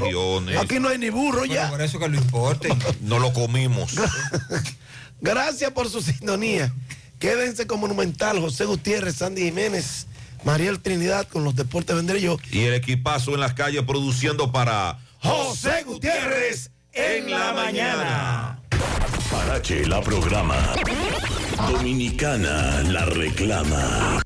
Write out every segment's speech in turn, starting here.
regiones. Aquí no hay ni burro ya. Por eso que lo importe. no lo comimos. Gracias por su sintonía. Quédense con Monumental, José Gutiérrez, Sandy Jiménez, Mariel Trinidad con los deportes vendré yo. Y el equipazo en las calles produciendo para José Gutiérrez en la mañana. Parache la programa. Dominicana la reclama.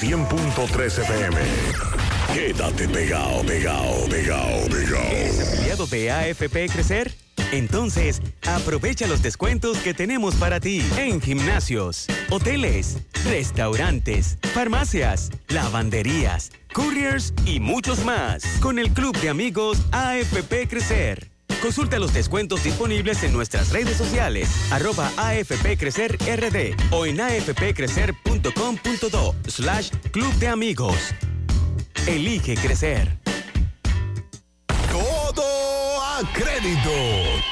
100.3 FM. Quédate pegado, pegado, pegado, pegado. ¿Eres afiliado de AFP Crecer? Entonces, aprovecha los descuentos que tenemos para ti en gimnasios, hoteles, restaurantes, farmacias, lavanderías, couriers y muchos más con el Club de Amigos AFP Crecer. Consulta los descuentos disponibles en nuestras redes sociales, arroba AFP Crecer RD o en afpcrecer.com.do slash Club de Amigos. Elige crecer. Todo a crédito.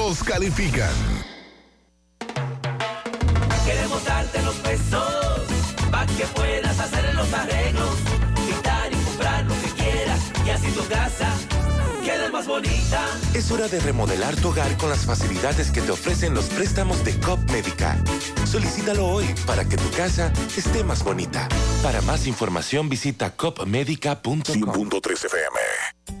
todos califican. Queremos darte los pesos para que puedas hacer los arreglos, quitar y comprar lo que quieras y así tu casa quede más bonita. Es hora de remodelar tu hogar con las facilidades que te ofrecen los préstamos de COP Médica. Solicítalo hoy para que tu casa esté más bonita. Para más información visita copmedica.com. 100.3 FM.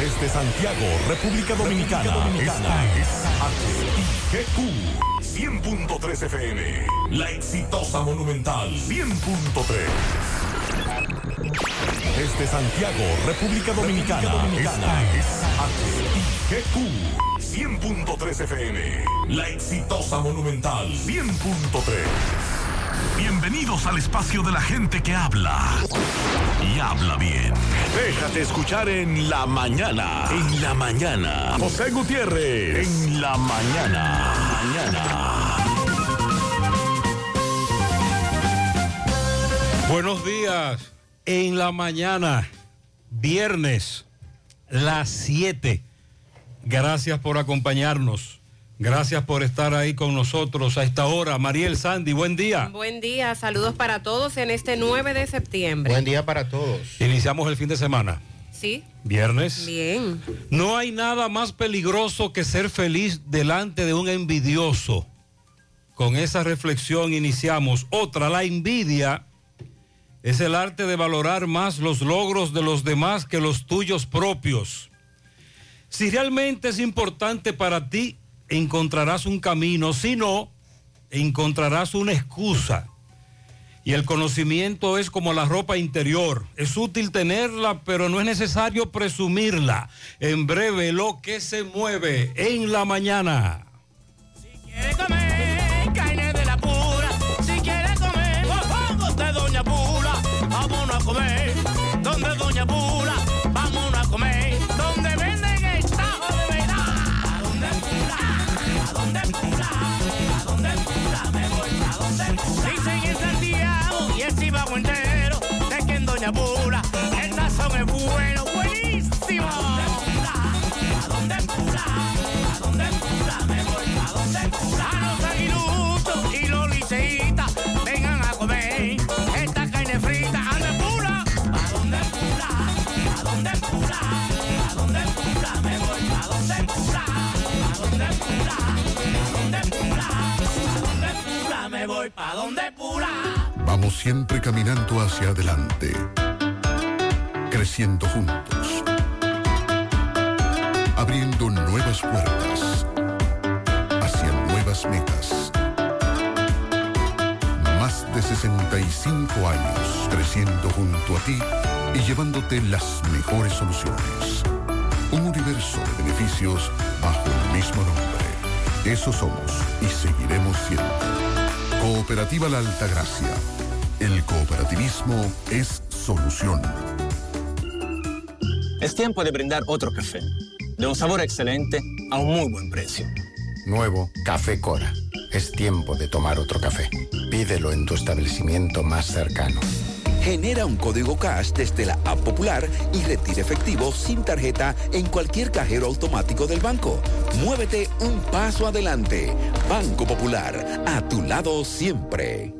Desde Santiago, República Dominicana. Esta es HIGQ 100.3 FM. La exitosa Monumental 100.3. Desde Santiago, República Dominicana. Esta es HIGQ 100.3 FM. La exitosa Monumental 100.3. Bienvenidos al espacio de la gente que habla y habla bien. Déjate escuchar en la mañana. En la mañana. José Gutiérrez. En la mañana. Mañana. Buenos días. En la mañana, viernes, las 7. Gracias por acompañarnos. Gracias por estar ahí con nosotros a esta hora. Mariel Sandy, buen día. Buen día, saludos para todos en este 9 de septiembre. Buen día para todos. Iniciamos el fin de semana. Sí. Viernes. Bien. No hay nada más peligroso que ser feliz delante de un envidioso. Con esa reflexión iniciamos. Otra, la envidia es el arte de valorar más los logros de los demás que los tuyos propios. Si realmente es importante para ti, encontrarás un camino, si no, encontrarás una excusa. Y el conocimiento es como la ropa interior. Es útil tenerla, pero no es necesario presumirla. En breve, lo que se mueve en la mañana. quiere Vamos siempre caminando hacia adelante, creciendo juntos. abriendo nuevas puertas hacia nuevas metas. Más de 65 años creciendo junto a ti y llevándote las mejores soluciones. Un universo de beneficios bajo el mismo nombre. Eso somos y seguiremos siendo. Cooperativa La Altagracia. El cooperativismo es solución. Es tiempo de brindar otro café, de un sabor excelente a un muy buen precio. Nuevo Café Cora. Es tiempo de tomar otro café. Pídelo en tu establecimiento más cercano. Genera un código cash desde la app popular y retira efectivo sin tarjeta en cualquier cajero automático del banco. Muévete un paso adelante. Banco Popular, a tu lado siempre.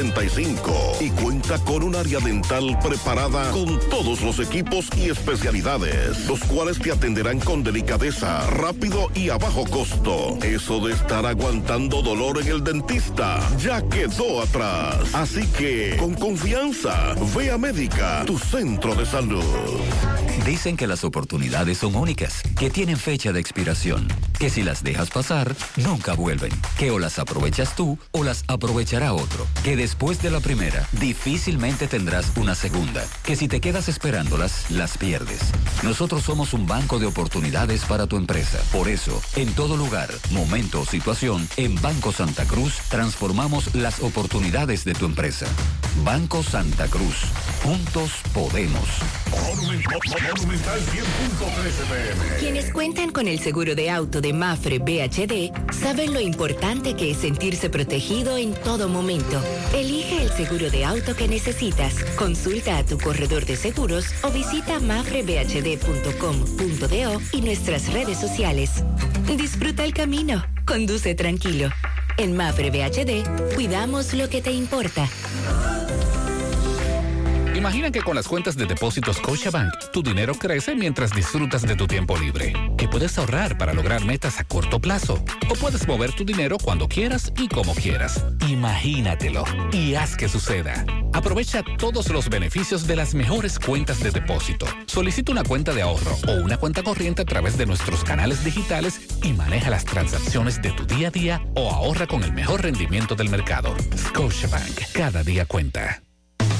65 y cuenta con un área dental preparada con todos los equipos y especialidades, los cuales te atenderán con delicadeza, rápido y a bajo costo. Eso de estar aguantando dolor en el dentista ya quedó atrás. Así que, con confianza, ve a Médica, tu centro de salud. Dicen que las oportunidades son únicas, que tienen fecha de expiración, que si las dejas pasar, nunca vuelven, que o las aprovechas tú o las aprovechará otro, que después de la primera, difícilmente tendrás una segunda, que si te quedas esperándolas, las pierdes. Nosotros somos un banco de oportunidades para tu empresa. Por eso, en todo lugar, momento o situación, en Banco Santa Cruz transformamos las oportunidades de tu empresa. Banco Santa Cruz. Juntos podemos. Quienes cuentan con el seguro de auto de Mafre BHD saben lo importante que es sentirse protegido en todo momento. Elige el seguro de auto que necesitas. Consulta a tu corredor de seguros o visita mafrebhd.com.do y nuestras redes sociales. Disfruta el camino. Conduce tranquilo. En Mafre BHD, cuidamos lo que te importa. Imagina que con las cuentas de depósitos Scotiabank, tu dinero crece mientras disfrutas de tu tiempo libre. Que puedes ahorrar para lograr metas a corto plazo. O puedes mover tu dinero cuando quieras y como quieras. Imagínatelo y haz que suceda. Aprovecha todos los beneficios de las mejores cuentas de depósito. Solicita una cuenta de ahorro o una cuenta corriente a través de nuestros canales digitales y maneja las transacciones de tu día a día o ahorra con el mejor rendimiento del mercado. Scotiabank. Cada día cuenta.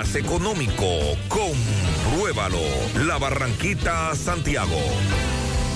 económico. Compruébalo. La Barranquita, Santiago.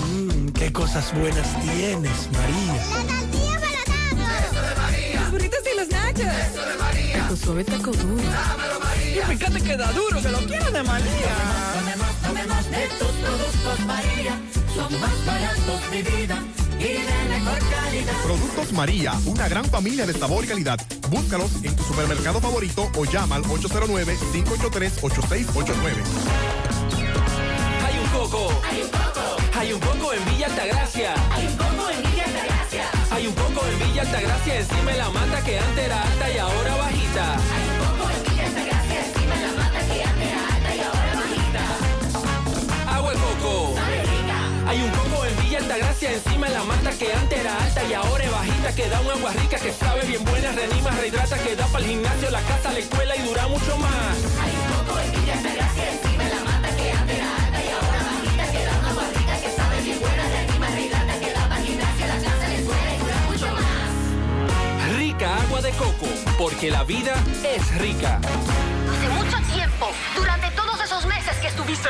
Mmm, qué cosas buenas tienes, María. La tortilla para Eso de María. Los burritos y los nachos. Eso de María. Tu suave taco duro. Dámelo, María. Y fíjate que da duro, que lo quiero de María. Tomemos, tomemos, tomemos de tus productos, María. Son más baratos, mi vida y de mejor calidad. Productos María, una gran familia de sabor y calidad. Búscalos en tu supermercado favorito o llama al 809-583-8689. Hay un coco. Hay un coco. Hay un coco en Villa Altagracia. Hay un coco en Villa Altagracia. Hay un coco en Villa Altagracia encima la mata que antes era alta y ahora bajita. Hay un coco en Villa Altagracia encima de la mata que antes era alta y ahora es bajita que da un agua rica que sabe bien buena, reanima, rehidrata, que da para el gimnasio, la casa, la escuela y dura mucho más. Hay un coco en Villa Altagracia encima de la mata que antes era alta y ahora bajita que da un agua rica que sabe bien buena, reanima, rehidrata, que da para el gimnasio, la casa, la escuela y dura mucho más. Rica agua de coco, porque la vida es rica. Hace mucho tiempo, durante todos esos meses que estuviste...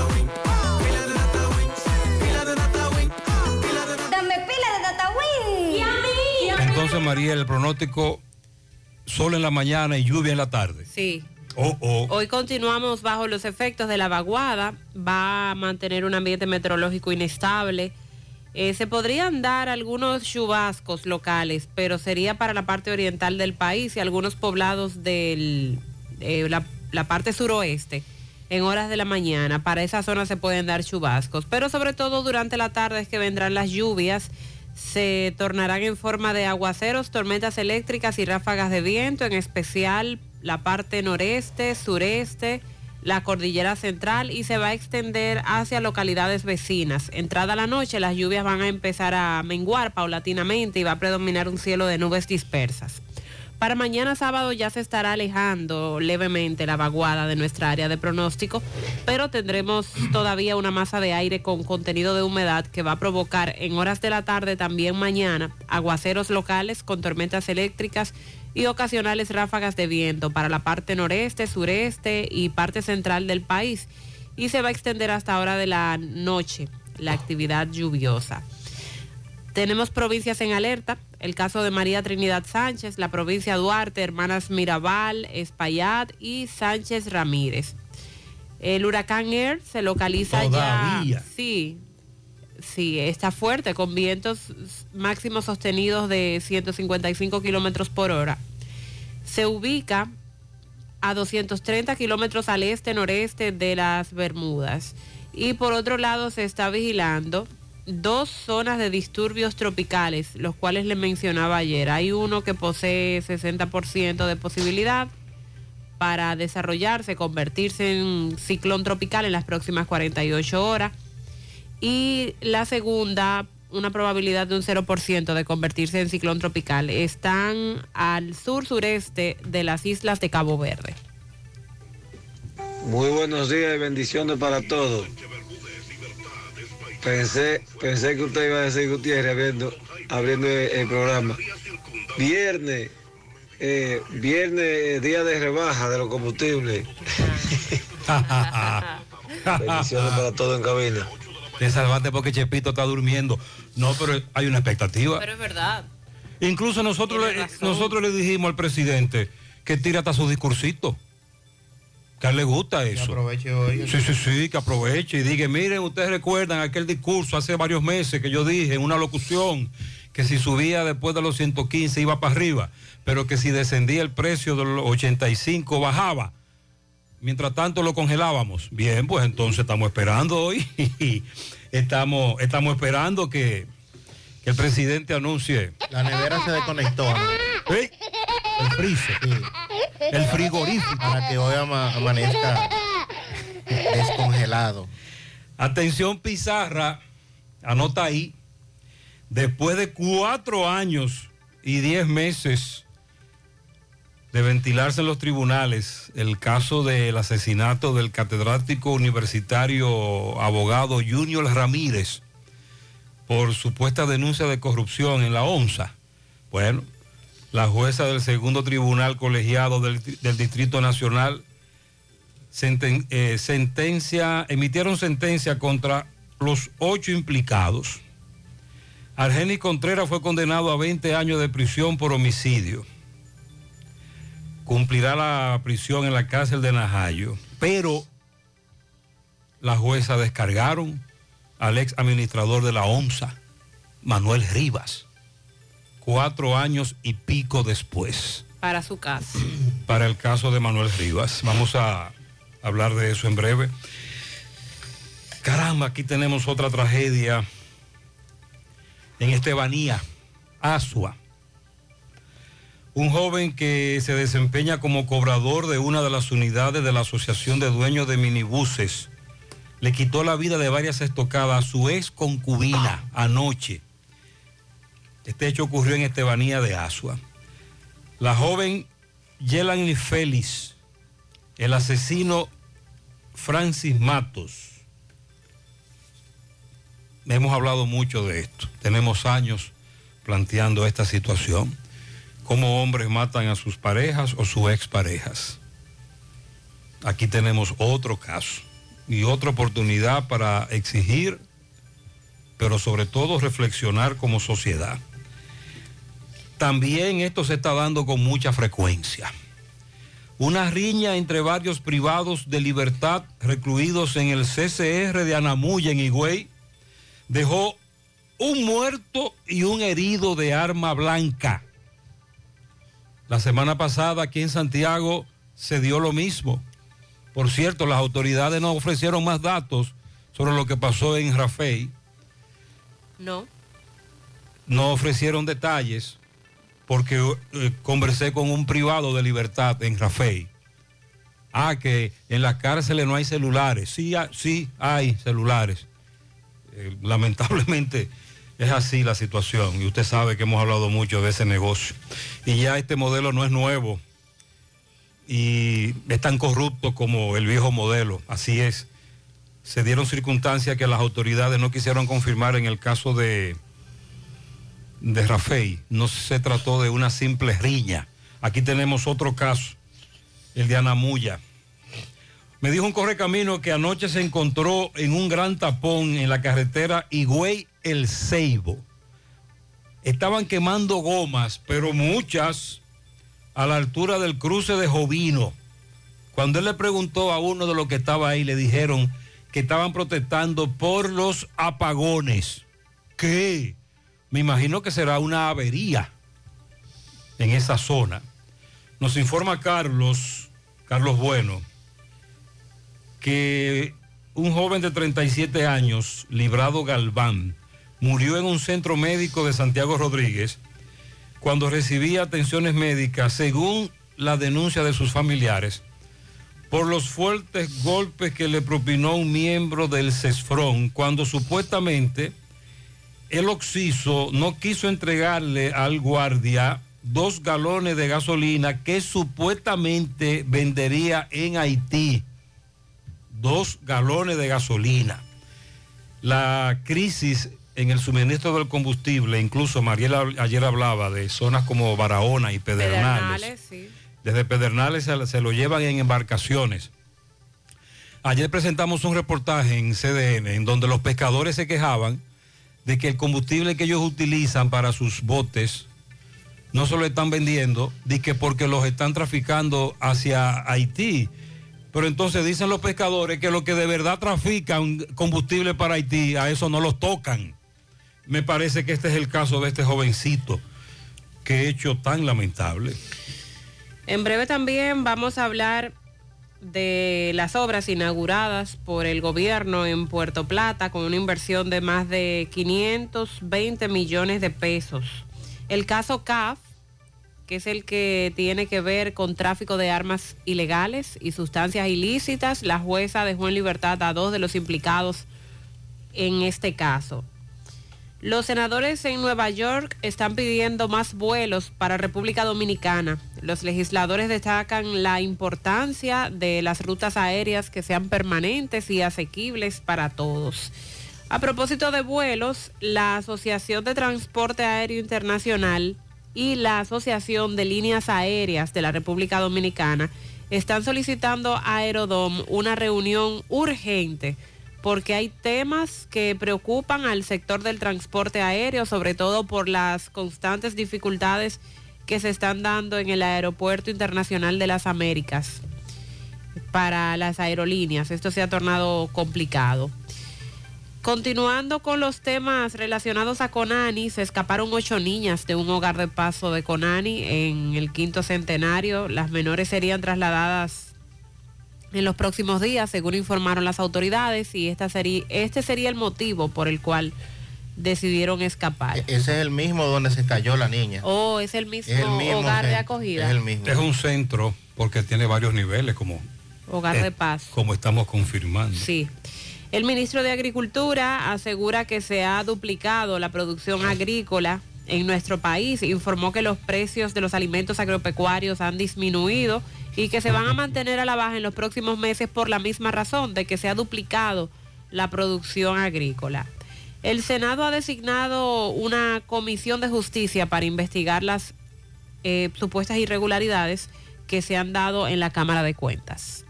Entonces, María, el pronóstico, sol en la mañana y lluvia en la tarde. Sí. Oh, oh. Hoy continuamos bajo los efectos de la vaguada. Va a mantener un ambiente meteorológico inestable. Eh, se podrían dar algunos chubascos locales, pero sería para la parte oriental del país y algunos poblados de la, la parte suroeste en horas de la mañana. Para esa zona se pueden dar chubascos, pero sobre todo durante la tarde es que vendrán las lluvias. Se tornarán en forma de aguaceros, tormentas eléctricas y ráfagas de viento, en especial la parte noreste, sureste, la cordillera central y se va a extender hacia localidades vecinas. Entrada la noche, las lluvias van a empezar a menguar paulatinamente y va a predominar un cielo de nubes dispersas. Para mañana sábado ya se estará alejando levemente la vaguada de nuestra área de pronóstico, pero tendremos todavía una masa de aire con contenido de humedad que va a provocar en horas de la tarde también mañana aguaceros locales con tormentas eléctricas y ocasionales ráfagas de viento para la parte noreste, sureste y parte central del país y se va a extender hasta hora de la noche la actividad lluviosa. Tenemos provincias en alerta, el caso de María Trinidad Sánchez, la provincia Duarte, Hermanas Mirabal, Espaillat y Sánchez Ramírez. El huracán Air se localiza Todavía. ya. Sí, sí, está fuerte, con vientos máximos sostenidos de 155 kilómetros por hora. Se ubica a 230 kilómetros al este-noreste de las Bermudas. Y por otro lado se está vigilando dos zonas de disturbios tropicales, los cuales le mencionaba ayer. Hay uno que posee 60% de posibilidad para desarrollarse, convertirse en ciclón tropical en las próximas 48 horas. Y la segunda, una probabilidad de un 0% de convertirse en ciclón tropical. Están al sur-sureste de las islas de Cabo Verde. Muy buenos días y bendiciones para todos. Pensé, pensé que usted iba a decir Gutiérrez abriendo, abriendo el, el programa. Viernes, eh, viernes, eh, día de rebaja de los combustibles. bendiciones para todos en cabina. Te salvaste porque Chepito está durmiendo. No, pero hay una expectativa. Pero es verdad. Incluso nosotros le, nosotros le dijimos al presidente que tire hasta su discursito. Que a él le gusta eso. aproveche hoy. Sí, sí, sí, que aproveche y diga, miren, ustedes recuerdan aquel discurso hace varios meses que yo dije en una locución que si subía después de los 115 iba para arriba, pero que si descendía el precio de los 85 bajaba. Mientras tanto lo congelábamos. Bien, pues entonces estamos esperando hoy. estamos, estamos esperando que, que el presidente anuncie. La nevera se desconectó. ¿Eh? El freezer. El frigorífico. Para que hoy ama- amanezca descongelado. Atención Pizarra, anota ahí, después de cuatro años y diez meses de ventilarse en los tribunales el caso del asesinato del catedrático universitario abogado Junior Ramírez por supuesta denuncia de corrupción en la ONSA. Bueno, la jueza del segundo tribunal colegiado del, Distrito Nacional eh, sentencia, emitieron sentencia contra los ocho implicados. Argenis Contreras fue condenado a 20 años de prisión por homicidio. Cumplirá la prisión en la cárcel de Najayo. Pero la jueza descargaron al ex administrador de la ONSA, Manuel Rivas, cuatro años y pico después Para su casa. para el caso de Manuel Rivas. Vamos a hablar de eso en breve. Caramba, aquí tenemos otra tragedia en Estebanía, Asua. Un joven que se desempeña como cobrador de una de las unidades de la Asociación de Dueños de Minibuses le quitó la vida de varias estocadas a su ex concubina anoche. Este hecho ocurrió en Estebanía de Asua. La joven Yelani Félix, el asesino Francis Matos. Hemos hablado mucho de esto. Tenemos años planteando esta situación. Cómo hombres matan a sus parejas o sus exparejas. Aquí tenemos otro caso y otra oportunidad para exigir, pero sobre todo reflexionar como sociedad. También esto se está dando con mucha frecuencia. Una riña entre varios privados de libertad recluidos en el CCR de Anamuya, en Higüey, dejó un muerto y un herido de arma blanca. La semana pasada aquí en Santiago se dio lo mismo. Por cierto, las autoridades no ofrecieron más datos sobre lo que pasó en Rafey. No. No ofrecieron detalles porque eh, conversé con un privado de libertad en Rafey. Ah, que en las cárceles no hay celulares. Sí, ha- sí hay celulares. Eh, lamentablemente es así la situación y usted sabe que hemos hablado mucho de ese negocio. Y ya este modelo no es nuevo y es tan corrupto como el viejo modelo, así es. Se dieron circunstancias que las autoridades no quisieron confirmar en el caso de, de Rafey. No se trató de una simple riña. Aquí tenemos otro caso, el de Anamuya. Me dijo un correcamino que anoche se encontró en un gran tapón en la carretera Higüey El Ceibo. Estaban quemando gomas, pero muchas a la altura del cruce de Jovino. Cuando él le preguntó a uno de los que estaba ahí, le dijeron que estaban protestando por los apagones. ¿Qué? Me imagino que será una avería en esa zona. Nos informa Carlos, Carlos Bueno, que un joven de 37 años, Librado Galván, murió en un centro médico de Santiago Rodríguez cuando recibía atenciones médicas, según la denuncia de sus familiares, por los fuertes golpes que le propinó un miembro del CESFRON cuando supuestamente el Oxiso no quiso entregarle al guardia dos galones de gasolina que supuestamente vendería en Haití. Dos galones de gasolina. La crisis en el suministro del combustible, incluso Mariela ayer hablaba de zonas como Barahona y Pedernales. Pedernales, sí. Desde Pedernales se, se lo llevan en embarcaciones. Ayer presentamos un reportaje en CDN en donde los pescadores se quejaban de que el combustible que ellos utilizan para sus botes no se lo están vendiendo, de que porque los están traficando hacia Haití. Pero entonces dicen los pescadores que los que de verdad trafican combustible para Haití, a eso no los tocan. Me parece que este es el caso de este jovencito, que hecho tan lamentable. En breve también vamos a hablar de las obras inauguradas por el gobierno en Puerto Plata con una inversión de más de 520 millones de pesos. El caso CAF, que es el que tiene que ver con tráfico de armas ilegales y sustancias ilícitas, la jueza dejó en libertad a dos de los implicados en este caso. Los senadores en Nueva York están pidiendo más vuelos para República Dominicana. Los legisladores destacan la importancia de las rutas aéreas que sean permanentes y asequibles para todos. A propósito de vuelos, la Asociación de Transporte Aéreo Internacional y la Asociación de Líneas Aéreas de la República Dominicana están solicitando a Aerodom una reunión urgente porque hay temas que preocupan al sector del transporte aéreo, sobre todo por las constantes dificultades que se están dando en el Aeropuerto Internacional de las Américas para las aerolíneas. Esto se ha tornado complicado. Continuando con los temas relacionados a Conani, se escaparon ocho niñas de un hogar de paso de Conani en el quinto centenario. Las menores serían trasladadas en los próximos días, según informaron las autoridades, y esta sería, este sería el motivo por el cual decidieron escapar. Ese es el mismo donde se cayó la niña. Oh, es el mismo, Es el mismo hogar de acogida. es el mismo. Es un centro porque tiene varios niveles, como, Hogar eh, de paz. como estamos confirmando. Sí. El ministro de Agricultura asegura que se ha duplicado la producción agrícola en nuestro país. Informó que los precios de los alimentos agropecuarios han disminuido y que se van a mantener a la baja en los próximos meses por la misma razón de que se ha duplicado la producción agrícola. El Senado ha designado una comisión de justicia para investigar las eh, supuestas irregularidades que se han dado en la Cámara de Cuentas.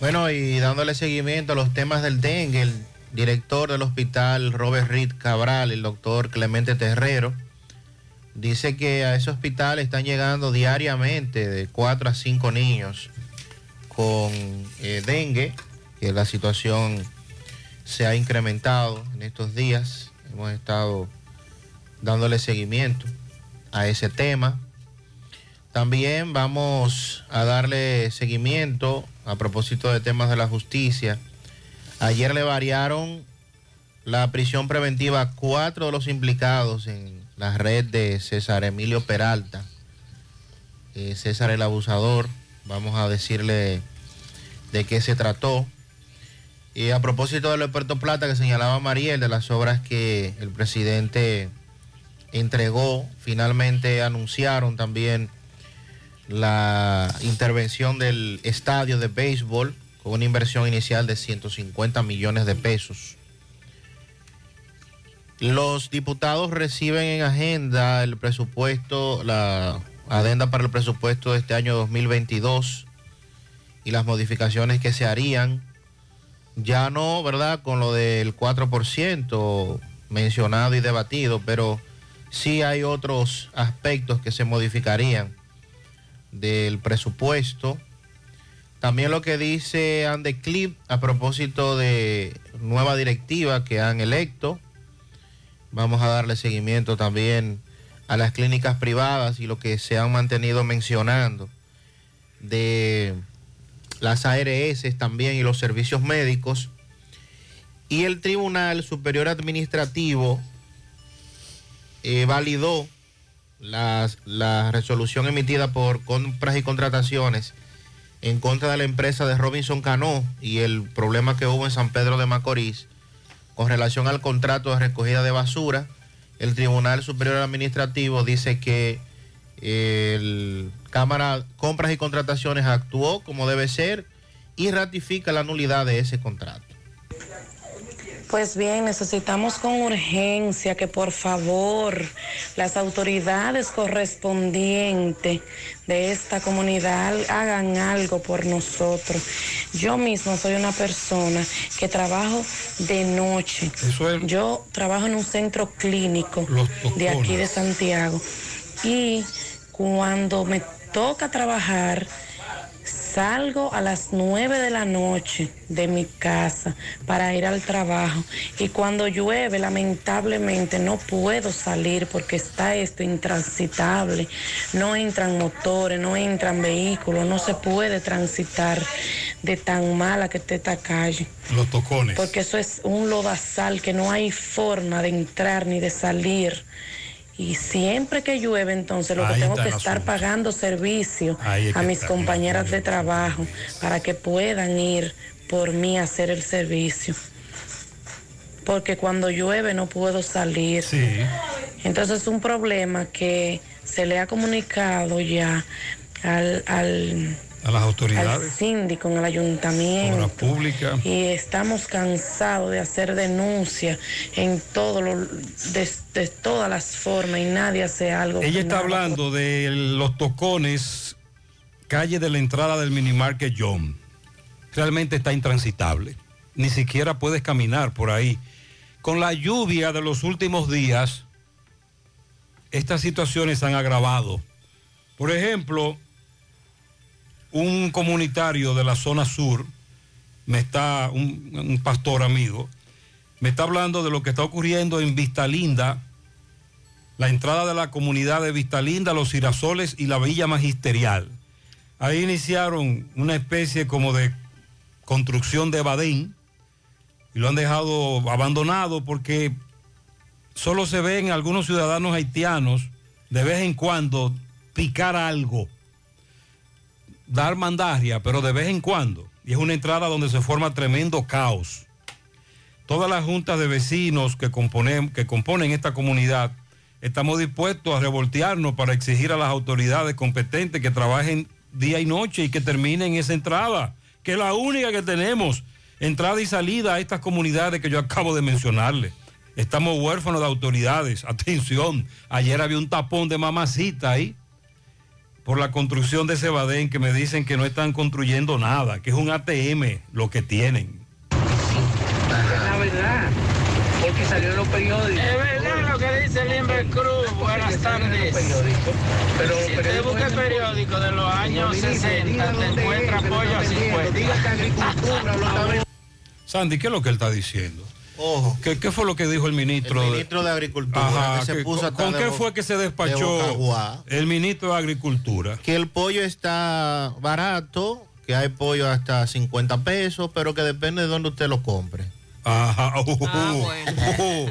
Bueno, y dándole seguimiento a los temas del dengue, el director del hospital Robert Reed Cabral, el doctor Clemente Terrero, dice que a ese hospital están llegando diariamente de 4 a 5 niños con eh, dengue, que la situación se ha incrementado en estos días. Hemos estado dándole seguimiento a ese tema. También vamos a darle seguimiento a propósito de temas de la justicia. Ayer le variaron la prisión preventiva a cuatro de los implicados en la red de César Emilio Peralta. Eh, César el abusador, vamos a decirle de qué se trató. Y a propósito del Puerto Plata que señalaba Mariel, de las obras que el presidente entregó, finalmente anunciaron también la intervención del estadio de béisbol con una inversión inicial de 150 millones de pesos. Los diputados reciben en agenda el presupuesto, la adenda para el presupuesto de este año 2022 y las modificaciones que se harían. Ya no, ¿verdad? Con lo del 4% mencionado y debatido, pero sí hay otros aspectos que se modificarían del presupuesto. También lo que dice Andeclip a propósito de nueva directiva que han electo. Vamos a darle seguimiento también a las clínicas privadas y lo que se han mantenido mencionando de las ARS también y los servicios médicos. Y el Tribunal Superior Administrativo eh, validó la resolución emitida por compras y contrataciones en contra de la empresa de Robinson Cano y el problema que hubo en San Pedro de Macorís con relación al contrato de recogida de basura. El Tribunal Superior Administrativo dice que el Cámara Compras y Contrataciones actuó como debe ser y ratifica la nulidad de ese contrato. Pues bien, necesitamos con urgencia que por favor las autoridades correspondientes de esta comunidad hagan algo por nosotros. Yo misma soy una persona que trabajo de noche. Yo trabajo en un centro clínico de aquí de Santiago y cuando me toca trabajar Salgo a las 9 de la noche de mi casa para ir al trabajo y cuando llueve lamentablemente no puedo salir porque está esto intransitable. No entran motores, no entran vehículos, no se puede transitar de tan mala que esté esta calle. Los tocones. Porque eso es un lodazal que no hay forma de entrar ni de salir. Y siempre que llueve, entonces lo que tengo que estar asunto. pagando servicio a mis está. compañeras de trabajo para que puedan ir por mí a hacer el servicio. Porque cuando llueve no puedo salir. Entonces es un problema que se le ha comunicado ya al, al, A las al autoridades. síndico en el ayuntamiento. Obra pública. Y estamos cansados de hacer denuncias en todo lo, de, de todas las formas y nadie hace algo. Ella está hablando de los tocones, calle de la entrada del minimarket John. Realmente está intransitable. Ni siquiera puedes caminar por ahí. Con la lluvia de los últimos días, estas situaciones se han agravado. Por ejemplo, un comunitario de la zona sur, me está, un, pastor amigo, me está hablando de lo que está ocurriendo en Vista Linda, la entrada de la comunidad de Vista Linda, Los Girasoles y la Villa Magisterial. Ahí iniciaron una especie como de construcción de badén y lo han dejado abandonado porque solo se ven algunos ciudadanos haitianos de vez en cuando picar algo, dar mandaria, pero de vez en cuando. Y es una entrada donde se forma tremendo caos. todas las juntas de vecinos que componen, que componen esta comunidad, estamos dispuestos a revoltearnos para exigir a las autoridades competentes que trabajen día y noche y que terminen esa entrada, que es la única que tenemos, entrada y salida a estas comunidades que yo acabo de mencionarle. Estamos huérfanos de autoridades. Atención, ayer había un tapón de mamacita ahí por la construcción de ese badén que me dicen que no están construyendo nada, que es un ATM lo que tienen. La verdad, porque salió en los periódicos. Es verdad lo que dice Limber Cruz. Buenas tardes. Pero, si usted busca el periódico de los años 60, te encuentra pollo a 50. Sandy, ¿qué es lo que él está diciendo? Ojo. ¿Qué, qué fue lo que dijo el ministro? El ministro de Agricultura, Ajá, que se que- puso ¿Con, qué fue que se de despachó el ministro de Agricultura? Que el pollo está barato, que hay pollo hasta 50 pesos, pero que depende de dónde usted lo compre. Ajá. uh,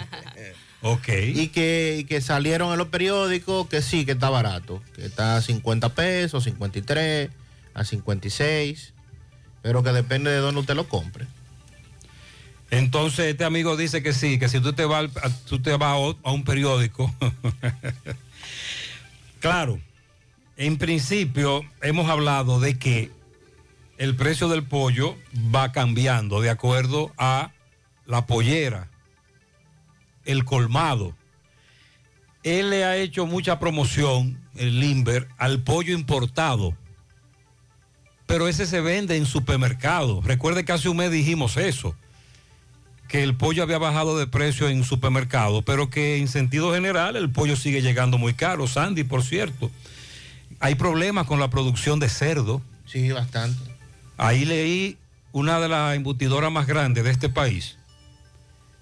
ok. Y que, y que salieron en los periódicos que sí, que está barato, que está a 50 pesos, 53, a 56, pero que depende de dónde usted lo compre. Entonces este amigo dice que sí, que si tú te vas, a, un periódico. claro, en principio hemos hablado de que el precio del pollo va cambiando de acuerdo a la pollera, el colmado. Él le ha hecho mucha promoción, el Limber, al pollo importado. Pero ese se vende en supermercado. Recuerde que hace un mes dijimos eso que el pollo había bajado de precio en supermercado, pero que en sentido general el pollo sigue llegando muy caro. Sandy, por cierto, hay problemas con la producción de cerdo. Sí, bastante. Ahí leí una de las embutidoras más grandes de este país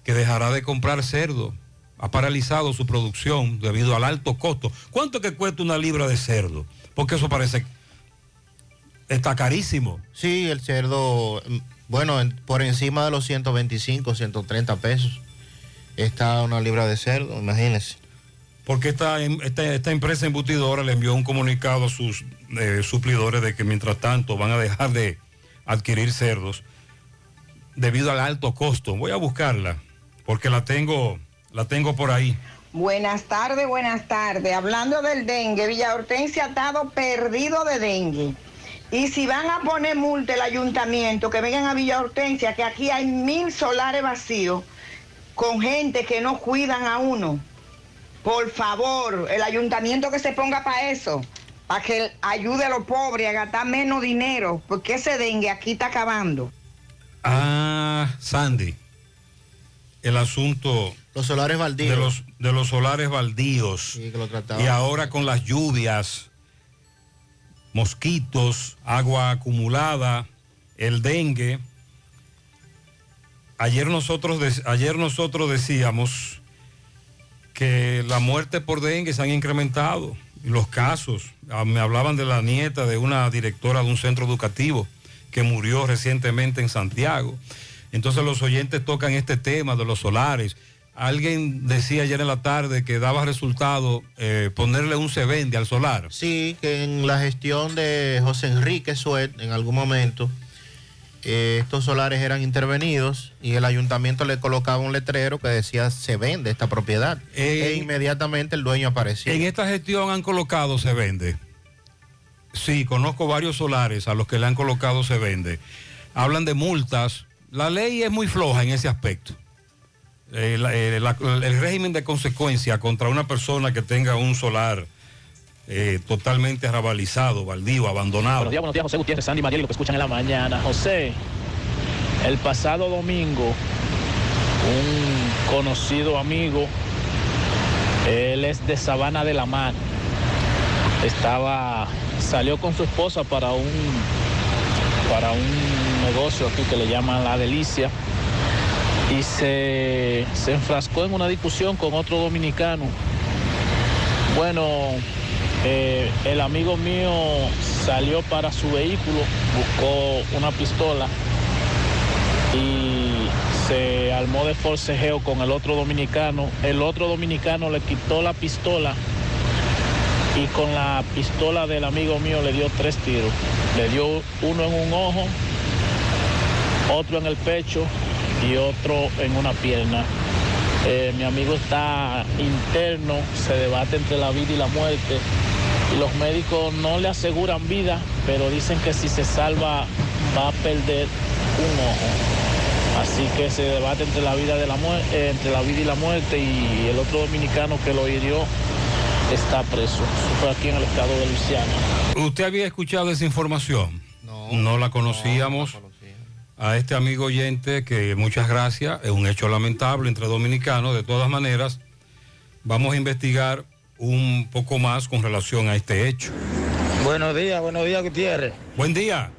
que dejará de comprar cerdo. Ha paralizado su producción debido al alto costo. ¿Cuánto que cuesta una libra de cerdo? Porque eso parece está carísimo. Sí, el cerdo, mm, bueno, en- por encima de los 125, 130 pesos está una libra de cerdo, imagínese. Porque esta, em- esta, esta empresa embutidora le envió un comunicado a sus eh, suplidores de que mientras tanto van a dejar de adquirir cerdos debido al alto costo. Voy a buscarla porque la tengo, la tengo por ahí. Buenas tardes, buenas tardes. Hablando del dengue, Villa Hortensia ha estado perdido de dengue. Y si van a poner multa el ayuntamiento, que vengan a Villa Hortensia, que aquí hay mil solares vacíos con gente que no cuidan a uno. Por favor, el ayuntamiento que se ponga para eso, para que ayude a los pobres a gastar menos dinero, porque ese dengue aquí está acabando. Ah, Sandy, el asunto Los solares baldíos. de los, de los solares baldíos. Sí, que lo trataban. Y ahora con las lluvias, mosquitos, agua acumulada, el dengue. Ayer nosotros, ayer nosotros decíamos que la muerte por dengue se han incrementado. Los casos, ah, me hablaban de la nieta de una directora de un centro educativo que murió recientemente en Santiago. Entonces los oyentes tocan este tema de los solares. Alguien decía ayer en la tarde que daba resultado eh, ponerle un se vende al solar. Sí, que en la gestión de José Enrique Suet, en algún momento, eh, estos solares eran intervenidos y el ayuntamiento le colocaba un letrero que decía se vende esta propiedad. e inmediatamente el dueño apareció. En esta gestión han colocado se vende. Sí, conozco varios solares a los que le han colocado se vende. Hablan de multas. La ley es muy floja en ese aspecto. Eh, eh, el régimen de consecuencia contra una persona que tenga un solar eh, totalmente arrabalizado, baldío, abandonado. Buenos días, buenos días, José Gutiérrez, Sandy Mariel, lo que escuchan en la mañana. José, el pasado domingo, un conocido amigo, él es de Sabana de la Mar, estaba, salió con su esposa para un, para un negocio aquí que le llaman La Delicia y se, se enfrascó en una discusión con otro dominicano. Bueno, eh, el amigo mío salió para su vehículo, buscó una pistola y se armó de forcejeo con el otro dominicano. El otro dominicano le quitó la pistola y con la pistola del amigo mío le dio tres tiros. Le dio uno en un ojo, otro en el pecho y otro en una pierna. Eh, mi amigo está interno, se debate entre la vida y la muerte. Y los médicos no le aseguran vida, pero dicen que si se salva va a perder un ojo. Así que se debate entre la vida de la muerte, entre la vida y la muerte y el otro dominicano que lo hirió está preso. Eso fue aquí en el estado de Luisiana. ¿Usted había escuchado esa información? No. No la conocíamos. A este amigo oyente, que muchas gracias, es un hecho lamentable entre dominicanos. De todas maneras, vamos a investigar un poco más con relación a este hecho. Buenos días, buenos días, Gutiérrez. Buen día.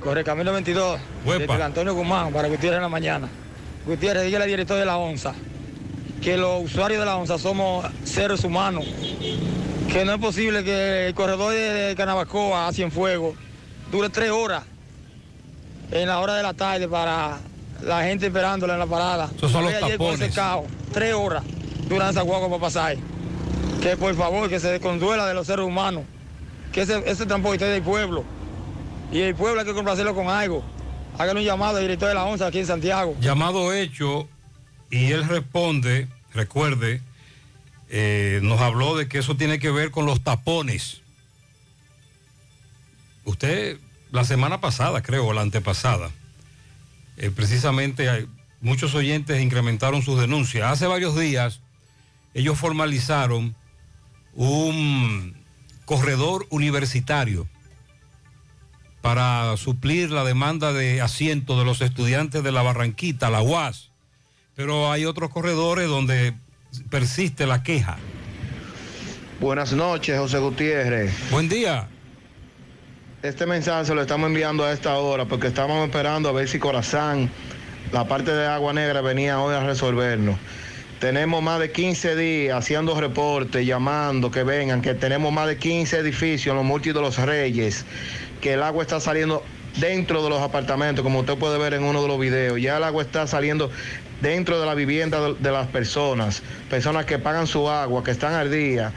Corre Camino 22. Huepa. Desde Antonio Guzmán para Gutiérrez en la mañana. Gutiérrez, dígale al director de la ONSA que los usuarios de la ONSA somos seres humanos. Que no es posible que el corredor de Canabacoa a Cienfuegos dure tres horas en la hora de la tarde para la gente esperándola en la parada. Esos son los Ayer con ese tapones. caos, tres horas duran esa guagua para pasar. Que por favor, que se desconduela de los seres humanos. Que ese, ese transporte es del pueblo. Y el pueblo hay que complacerlo con algo. Háganle un llamado al director de la ONSA aquí en Santiago. Llamado hecho y él responde, recuerde, eh, nos habló de que eso tiene que ver con los tapones. Usted, la semana pasada, creo, o la antepasada, eh, precisamente hay- muchos oyentes incrementaron sus denuncias. Hace varios días ellos formalizaron un corredor universitario para suplir la demanda de asiento de los estudiantes de la Barranquita, la UAS. Pero hay otros corredores donde persiste la queja. Buenas noches, José Gutiérrez. Buen día. Este mensaje lo estamos enviando a esta hora porque estábamos esperando a ver si Corazán, la parte de Agua Negra, venía hoy a resolvernos. Tenemos más de 15 días haciendo reportes, llamando que vengan, que tenemos más de 15 edificios en los multi de los Reyes, que el agua está saliendo dentro de los apartamentos, como usted puede ver en uno de los videos. Ya el agua está saliendo dentro de la vivienda de las personas, personas que pagan su agua, que están al día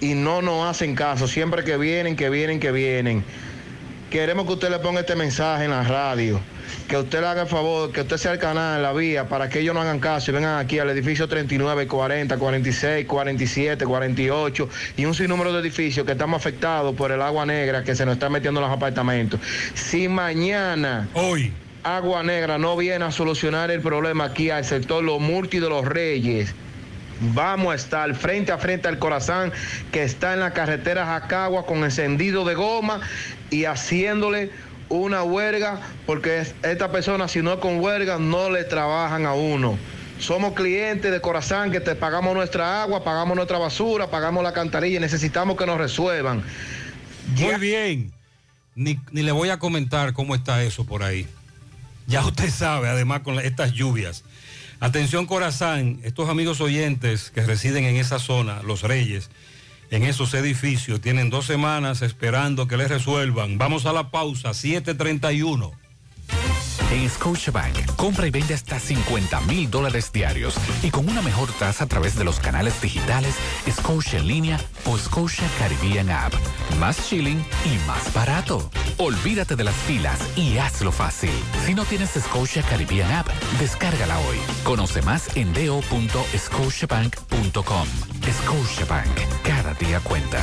y no nos hacen caso. Siempre que vienen, que vienen, que vienen. Queremos que usted le ponga este mensaje en la radio. Que usted le haga el favor, que usted sea el canal, la vía, para que ellos no hagan caso y vengan aquí al edificio 39, 40, 46, 47, 48 y un sinnúmero de edificios que estamos afectados por el agua negra que se nos está metiendo en los apartamentos. Si mañana hoy Agua Negra no viene a solucionar el problema aquí al sector Los Multi de los Reyes, Vamos a estar frente a frente al corazón que está en la carretera Jacagua con encendido de goma y haciéndole una huelga porque es- esta persona si no es con huelga no le trabajan a uno. Somos clientes de corazón que te pagamos nuestra agua, pagamos nuestra basura, pagamos la cantarilla y necesitamos que nos resuelvan. Muy bien. Ni, le voy a comentar cómo está eso por ahí. Ya usted sabe, además con estas lluvias. Atención Corazán, estos amigos oyentes que residen en esa zona, los Reyes, en esos edificios, tienen dos semanas esperando que les resuelvan. Vamos a la pausa, 731. En Scotiabank, compra y vende hasta 50 mil dólares diarios y con una mejor tasa a través de los canales digitales Scotia en línea o Scotia Caribbean App. Más chilling y más barato. Olvídate de las filas y hazlo fácil. Si no tienes Scotia Caribbean App, descárgala hoy. Conoce más en do.scotiabank.com. Scotiabank, cada día cuenta.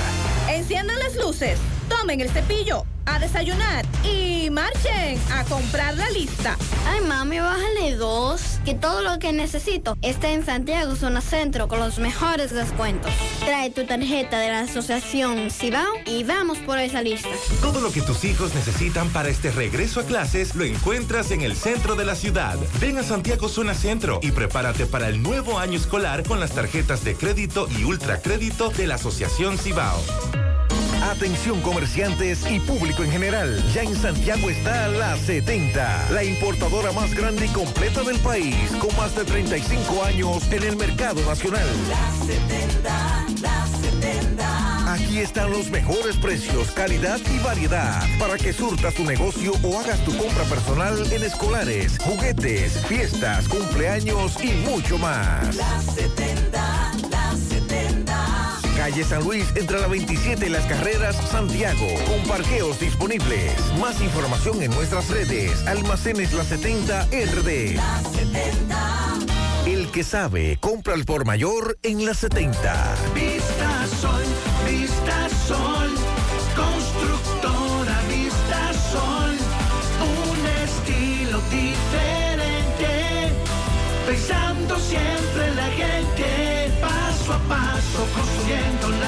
Enciendan las luces, tomen el cepillo, a desayunar y marchen a comprar la lista. Ay, mami, bájale dos. Que todo lo que necesito está en Santiago Zona Centro con los mejores descuentos. Trae tu tarjeta de la asociación Cibao y vamos por esa lista. Todo lo que tus hijos necesitan para este regreso a clases lo encuentras en el centro de la ciudad. Ven a Santiago Zona Centro y prepárate para el nuevo año escolar con las tarjetas de crédito y ultracrédito de la Asociación Cibao. Atención comerciantes y público en general. Ya en Santiago está la 70, la importadora más grande y completa del país, con más de 35 años en el mercado nacional. La 70, la 70. Aquí están los mejores precios, calidad y variedad para que surtas tu negocio o hagas tu compra personal en escolares, juguetes, fiestas, cumpleaños y mucho más. La 70, la 70. Calle San Luis, entre la 27 y las carreras Santiago, con parqueos disponibles. Más información en nuestras redes. Almacenes La 70 RD. El que sabe, compra al por mayor en la 70. Vista Sol, Vista Sol, constructora Vista Sol, un estilo diferente, pensando siempre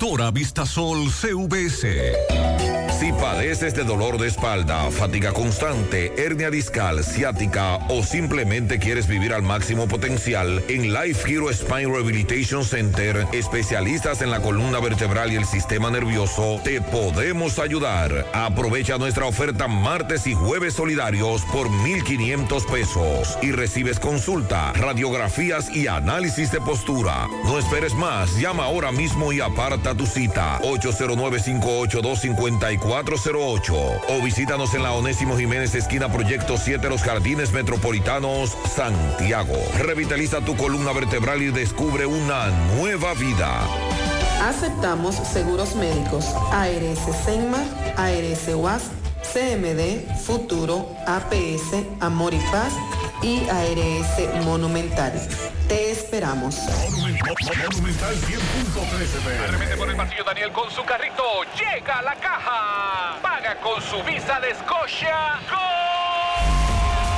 Constructora Vistasol CVS. Si padeces de dolor de espalda, fatiga constante, hernia discal, ciática o simplemente quieres vivir al máximo potencial, en Life Hero Spine Rehabilitation Center, especialistas en la columna vertebral y el sistema nervioso, te podemos ayudar. Aprovecha nuestra oferta martes y jueves solidarios por 1,500 pesos y recibes consulta, radiografías y análisis de postura. No esperes más, llama ahora mismo y aparta tu cita. 809-582-5408 o visítanos en la Onésimo Jiménez, esquina Proyecto 7, Los Jardines Metropolitanos, Santiago. Revitaliza tu columna vertebral y descubre una nueva vida. Aceptamos seguros médicos ARS Senma, ARS UAS, CMD, Futuro, APS, Amor y Paz y ARS Monumental. Te esperamos. Monumental 100.13 Arremete por el pasillo Daniel con su carrito. Llega a la caja. Paga con su visa de Scotia.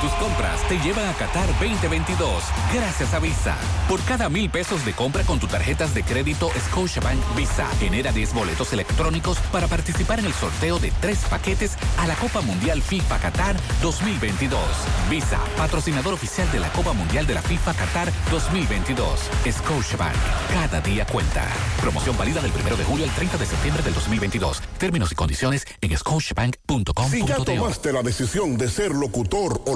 Tus compras te llevan a Qatar 2022 gracias a Visa. Por cada mil pesos de compra con tus tarjetas de crédito Scotiabank Visa, genera 10 boletos electrónicos para participar en el sorteo de tres paquetes a la Copa Mundial FIFA Qatar 2022. Visa, patrocinador oficial de la Copa Mundial de la FIFA Qatar 2022. Scotiabank, cada día cuenta. Promoción válida del 1 de julio al 30 de septiembre del 2022. Términos y condiciones en scotiabank.com.do. Si ya tomaste la decisión de ser locutor o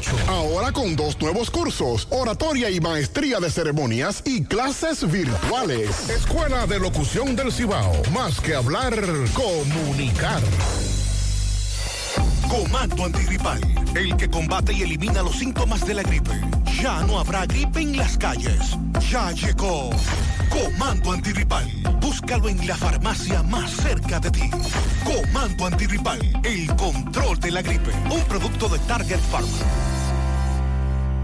612-4848. Ahora con dos nuevos cursos, oratoria y maestría de ceremonias y clases virtuales. Escuela de Locución del Cibao. Más que hablar, comunicar. Comando antigripal, el que combate y elimina los síntomas de la gripe. Ya no habrá gripe en las calles. Ya llegó. Comando antigripal. Búscalo en la farmacia más cerca de ti. Comando antigripal, el control de la gripe. Un producto de Target Pharma.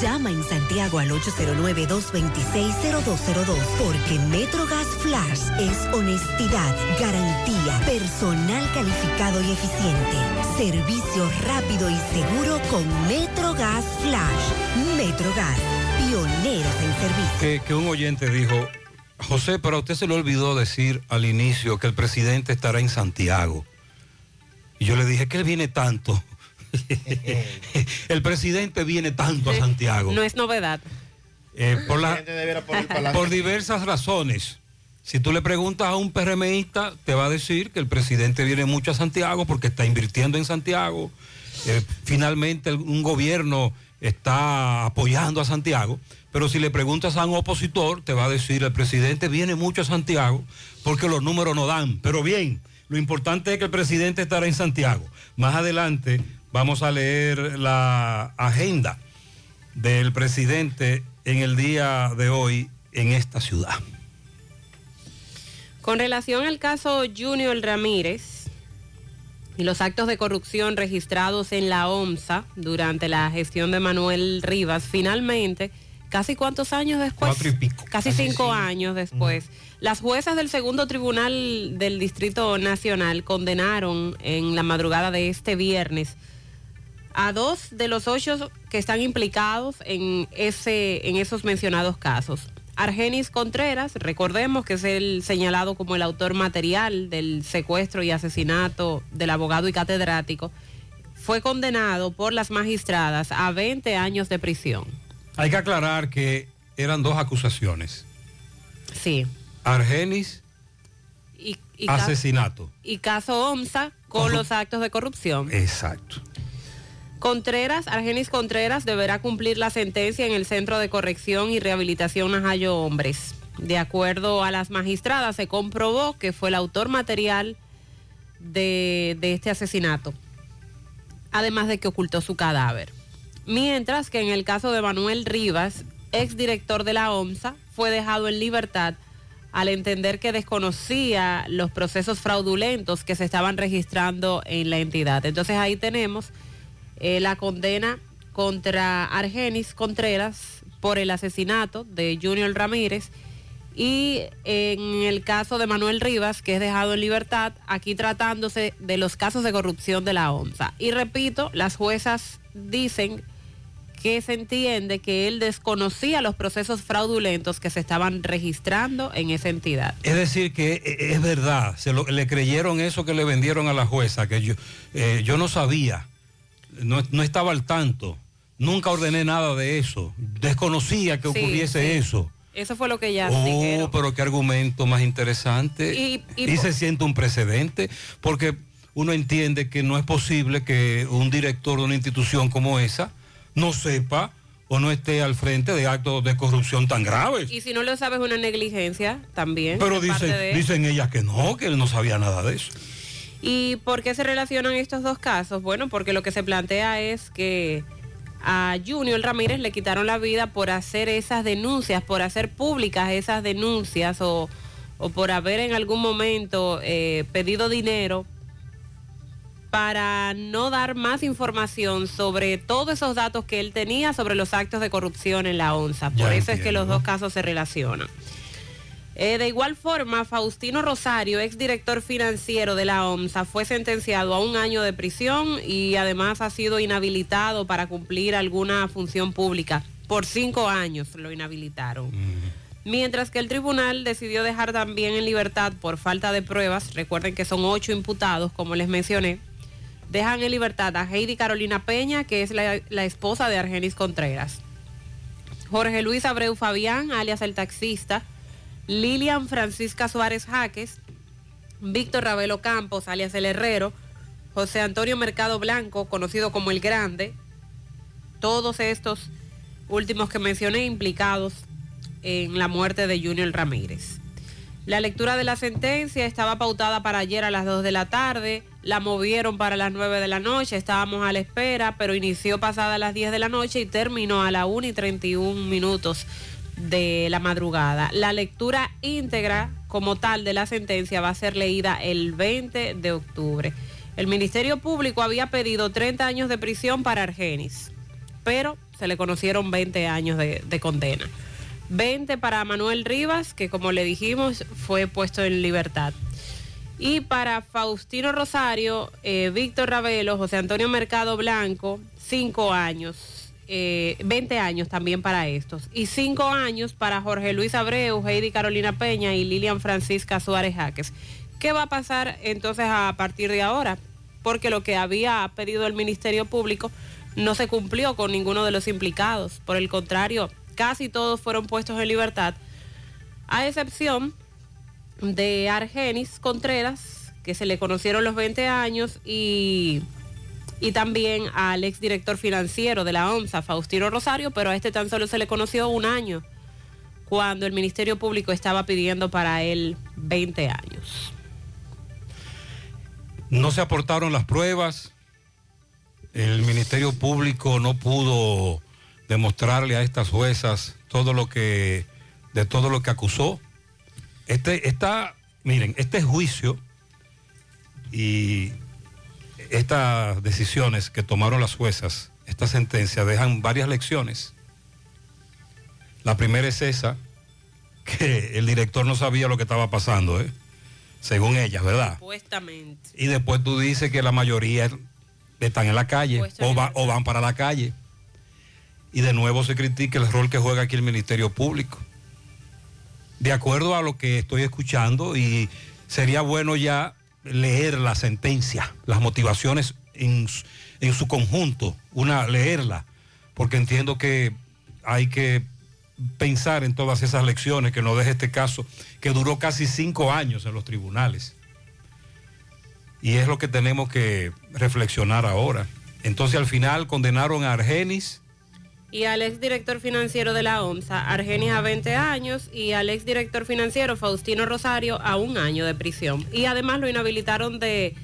Llama en Santiago al 809-226-0202 porque MetroGas Flash es honestidad, garantía, personal calificado y eficiente, servicio rápido y seguro con MetroGas Flash. MetroGas, pioneros en servicio. Que, un oyente dijo, José, pero a usted se le olvidó decir al inicio que el presidente estará en Santiago. Y yo le dije que él viene tanto. el presidente viene tanto a Santiago. No es novedad. Eh, por, la- por diversas razones. Si tú le preguntas a un PRMista, te va a decir que el presidente viene mucho a Santiago porque está invirtiendo en Santiago. Eh, finalmente un gobierno está apoyando a Santiago. Pero si le preguntas a un opositor, te va a decir el presidente viene mucho a Santiago porque los números no dan. Pero bien, lo importante es que el presidente estará en Santiago. Más adelante vamos a leer la agenda del presidente en el día de hoy en esta ciudad. Con relación al caso Junior Ramírez y los actos de corrupción registrados en la OMSA durante la gestión de Manuel Rivas, finalmente, casi cuántos años después? Cuatro y pico. Casi cinco años después. Las juezas del segundo tribunal del Distrito Nacional condenaron en la madrugada de este viernes a dos de los ocho que están implicados en, ese, en esos mencionados casos. Argenis Contreras, recordemos que es el señalado como el autor material del secuestro y asesinato del abogado y catedrático, fue condenado por las magistradas a 20 años de prisión. Hay que aclarar que eran dos acusaciones. Sí. Argenis, Y, asesinato. y caso OMSA con los actos de corrupción. Exacto. Contreras, Argenis Contreras deberá cumplir la sentencia en el Centro de Corrección y Rehabilitación Najayo Hombres. De acuerdo a las magistradas, se comprobó que fue el autor material de, este asesinato, además de que ocultó su cadáver. Mientras que en el caso de Manuel Rivas, exdirector de la OMSA, fue dejado en libertad al entender que desconocía los procesos fraudulentos que se estaban registrando en la entidad. Entonces ahí tenemos eh, la condena contra Argenis Contreras por el asesinato de Junior Ramírez y en el caso de Manuel Rivas, que es dejado en libertad, aquí tratándose de los casos de corrupción de la OMSA. Y repito, las juezas dicen que se entiende que él desconocía los procesos fraudulentos que se estaban registrando en esa entidad. Es decir, que eh, es verdad, se lo- le creyeron eso que le vendieron a la jueza, que yo, eh, yo no sabía, no, no estaba al tanto, nunca ordené nada de eso, desconocía que Sí, ocurriese sí. eso. Eso fue lo que ya Oh, dijeron. pero qué argumento más interesante. Y- y Y, por- se siente un precedente, porque uno entiende que no es posible que un director de una institución como esa no sepa o no esté al frente de actos de corrupción tan graves. Y si no lo sabes, una negligencia también. Pero dicen, de dicen ellas que no, que él no sabía nada de eso. ¿Y por qué se relacionan estos dos casos? Bueno, porque lo que se plantea es que a Junior Ramírez le quitaron la vida por hacer esas denuncias, por hacer públicas esas denuncias o, o por haber en algún momento eh, pedido dinero para no dar más información sobre todos esos datos que él tenía sobre los actos de corrupción en la ONSA. Por Ya eso es que los dos casos se relacionan. Eh, de igual forma, Faustino Rosario, exdirector financiero de la OMSA, fue sentenciado a un año de prisión y además ha sido inhabilitado para cumplir alguna función pública. Por cinco años lo inhabilitaron. Mientras que el tribunal decidió dejar también en libertad por falta de pruebas, recuerden que son ocho imputados, como les mencioné, dejan en libertad a Heidi Carolina Peña, que es la, la esposa de Argenis Contreras. Jorge Luis Abreu Fabián, alias el taxista, Lilian Francisca Suárez Jaques, Víctor Ravelo Campos, alias el Herrero, José Antonio Mercado Blanco, conocido como el Grande, todos estos últimos que mencioné implicados en la muerte de Junior Ramírez. La lectura de la sentencia estaba pautada para ayer a las 2 de la tarde, la movieron para las 9 de la noche, estábamos a la espera, pero inició pasada las 10 de la noche y terminó a la 1 y 31 minutos de la madrugada. La lectura íntegra como tal de la sentencia va a ser leída el 20 de octubre. El Ministerio Público había pedido 30 años de prisión para Argenis. pero se le conocieron 20 años de, de condena. 20 para Manuel Rivas, que como le dijimos fue puesto en libertad. Y para Faustino Rosario, eh, Víctor Ravelo, José Antonio Mercado Blanco, 5 años, eh, 20 años también para estos. Y 5 años para Jorge Luis Abreu, Heidi Carolina Peña y Lilian Francisca Suárez Jaques. ¿Qué va a pasar entonces a partir de ahora? Porque lo que había pedido el Ministerio Público no se cumplió con ninguno de los implicados. Por el contrario, casi todos fueron puestos en libertad, a excepción de Argenis Contreras, que se le conocieron los 20 años, y, y también al exdirector financiero de la OMSA, Faustino Rosario, pero a este tan solo se le conoció un año, cuando el Ministerio Público estaba pidiendo para él 20 años. No se aportaron las pruebas, el Ministerio Público no pudo demostrarle a estas juezas todo lo que, de todo lo que acusó. Este, está, miren, este juicio y estas decisiones que tomaron las juezas, esta sentencia, dejan varias lecciones. La primera es esa, que el director no sabía lo que estaba pasando, ¿eh? según ellas, ¿verdad? Supuestamente. Y después tú dices que la mayoría están en la calle o, va- o van para la calle. Y de nuevo se critica el rol que juega aquí el Ministerio Público. De acuerdo a lo que estoy escuchando, y sería bueno ya leer la sentencia, las motivaciones en, en su conjunto, una leerla, porque entiendo que hay que pensar en todas esas lecciones que nos deja este caso, que duró casi cinco años en los tribunales. Y es lo que tenemos que reflexionar ahora. Entonces al final condenaron a Argenis, Y al exdirector financiero de la OMSA, Argenis a 20 años, y al exdirector financiero Faustino Rosario a un año de prisión. Y además lo inhabilitaron de,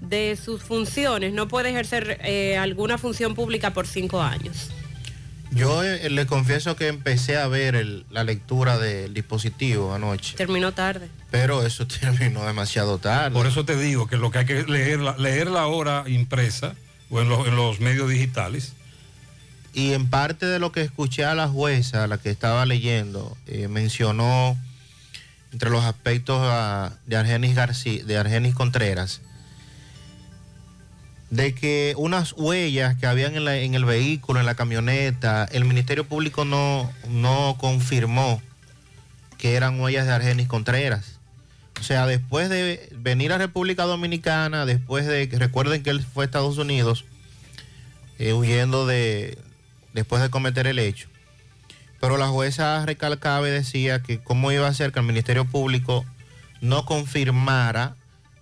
de sus funciones. No puede ejercer eh, alguna función pública por cinco años. Yo eh, le confieso que empecé a ver el- la lectura del dispositivo anoche, Terminó tarde. pero eso terminó demasiado tarde. por eso te digo que lo que hay que leerla, leerla ahora impresa o en, los- en los medios digitales. Y en parte de lo que escuché a la jueza, la que estaba leyendo, eh, mencionó entre los aspectos ah, de Argenis García, de Argenis Contreras, de que unas huellas que habían en, el vehículo, en la camioneta, el Ministerio Público no, no confirmó que eran huellas de Argenis Contreras. O sea, después de venir a República Dominicana, después de recuerden que él fue a Estados Unidos, eh, huyendo de, después de cometer el hecho. Pero la jueza recalcaba y decía que cómo iba a ser que el Ministerio Público no confirmara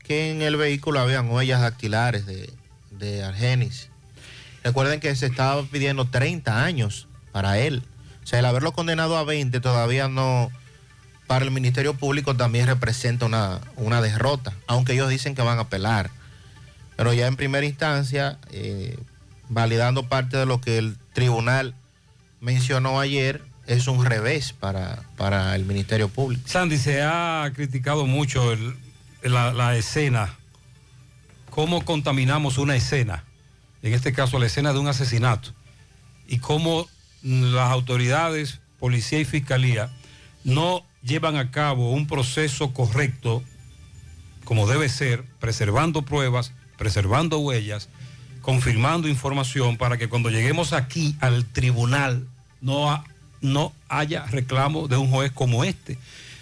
que en el vehículo habían huellas dactilares de, de Argenis. Recuerden que se estaba pidiendo 30 años para él. O sea, el haberlo condenado a 20 todavía no, para el Ministerio Público también representa una, una derrota, aunque ellos dicen que van a apelar. Pero ya en primera instancia, eh, validando parte de lo que el tribunal mencionó ayer, es un revés para, para el Ministerio Público. Sandy, se ha criticado mucho el- la, la escena, cómo contaminamos una escena, en este caso la escena de un asesinato, y cómo las autoridades, policía y fiscalía, no llevan a cabo un proceso correcto, como debe ser, preservando pruebas, preservando huellas, confirmando información para que cuando lleguemos aquí al tribunal no, no haya reclamo de un juez como este.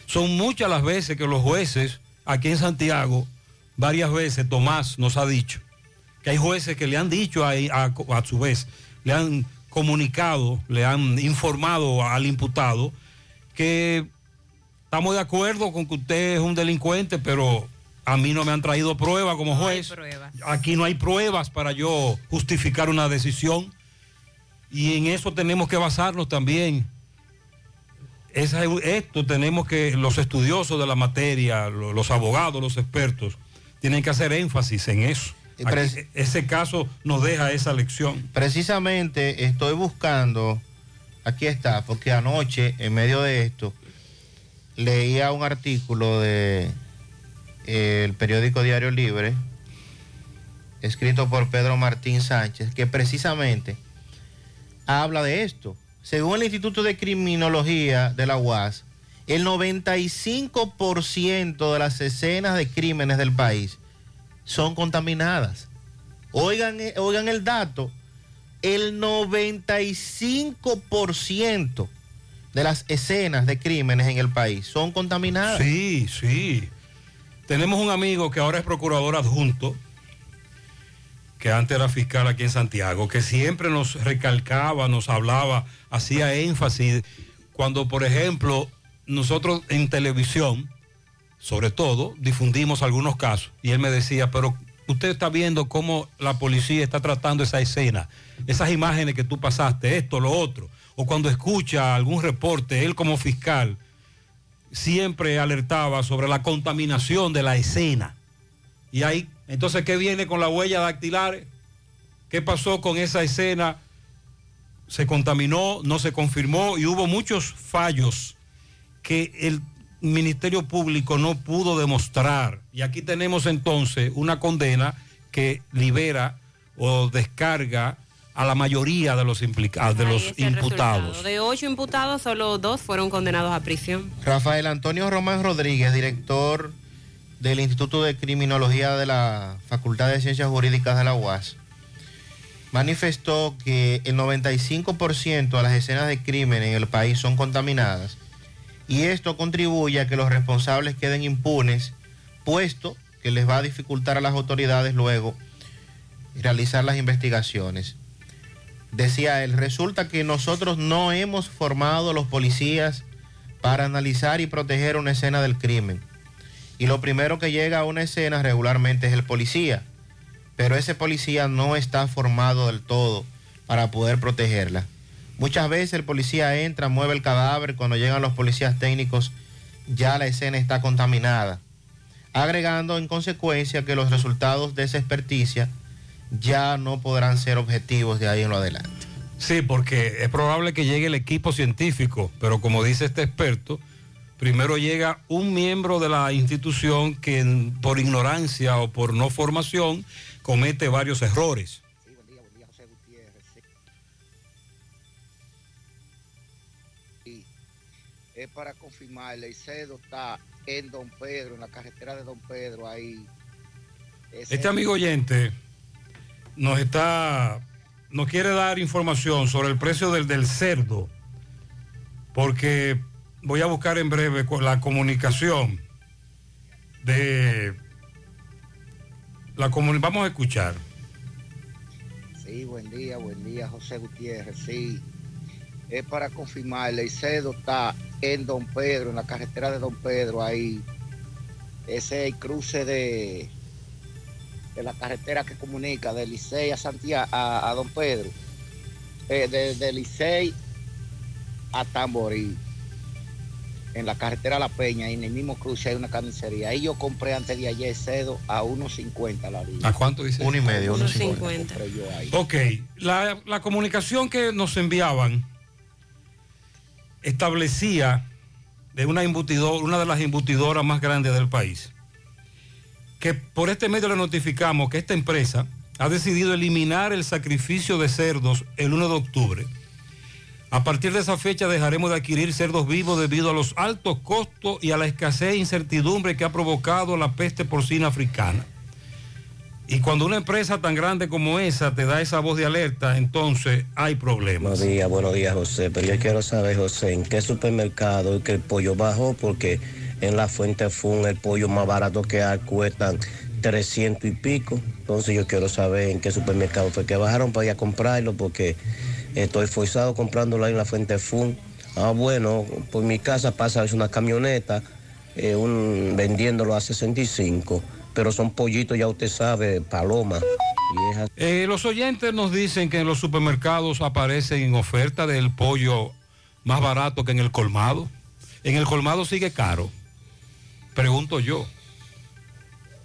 Son muchas las veces que los jueces aquí en Santiago, varias veces Tomás nos ha dicho que hay jueces que le han dicho a, a- a su vez, le han comunicado, le han informado al imputado que estamos de acuerdo con que usted es un delincuente, pero a mí no me han traído prueba como juez. Aquí no hay pruebas para yo justificar una decisión. Y en eso tenemos que basarnos también. Esa- esto tenemos que, los estudiosos de la materia, lo- los abogados, los expertos, tienen que hacer énfasis en eso. Aquí, ese caso nos deja esa lección. Precisamente estoy buscando, aquí está, porque anoche, en medio de esto, leía un artículo de el periódico Diario Libre, escrito por Pedro Martín Sánchez, que precisamente habla de esto. Según el Instituto de Criminología de la UAS, el 95% de las escenas de crímenes del país son contaminadas. Oigan, eh, oigan el dato, el 95% de las escenas de crímenes en el país son contaminadas. Sí, sí. Tenemos un amigo que ahora es procurador adjunto, que antes era fiscal aquí en Santiago, que siempre nos recalcaba, nos hablaba, hacía énfasis cuando, por ejemplo, nosotros en televisión, sobre todo, difundimos algunos casos. Y él me decía, pero usted está viendo cómo la policía está tratando esa escena, esas imágenes que tú pasaste, esto, lo otro, o cuando escucha algún reporte, él como fiscal siempre alertaba sobre la contaminación de la escena. Y ahí, entonces, ¿qué viene con la huella dactilar? ¿Qué pasó con esa escena? Se contaminó, no se confirmó y hubo muchos fallos que el Ministerio Público no pudo demostrar. Y aquí tenemos entonces una condena que libera o descarga a la mayoría de los implicados, de los imputados. resultado. De ocho imputados, solo dos fueron condenados a prisión. Rafael Antonio Román Rodríguez, director del Instituto de Criminología de la Facultad de Ciencias Jurídicas de la UAS, manifestó que el 95% de las escenas de crimen en el país son contaminadas y esto contribuye a que los responsables queden impunes, puesto que les va a dificultar a las autoridades luego realizar las investigaciones. Decía él, resulta que nosotros no hemos formado los policías para analizar y proteger una escena del crimen. Y lo primero que llega a una escena regularmente es el policía, pero ese policía no está formado del todo para poder protegerla. Muchas veces el policía entra, mueve el cadáver, cuando llegan los policías técnicos ya la escena está contaminada, agregando en consecuencia que los resultados de esa experticia ya no podrán ser objetivos de ahí en lo adelante. Sí, porque es probable que llegue el equipo científico, pero como dice este experto, primero llega un miembro de la institución que por ignorancia o por no formación comete varios errores. es para confirmar, el está en Don Pedro, en la carretera de Don Pedro, ahí. Ese- Este amigo oyente nos está, nos quiere dar información sobre el precio del, del cerdo, porque voy a buscar en breve la comunicación de la comuni- vamos a escuchar. Sí, buen día, buen día, José Gutiérrez, sí. Es para confirmar, el Eicedo está en Don Pedro, en la carretera de Don Pedro, ahí. Ese es el cruce de, de la carretera que comunica de Licey a Santiago, a, a Don Pedro. Eh, de, de Licey a Tamborí. En la carretera La Peña, y en el mismo cruce hay una carnicería. Ahí yo compré antes de ayer cedo a 1.50 la libra. ¿A cuánto dice? Uno y medio, uno cincuenta. Compré yo ahí. Ok, la, la comunicación que nos enviaban establecía de una embutidora, una de las embutidoras más grandes del país, que por este medio le notificamos que esta empresa ha decidido eliminar el sacrificio de cerdos el 1 de octubre. A partir de esa fecha dejaremos de adquirir cerdos vivos debido a los altos costos y a la escasez e incertidumbre que ha provocado la peste porcina africana. Y cuando una empresa tan grande como esa te da esa voz de alerta, entonces hay problemas. Buenos días, buenos días, José. Pero yo quiero saber, José, ¿en qué supermercado que el pollo bajó? Porque en la Fuente Fun el pollo más barato que hay cuestan 300 y pico. Entonces yo quiero saber en qué supermercado fue que bajaron para ir a comprarlo porque estoy forzado comprándolo ahí en la Fuente Fun. Ah, bueno, por mi casa pasa es una camioneta eh, un, vendiéndolo a 65, pero son pollitos, ya usted sabe, paloma. Eh, los oyentes nos dicen que en los supermercados aparecen en oferta del pollo más barato que en el colmado. En el colmado sigue caro, pregunto yo.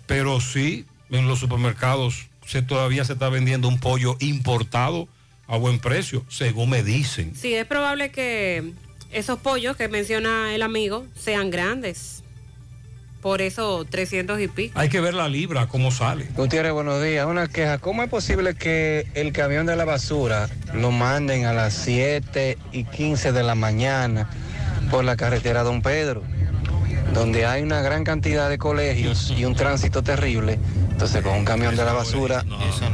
Pero sí, en los supermercados se, todavía se está vendiendo un pollo importado a buen precio, según me dicen. Sí, es probable que esos pollos que menciona el amigo sean grandes. Por eso 300 y pico. Hay que ver la libra, cómo sale. Gutiérrez, buenos días. Una queja. ¿Cómo es posible que el camión de la basura lo manden a las 7 y 15 de la mañana por la carretera Don Pedro, donde hay una gran cantidad de colegios y un tránsito terrible? Entonces, con un camión de la basura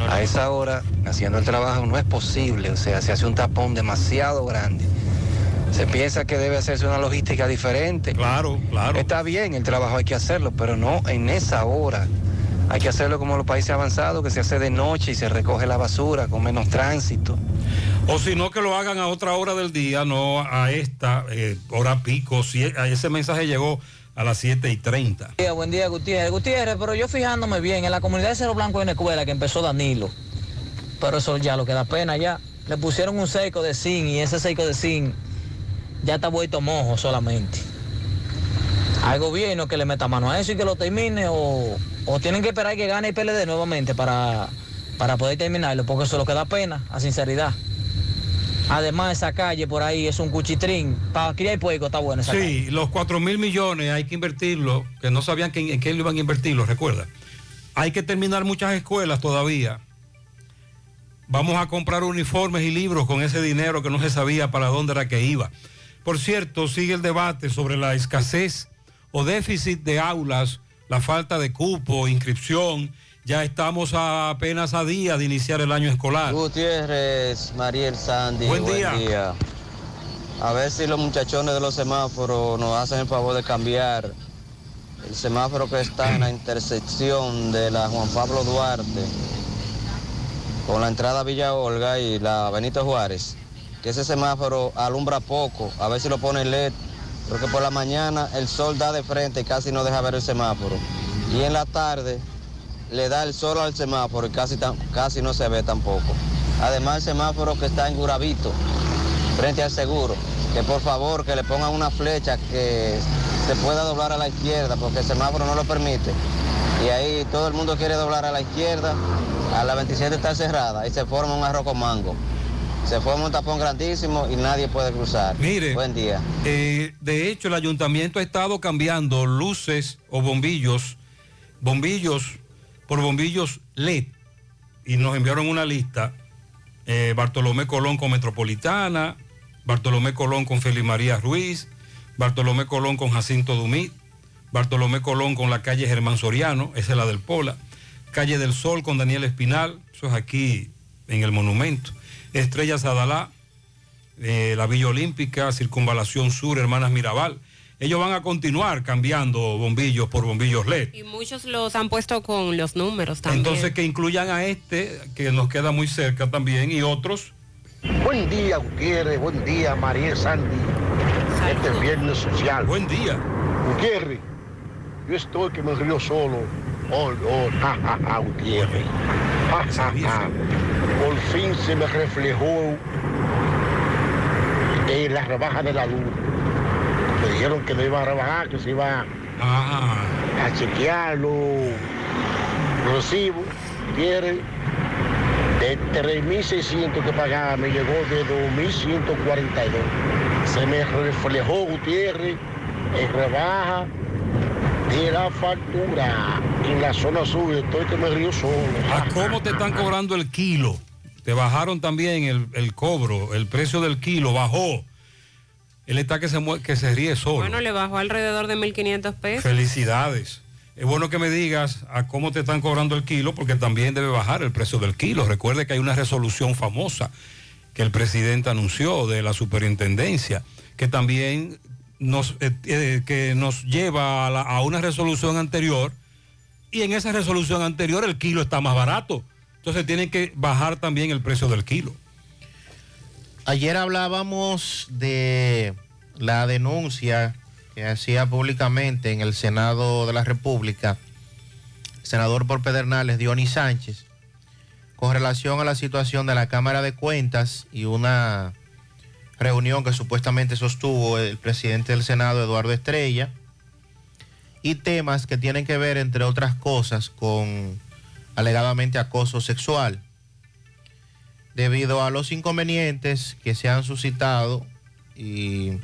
a esa hora, haciendo el trabajo, no es posible. O sea, se hace un tapón demasiado grande. Se piensa que debe hacerse una logística diferente. Claro, claro. Está bien, el trabajo hay que hacerlo, pero no en esa hora. Hay que hacerlo como los países avanzados, que se hace de noche y se recoge la basura con menos tránsito. O si no, que lo hagan a otra hora del día, no a esta eh, hora pico. Si a ese mensaje llegó a las 7 y 30. Buen día, buen día, Gutiérrez. Gutiérrez, pero yo fijándome bien, en la comunidad de Cerro Blanco hay una escuela que empezó Danilo. Pero eso ya lo que da pena ya. Le pusieron un seco de zinc y ese seco de zinc ya está vuelto mojo solamente. Al gobierno que le meta mano a eso y que lo termine o, o tienen que esperar que gane el PLD nuevamente para, para poder terminarlo, porque eso es lo que da pena, a sinceridad. Además, esa calle por ahí es un cuchitrín. Para criar puerco está bueno esa calle. Sí, los 4 mil millones hay que invertirlo, que no sabían que, en qué lo iban a invertirlo, recuerda. Hay que terminar muchas escuelas todavía. Vamos a comprar uniformes y libros con ese dinero que no se sabía para dónde era que iba. Por cierto, sigue el debate sobre la escasez o déficit de aulas, la falta de cupo, inscripción. Ya estamos a apenas a día de iniciar el año escolar. Gutiérrez, Mariel Sandy. Buen día. A ver si los muchachones de los semáforos nos hacen el favor de cambiar el semáforo que está en la intersección de la Juan Pablo Duarte con la entrada a Villa Olga y la Benito Juárez. Que ese semáforo alumbra poco, a ver si lo pone LED, porque por la mañana el sol da de frente y casi no deja ver el semáforo. Y en la tarde le da el sol al semáforo y casi, tan- casi no se ve tampoco. Además el semáforo que está en Guravito, frente al seguro, que por favor que le pongan una flecha que se pueda doblar a la izquierda porque el semáforo no lo permite. Y ahí todo el mundo quiere doblar a la izquierda, a la 27 está cerrada y se forma un arroz con mango. Se forma un tapón grandísimo y nadie puede cruzar. Mire, Buen día. Eh, de hecho, el ayuntamiento ha estado cambiando luces o bombillos, bombillos por bombillos LED. Y nos enviaron una lista. eh, Bartolomé Colón con Metropolitana, Bartolomé Colón con Feliz María Ruiz, Bartolomé Colón con Jacinto Dumit, Bartolomé Colón con la calle Germán Soriano, esa es la del Pola, calle del Sol con Daniel Espinal, eso es aquí en el monumento, Estrella Sadalá, eh, la Villa Olímpica, Circunvalación Sur, Hermanas Mirabal. Ellos van a continuar cambiando bombillos por bombillos LED. Y muchos los han puesto con los números también. Entonces que incluyan a este, que nos queda muy cerca también, y otros. Buen día, Gutiérrez. Buen día, María Sandy. Este es viernes social. Buen día. Gutiérrez, yo estoy que me río solo. Oh, oh, ja, ja, ja, Gutiérrez. Ja, ja, ja. Por fin se me reflejó en la rebaja de la luz. Dijeron que no iba a rebajar, que se iba a chequear los recibos. Gutiérrez, de 3.600 que pagaba, me llegó de 2.142. Se me reflejó, Gutiérrez, en rebaja de la factura en la zona sur. Estoy que me río solo. ¿A cómo te están cobrando el kilo? Te bajaron también el, el cobro, el precio del kilo bajó. Él está que se, que se ríe solo. Bueno, le bajó alrededor de 1.500 pesos. Felicidades. Es bueno que me digas a cómo te están cobrando el kilo, porque también debe bajar el precio del kilo. Recuerde que hay una resolución famosa que el presidente anunció de la superintendencia, que también nos, eh, eh, que nos lleva a, la- a una resolución anterior, y en esa resolución anterior el kilo está más barato. Entonces tienen que bajar también el precio del kilo. Ayer hablábamos de la denuncia que hacía públicamente en el Senado de la República senador por Pedernales, Dionis Sánchez, con relación a la situación de la Cámara de Cuentas y una reunión que supuestamente sostuvo el presidente del Senado, Eduardo Estrella, y temas que tienen que ver, entre otras cosas, con alegadamente acoso sexual debido a los inconvenientes que se han suscitado y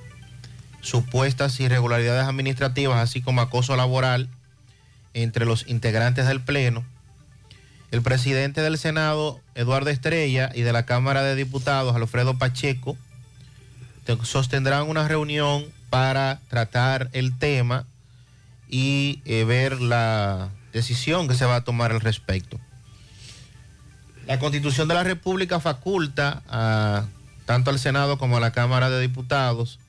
supuestas irregularidades administrativas, así como acoso laboral entre los integrantes del Pleno. El presidente del Senado, Eduardo Estrella, y de la Cámara de Diputados, Alfredo Pacheco, te- sostendrán una reunión para tratar el tema y eh, ver la decisión que se va a tomar al respecto. La Constitución de la República faculta a tanto al Senado como a la Cámara de Diputados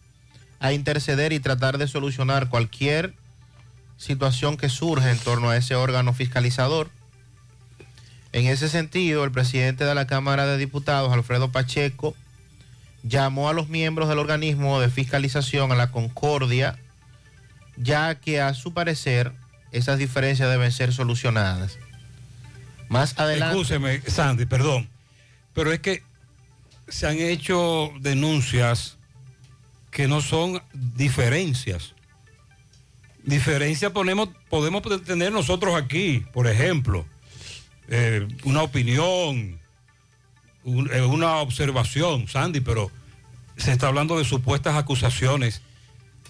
a interceder y tratar de solucionar cualquier situación que surja en torno a ese órgano fiscalizador. En ese sentido, el presidente de la Cámara de Diputados, Alfredo Pacheco, llamó a los miembros del organismo de fiscalización a la concordia, ya que a su parecer esas diferencias deben ser solucionadas. Más adelante... Escúcheme, Sandy, perdón. Pero es que se han hecho denuncias que no son diferencias. Diferencias ponemos, podemos tener nosotros aquí, por ejemplo, eh, una opinión, un- eh, una observación, Sandy, pero se está hablando de supuestas acusaciones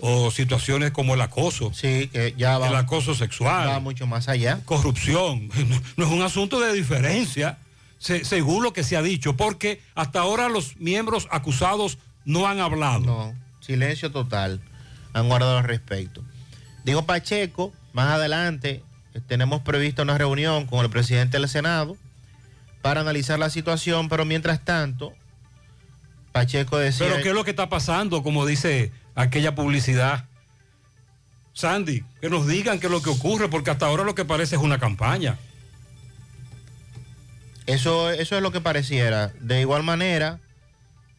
o situaciones como el acoso. Sí, que ya va. El acoso sexual. Va mucho más allá. Corrupción. No, es un asunto de diferencia, se- según lo que se ha dicho, porque hasta ahora los miembros acusados no han hablado. No, silencio total. Han guardado al respecto. Dijo Pacheco, más adelante eh, tenemos prevista una reunión con el presidente del Senado para analizar la situación, pero mientras tanto, Pacheco decía... Pero ¿qué es lo que está pasando, como dice aquella publicidad? Sandy, que nos digan qué es lo que ocurre, porque hasta ahora lo que parece es una campaña. Eso, eso es lo que pareciera. De igual manera,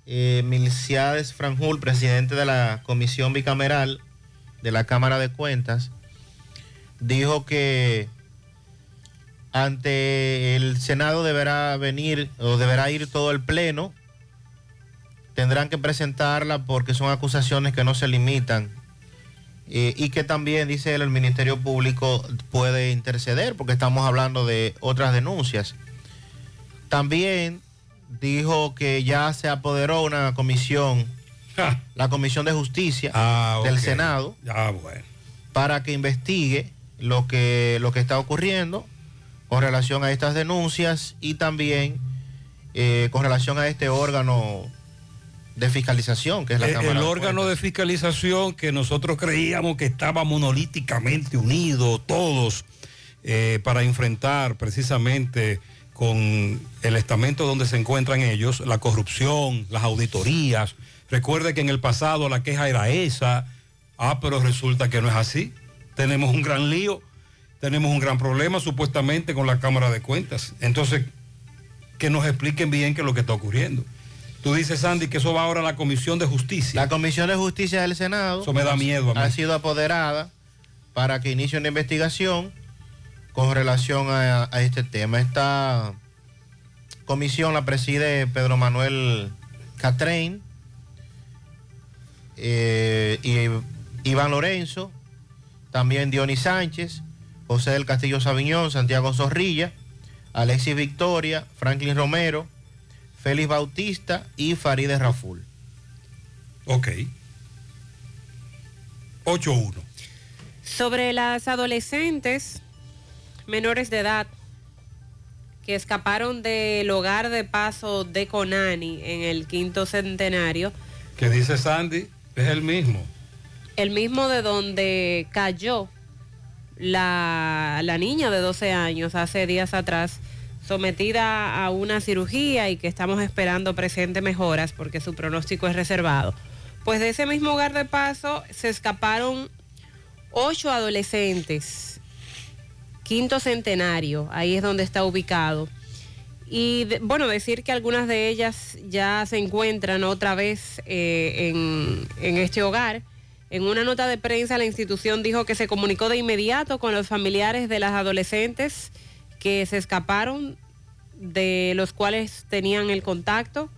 eh, Milciades Franjul, presidente de la Comisión Bicameral de la Cámara de Cuentas, dijo que ante el Senado deberá venir o deberá ir todo el Pleno. Tendrán que presentarla porque son acusaciones que no se limitan. Eh, y que también, dice él, el Ministerio Público puede interceder porque estamos hablando de otras denuncias. También dijo que ya se apoderó una comisión, la Comisión de Justicia del ok. Senado, Ah, bueno. para que investigue lo que, lo que está ocurriendo con relación a estas denuncias y también eh, con relación a este órgano de fiscalización, que es la Eh, Cámara el de órgano de fiscalización que nosotros creíamos que estaba monolíticamente unido todos eh, para enfrentar precisamente con el estamento donde se encuentran ellos, la corrupción, las auditorías. Recuerde que en el pasado la queja era esa, ah, pero resulta que no es así. Tenemos un gran lío, tenemos un gran problema supuestamente con la Cámara de Cuentas. Entonces, que nos expliquen bien qué es lo que está ocurriendo. Tú dices, Sandy, que eso va ahora a la Comisión de Justicia. La Comisión de Justicia del Senado Eso me da miedo a mí. ha sido apoderada para que inicie una investigación con relación a, a este tema. Esta comisión la preside Pedro Manuel Catrein eh, y Iván Lorenzo, también Dionis Sánchez, José del Castillo Sabiñón, Santiago Zorrilla, Alexis Victoria, Franklin Romero, Félix Bautista y Farideh Raful. Ok. 8-1. Sobre las adolescentes menores de edad que escaparon del hogar de paso de Conani en el quinto centenario, Que dice Sandy, es el mismo. el mismo de donde cayó la, la niña de 12 años hace días atrás, sometida a una cirugía y que estamos esperando presente mejoras porque su pronóstico es reservado. Pues de ese mismo hogar de paso se escaparon ocho adolescentes, quinto centenario, ahí es donde está ubicado. Y bueno, decir que algunas de ellas ya se encuentran otra vez eh, en este hogar. En una nota de prensa la institución dijo que se comunicó de inmediato con los familiares de las adolescentes que se escaparon, de los cuales tenían el contacto.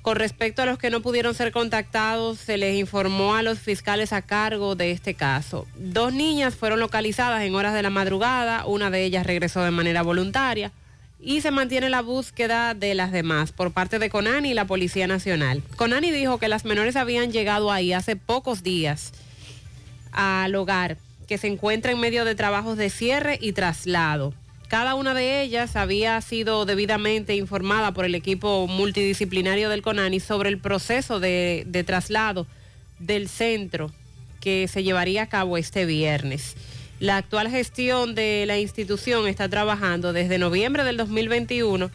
Con respecto a los que no pudieron ser contactados, se les informó a los fiscales a cargo de este caso. Dos niñas fueron localizadas en horas de la madrugada, una de ellas regresó de manera voluntaria y se mantiene la búsqueda de las demás por parte de Conani y la Policía Nacional. Conani dijo que las menores habían llegado ahí hace pocos días al hogar, que se encuentra en medio de trabajos de cierre y traslado. Cada una de ellas había sido debidamente informada por el equipo multidisciplinario del CONANI sobre el proceso de, de traslado del centro que se llevaría a cabo este viernes. La actual gestión de la institución está trabajando desde noviembre del 2021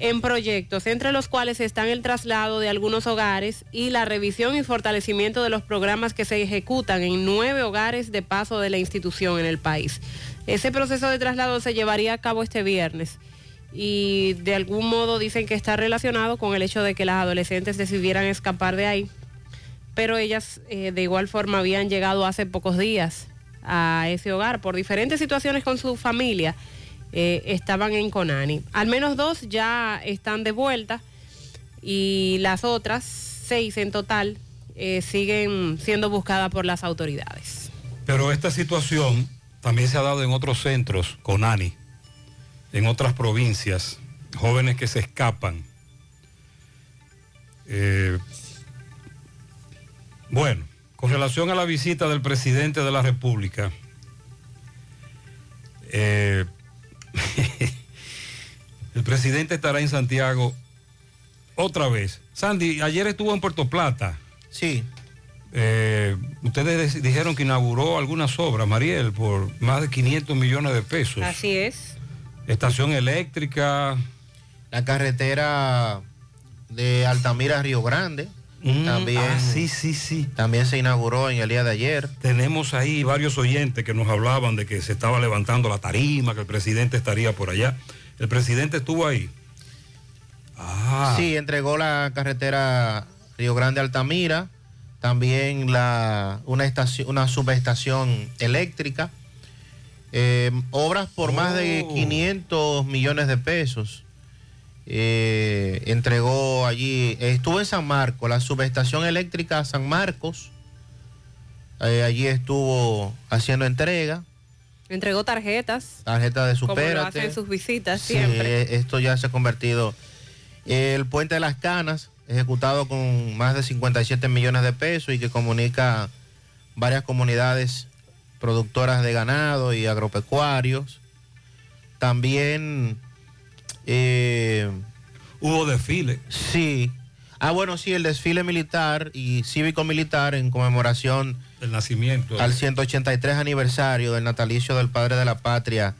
en proyectos, entre los cuales están el traslado de algunos hogares y la revisión y fortalecimiento de los programas que se ejecutan en nueve hogares de paso de la institución en el país. Ese proceso de traslado se llevaría a cabo este viernes y de algún modo dicen que está relacionado con el hecho de que las adolescentes decidieran escapar de ahí, pero ellas eh, de igual forma habían llegado hace pocos días a ese hogar por diferentes situaciones con su familia. eh, estaban en Conani. Al menos dos ya están de vuelta y las otras seis en total eh, siguen siendo buscadas por las autoridades. Pero esta situación también se ha dado en otros centros, con ANI, en otras provincias, jóvenes que se escapan. Eh, bueno, con relación a la visita del presidente de la República, eh, el presidente estará en Santiago otra vez. Sandy, ayer estuvo en Puerto Plata. Sí. Eh, ustedes dijeron que inauguró algunas obras, Mariel, por más de 500 millones de pesos. Así es. Estación eléctrica. La carretera de Altamira a Río Grande. Mm, también, ah, sí, sí, sí. También se inauguró en el día de ayer. Tenemos ahí varios oyentes que nos hablaban de que se estaba levantando la tarima, que el presidente estaría por allá. El presidente estuvo ahí. Ah. Sí, entregó la carretera Río Grande Altamira, también la, una, estación, una subestación eléctrica, eh, obras por más de Oh. 500 millones de pesos. Eh, entregó allí, estuvo en San Marcos, la subestación eléctrica San Marcos, eh, allí estuvo haciendo entrega, Entregó tarjetas, tarjeta de como lo Supérate. sus visitas Sí, siempre. esto ya se ha convertido. El puente de las Canas, ejecutado con más de 57 millones de pesos y que comunica varias comunidades productoras de ganado y agropecuarios. También eh, hubo desfile. Sí. Ah, bueno, sí, el desfile militar y cívico-militar en conmemoración El nacimiento. al 183 aniversario del natalicio del padre de la patria,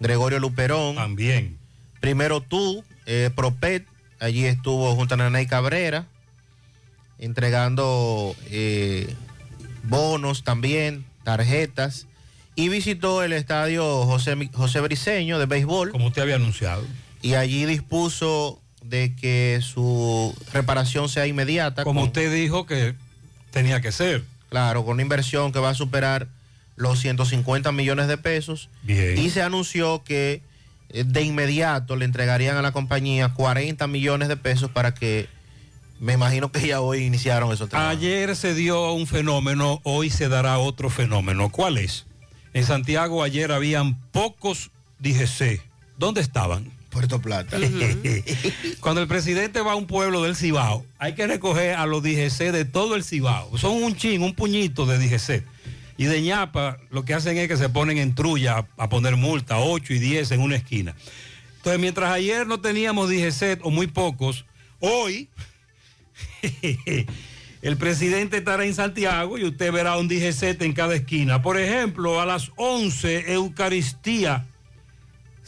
Gregorio Luperón. También. Primero tú, eh, Propet, allí estuvo junto a Nanay Cabrera, entregando eh, bonos también, tarjetas, y visitó el estadio José, José Briceño de béisbol. Como usted había anunciado. Y allí dispuso de que su reparación sea inmediata. Como con- usted dijo que tenía que ser. Claro, con una inversión que va a superar los 150 millones de pesos. Bien. Y se anunció que de inmediato le entregarían a la compañía 40 millones de pesos para que, me imagino que ya hoy iniciaron esos trabajos. Ayer se dio un fenómeno, hoy se dará otro fenómeno. ¿Cuál es? En Santiago ayer habían pocos DGC. ¿Dónde estaban? Puerto Plata. Cuando el presidente va a un pueblo del Cibao, hay que recoger a los DGC de todo el Cibao. Son un chin, un puñito de DGC. Y de ñapa lo que hacen es que se ponen en trulla a, poner multa, 8 y 10 en una esquina. Entonces, mientras ayer no teníamos DGC o muy pocos, hoy el presidente estará en Santiago y usted verá un DGC en cada esquina. Por ejemplo, a las 11, Eucaristía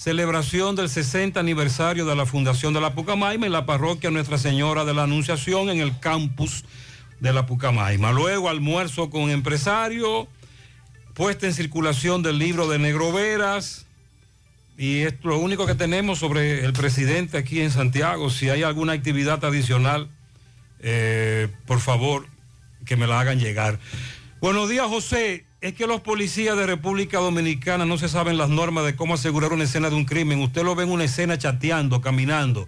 celebración del 60 aniversario de la Fundación de la Pucamaima en la parroquia Nuestra Señora de la Anunciación en el campus de la Pucamaima. Luego almuerzo con empresario, puesta en circulación del libro de Negroveras. Y es lo único que tenemos sobre el presidente aquí en Santiago. Si hay alguna actividad adicional, eh, por favor, que me la hagan llegar. Buenos días, José. Es que los policías de República Dominicana no se saben las normas de cómo asegurar una escena de un crimen. Usted lo ve en una escena chateando, caminando.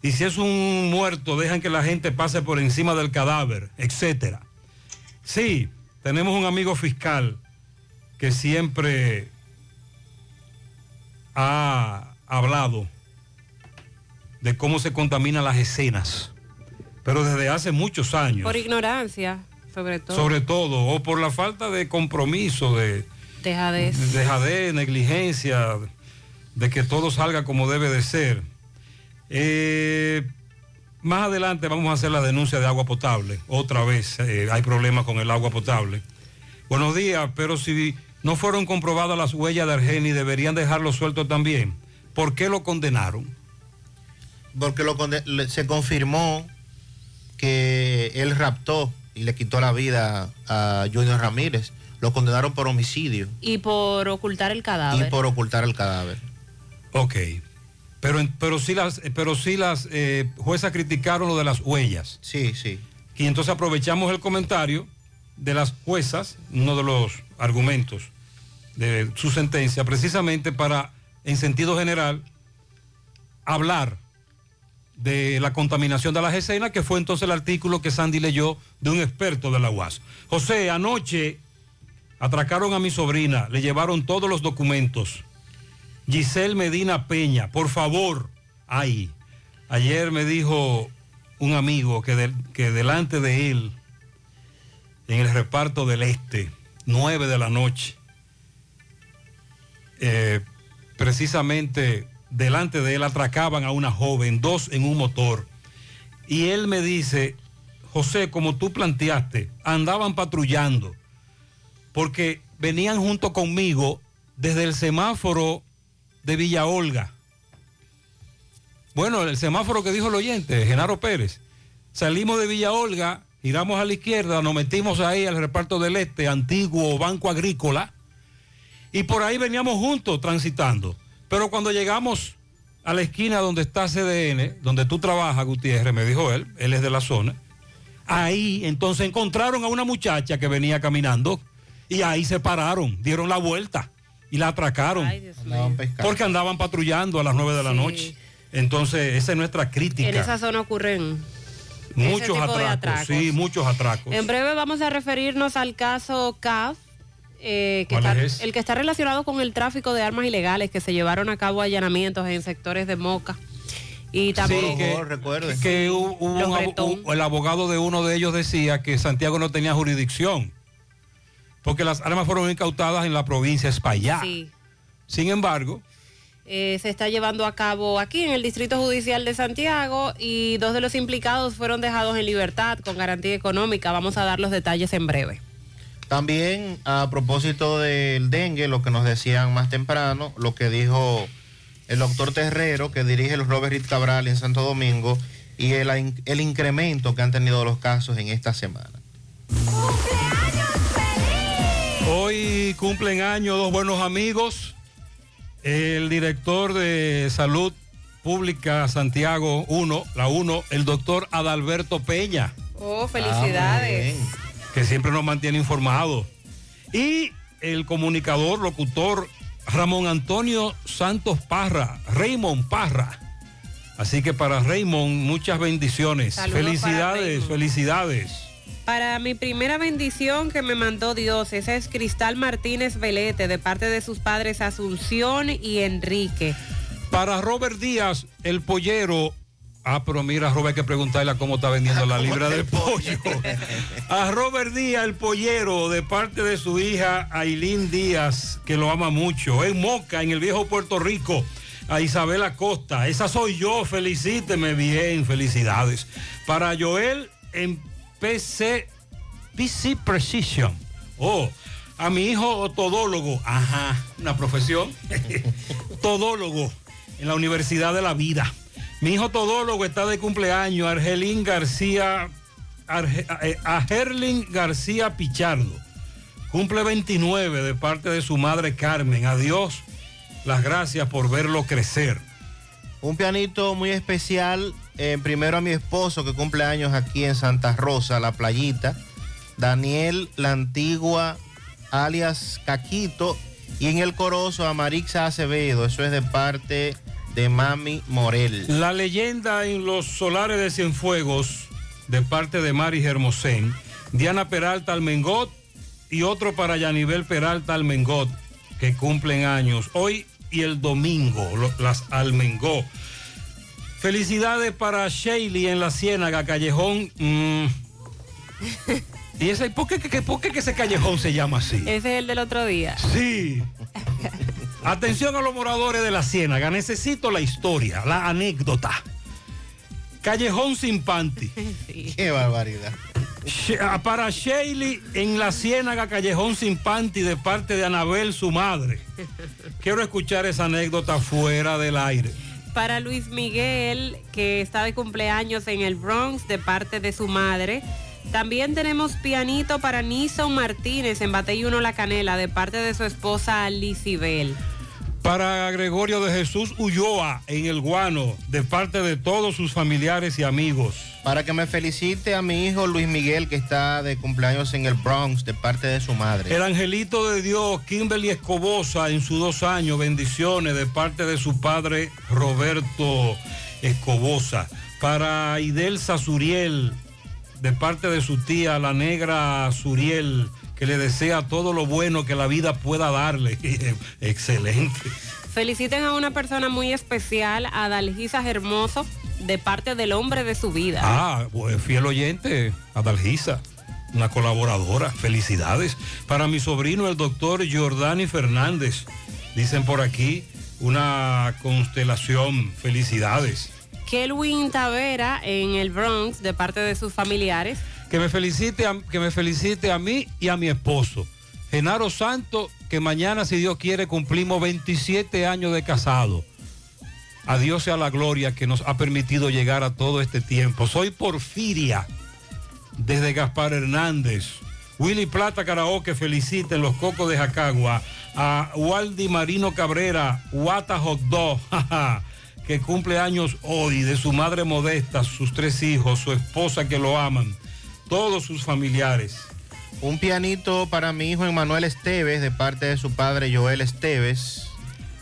Y si es un muerto, dejan que la gente pase por encima del cadáver, etcétera. Sí, tenemos un amigo fiscal que siempre ha hablado de cómo se contaminan las escenas, pero desde hace muchos años. Por ignorancia, sobre todo. sobre todo, o por la falta de compromiso, de Dejadez. dejadez, negligencia, de que todo salga como debe de ser. Eh, más adelante vamos a hacer la denuncia de agua potable. Otra vez eh, hay problemas con el agua potable. Buenos días, pero si no fueron comprobadas las huellas de Argeni, deberían dejarlo suelto también. ¿Por qué lo condenaron? Porque lo se confirmó que él raptó y le quitó la vida a Junior Ramírez. Lo condenaron por homicidio Y por ocultar el cadáver. y por ocultar el cadáver. Ok. Pero, pero sí las, pero sí las eh, juezas criticaron lo de las huellas. Sí, sí. Y entonces aprovechamos el comentario de las juezas, uno de los argumentos de su sentencia, precisamente para, en sentido general, hablar de la contaminación de las escenas, que fue entonces el artículo que Sandy leyó de un experto de la UAS. José, anoche atracaron a mi sobrina, le llevaron todos los documentos. Giselle Medina Peña, por favor, ay, ayer me dijo un amigo que, que delante de él, en el reparto del este, 9 de la noche, eh, precisamente delante de él atracaban a una joven, dos en un motor. Y él me dice, José, como tú planteaste, andaban patrullando, porque venían junto conmigo desde el semáforo de Villa Olga. Bueno, el semáforo que dijo el oyente, Genaro Pérez. Salimos de Villa Olga, giramos a la izquierda, nos metimos ahí al reparto del este, antiguo Banco Agrícola, y por ahí veníamos juntos transitando. Pero cuando llegamos a la esquina donde está CDN, donde tú trabajas, Gutiérrez, me dijo él, él es de la zona, ahí entonces encontraron a una muchacha que venía caminando y ahí se pararon, dieron la vuelta y la atracaron. porque andaban patrullando a las 9 de la Sí. noche. Entonces, esa es nuestra crítica. En esa zona ocurren muchos tipo de atracos, atracos. sí, muchos atracos. En breve vamos a referirnos al caso CAF, eh, que ¿Cuál está- es? el que está relacionado con el tráfico de armas ilegales que se llevaron a cabo allanamientos en sectores de Moca. Y también Sí, que, un un- el abogado de uno de ellos decía que Santiago no tenía jurisdicción, porque las armas fueron incautadas en la provincia de Espaillá. Sí. Sin embargo, eh, se está llevando a cabo aquí en el Distrito Judicial de Santiago y dos de los implicados fueron dejados en libertad con garantía económica. Vamos a dar los detalles en breve. También a propósito del dengue, lo que nos decían más temprano, lo que dijo el doctor Terrero, que dirige el Robert Reed Cabral en Santo Domingo, y el, el incremento que han tenido los casos en esta semana. hoy cumplen años dos buenos amigos, el director de Salud Pública Santiago 1, la 1, el doctor Adalberto Peña. Oh, felicidades. que siempre nos mantiene informados. Y el comunicador, locutor Ramón Antonio Santos Parra, Raymond Parra. Así que para Raymond, muchas bendiciones. Saludos felicidades, felicidades. Para mi primera bendición que me mandó Dios, esa es Cristal Martínez Velete, de parte de sus padres Asunción y Enrique. Para Robert Díaz, el pollero. Ah, pero mira, Robert, hay que preguntarle a cómo está vendiendo la libra del pollo. A Robert Díaz, el pollero, de parte de su hija Ailín Díaz, que lo ama mucho. En Moca, en el viejo Puerto Rico. A Isabel Acosta. Esa soy yo. Felicíteme bien. Felicidades. Para Joel en PC, PC Precision. Oh, a mi hijo todólogo. Ajá, una profesión. todólogo en la Universidad de la Vida. Mi hijo todólogo está de cumpleaños, Argelín García, Arge- eh, Gerlin García Pichardo. Cumple 29 de parte de su madre Carmen. Adiós, las gracias por verlo crecer. Un pianito muy especial, eh, primero a mi esposo que cumple años aquí en Santa Rosa, la playita, Daniel La Antigua, alias Caquito, y en el corozo a Marixa Acevedo, eso es de parte de Mami Morel. La leyenda en los solares de Cienfuegos, de parte de Mari Hermosén, Diana Peralta Almengot y otro para Yanivel Peralta Almengot, que cumplen años. Hoy y el domingo, las Almengot. Felicidades para Shaley en la Ciénaga, Callejón. mm. ¿Y ese, por, qué, qué- por qué que ese callejón se llama así? Ese es el del otro día. Sí. Atención a los moradores de la Ciénaga. Necesito la historia, la anécdota. Callejón sin panty. Qué barbaridad. Ah, Para Shaley en la Ciénaga, Callejón sin panty de parte de Anabel, su madre. Quiero escuchar esa anécdota fuera del aire. Para Luis Miguel, que está de cumpleaños en el Bronx de parte de su madre. También tenemos pianito para Nison Martínez en Batey 1 La Canela de parte de su esposa Lisibel. Para Gregorio de Jesús Ulloa en el Guano de parte de todos sus familiares y amigos. Para que me felicite a mi hijo Luis Miguel, que está de cumpleaños en el Bronx, de parte de su madre. El angelito de Dios, Kimberly Escobosa, en sus dos años, bendiciones de parte de su padre Roberto Escobosa. Para Idelsa Suriel, de parte de su tía, la negra Suriel, que le desea todo lo bueno que la vida pueda darle. Excelente. Feliciten a una persona muy especial, a Dalgisa Hermoso, de parte del hombre de su vida. Ah, pues, fiel oyente, Adalgisa, una colaboradora. Felicidades. Para mi sobrino, el doctor Giordani Fernández. Dicen por aquí una constelación. Felicidades. Kelwin Tavera en el Bronx, de parte de sus familiares. Que me felicite a, que me felicite a mí y a mi esposo. Genaro Santo, que mañana, si Dios quiere, cumplimos 27 años de casado. A Dios sea la gloria que nos ha permitido llegar a todo este tiempo. Soy Porfiria, desde Gaspar Hernández. Willy Plata Karaoke felicita los Cocos de Jacagua a Waldi Marino Cabrera, Wata Hot Dog, que cumple años hoy, de su madre modesta, sus tres hijos, su esposa que lo aman, todos sus familiares. Un pianito para mi hijo Emanuel Esteves, de parte de su padre Joel Esteves.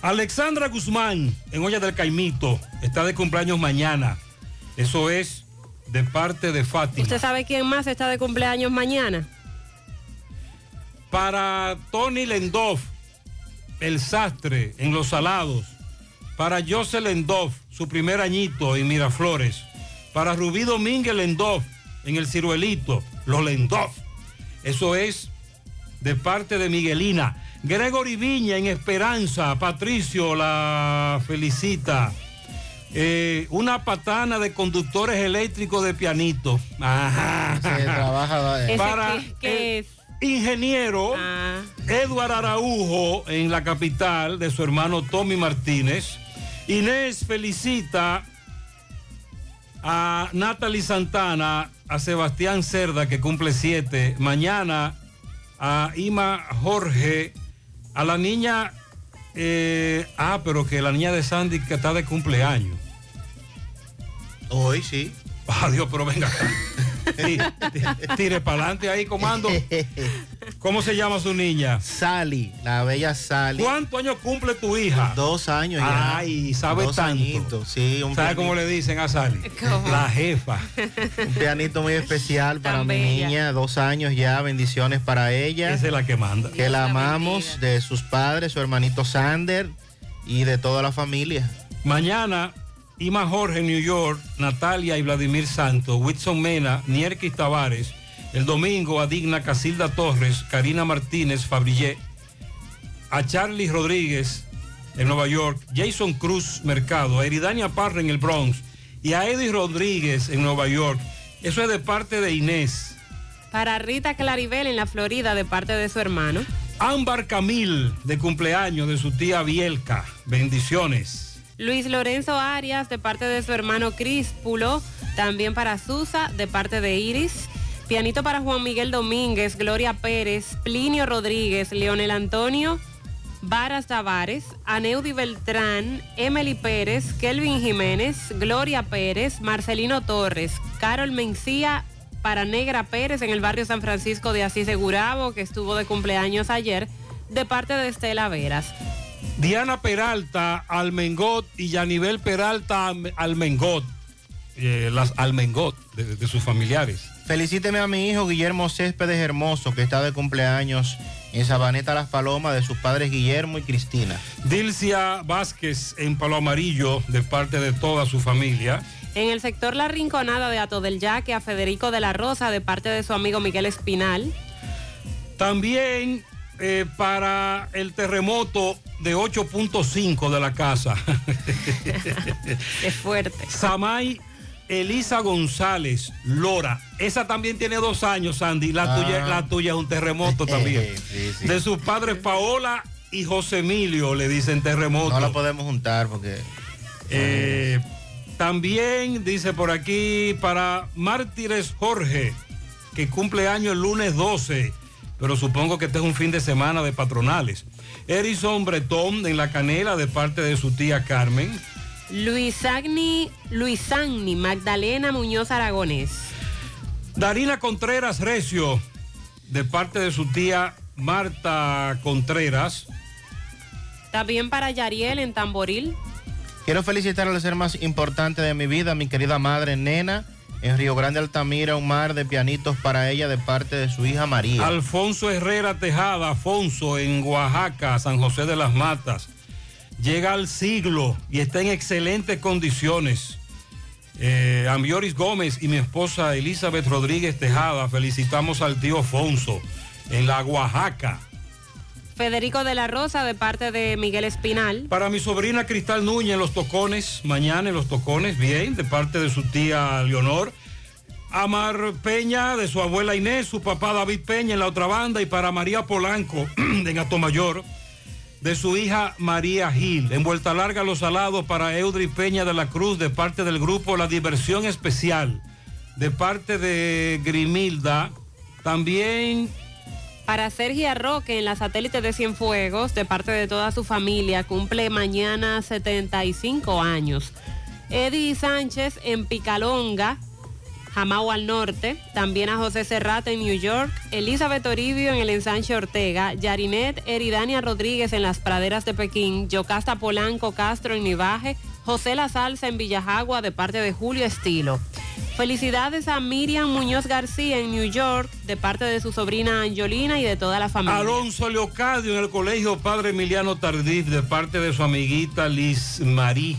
Alexandra Guzmán, en Olla del Caimito, está de cumpleaños mañana. Eso es de parte de Fátima. ¿Usted sabe quién más está de cumpleaños mañana? Para Tony Lendoff, el sastre en Los Salados. Para José Lendoff, su primer añito en Miraflores. Para Rubí Domínguez Lendoff, en el Ciruelito, los Lendoff. Eso es de parte de Miguelina. Gregory Viña en Esperanza, Patricio la felicita. Eh, una patana de conductores eléctricos de pianito. Ajá. Se trabaja, eh. ¿Ese Para qué- qué el ingeniero Ah. Eduard Araujo en la capital de su hermano Tommy Martínez. Inés felicita a Natalie Santana, a Sebastián Cerda que cumple siete. Mañana a Ima Jorge, a la niña, eh, ah, pero que la niña de Sandy que está de cumpleaños. Hoy sí. Adiós, pero venga acá. Tire para adelante ahí, comando. ¿Cómo se llama su niña? Sally, la bella Sally. ¿Cuántos años cumple tu hija? Dos años ya. Ay, sabe Dos tanto. añitos, sí, un ¿Sabe pianito. cómo le dicen a Sally? ¿Cómo? La jefa. Un pianito muy especial para mi niña, dos años ya, bendiciones para ella. Esa es la que manda. Que la amamos de sus padres, su hermanito Sander y de toda la familia. Mañana, Ima Jorge en New York, Natalia y Vladimir Santos, Whitson Mena, Nierkis Tavares. El domingo, a Digna Casilda Torres, Karina Martínez Fabrillé, a Charlie Rodríguez en Nueva York, Jason Cruz Mercado, a Eridania Parra en el Bronx y a Eddie Rodríguez en Nueva York. Eso es de parte de Inés. Para Rita Claribel en la Florida, de parte de su hermano. Ámbar Camil, de cumpleaños de su tía Bielka. Bendiciones. Luis Lorenzo Arias, de parte de su hermano Críspulo. También para Susa, de parte de Iris. Pianito para Juan Miguel Domínguez, Gloria Pérez, Plinio Rodríguez, Leonel Antonio, Varas Tavares, Aneudi Beltrán, Emily Pérez, Kelvin Jiménez, Gloria Pérez, Marcelino Torres, Carol Mencía, para Negra Pérez en el barrio San Francisco de Asís de Gurabo, que estuvo de cumpleaños ayer, de parte de Estela Veras. Diana Peralta, Almengot y Yanivel Peralta, Almengot. Eh, las Almengot de, de sus familiares. Felicíteme a mi hijo Guillermo Céspedes Hermoso, que está de cumpleaños en Sabaneta Las Palomas de sus padres Guillermo y Cristina. Dilcia Vázquez en Palo Amarillo de parte de toda su familia. En el sector La Rinconada de Ato del Yaque a Federico de la Rosa de parte de su amigo Miguel Espinal. También eh, para el terremoto de 8.5 de la casa. Es fuerte. Samay Elisa González Lora. Esa también tiene dos años, Sandy. La, Ah. tuya, la tuya es un terremoto también. Sí, sí. De sus padres Paola y José Emilio le dicen terremoto. No la podemos juntar porque... Eh, también dice por aquí para Mártires Jorge, que cumple año el lunes 12, pero supongo que este es un fin de semana de patronales. Erison Bretón en la canela de parte de su tía Carmen. Luis Agni, Luis Agni Magdalena Muñoz Aragonés. Darina Contreras Recio, de parte de su tía Marta Contreras. También para Yariel en Tamboril. Quiero felicitar al ser más importante de mi vida, mi querida madre Nena, en Río Grande Altamira, un mar de pianitos para ella de parte de su hija María. Alfonso Herrera Tejada, Afonso, en Oaxaca, San José de las Matas. Llega al siglo y está en excelentes condiciones. Eh, Ambioris Gómez y mi esposa Elizabeth Rodríguez Tejada, felicitamos al tío Afonso en la Oaxaca. Federico de la Rosa de parte de Miguel Espinal. Para mi sobrina Cristal Núñez en los tocones, mañana en los tocones, bien, de parte de su tía Leonor. Amar Peña, de su abuela Inés, su papá David Peña en la otra banda, y para María Polanco, en Atomayor, de su hija María Gil. En Vuelta Larga Los Salados para Eudri Peña de la Cruz, de parte del grupo La Diversión Especial, de parte de Grimilda. También Para Sergio Roque en la satélite de Cienfuegos, de parte de toda su familia, cumple mañana 75 años. Eddie Sánchez en Picalonga, Jamao al norte. También a José Serrata en New York. Elizabeth Toribio en el ensanche Ortega. Yarinet Eridania Rodríguez en las praderas de Pekín. Yocasta Polanco Castro en Nivaje. José La Salsa en Villajagua de parte de Julio Estilo. Felicidades a Miriam Muñoz García en New York de parte de su sobrina Angelina y de toda la familia. Alonso Leocadio en el colegio Padre Emiliano Tardif, de parte de su amiguita Liz Marí.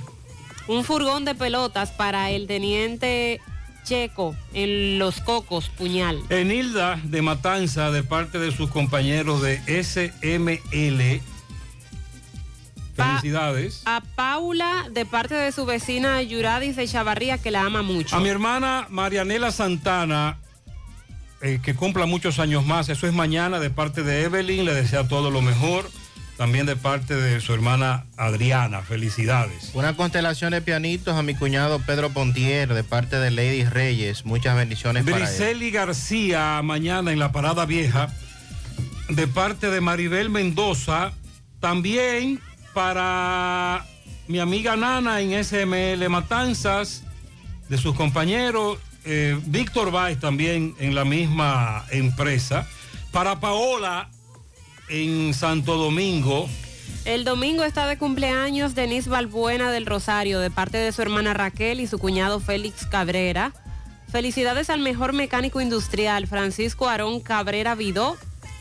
Un furgón de pelotas para el teniente Checo en Los Cocos, Puñal. Enilda de Matanza, de parte de sus compañeros de SML. Felicidades. A Paula de parte de su vecina Yuradis de Chavarría que la ama mucho. A mi hermana Marianela Santana, eh, que cumpla muchos años más. Eso es mañana de parte de Evelyn. Le desea todo lo mejor. También de parte de su hermana Adriana. Felicidades. Una constelación de pianitos a mi cuñado Pedro Pontier de parte de Lady Reyes. Muchas bendiciones para él. Briseli García, mañana en la Parada Vieja, de parte de Maribel Mendoza. También para mi amiga Nana en SML Matanzas, de sus compañeros. eh, Víctor Báez también en la misma empresa. Para Paola en Santo Domingo. El domingo está de cumpleaños Denise Balbuena del Rosario de parte de su hermana Raquel y su cuñado Félix Cabrera. Felicidades al mejor mecánico industrial Francisco Aarón Cabrera Vidó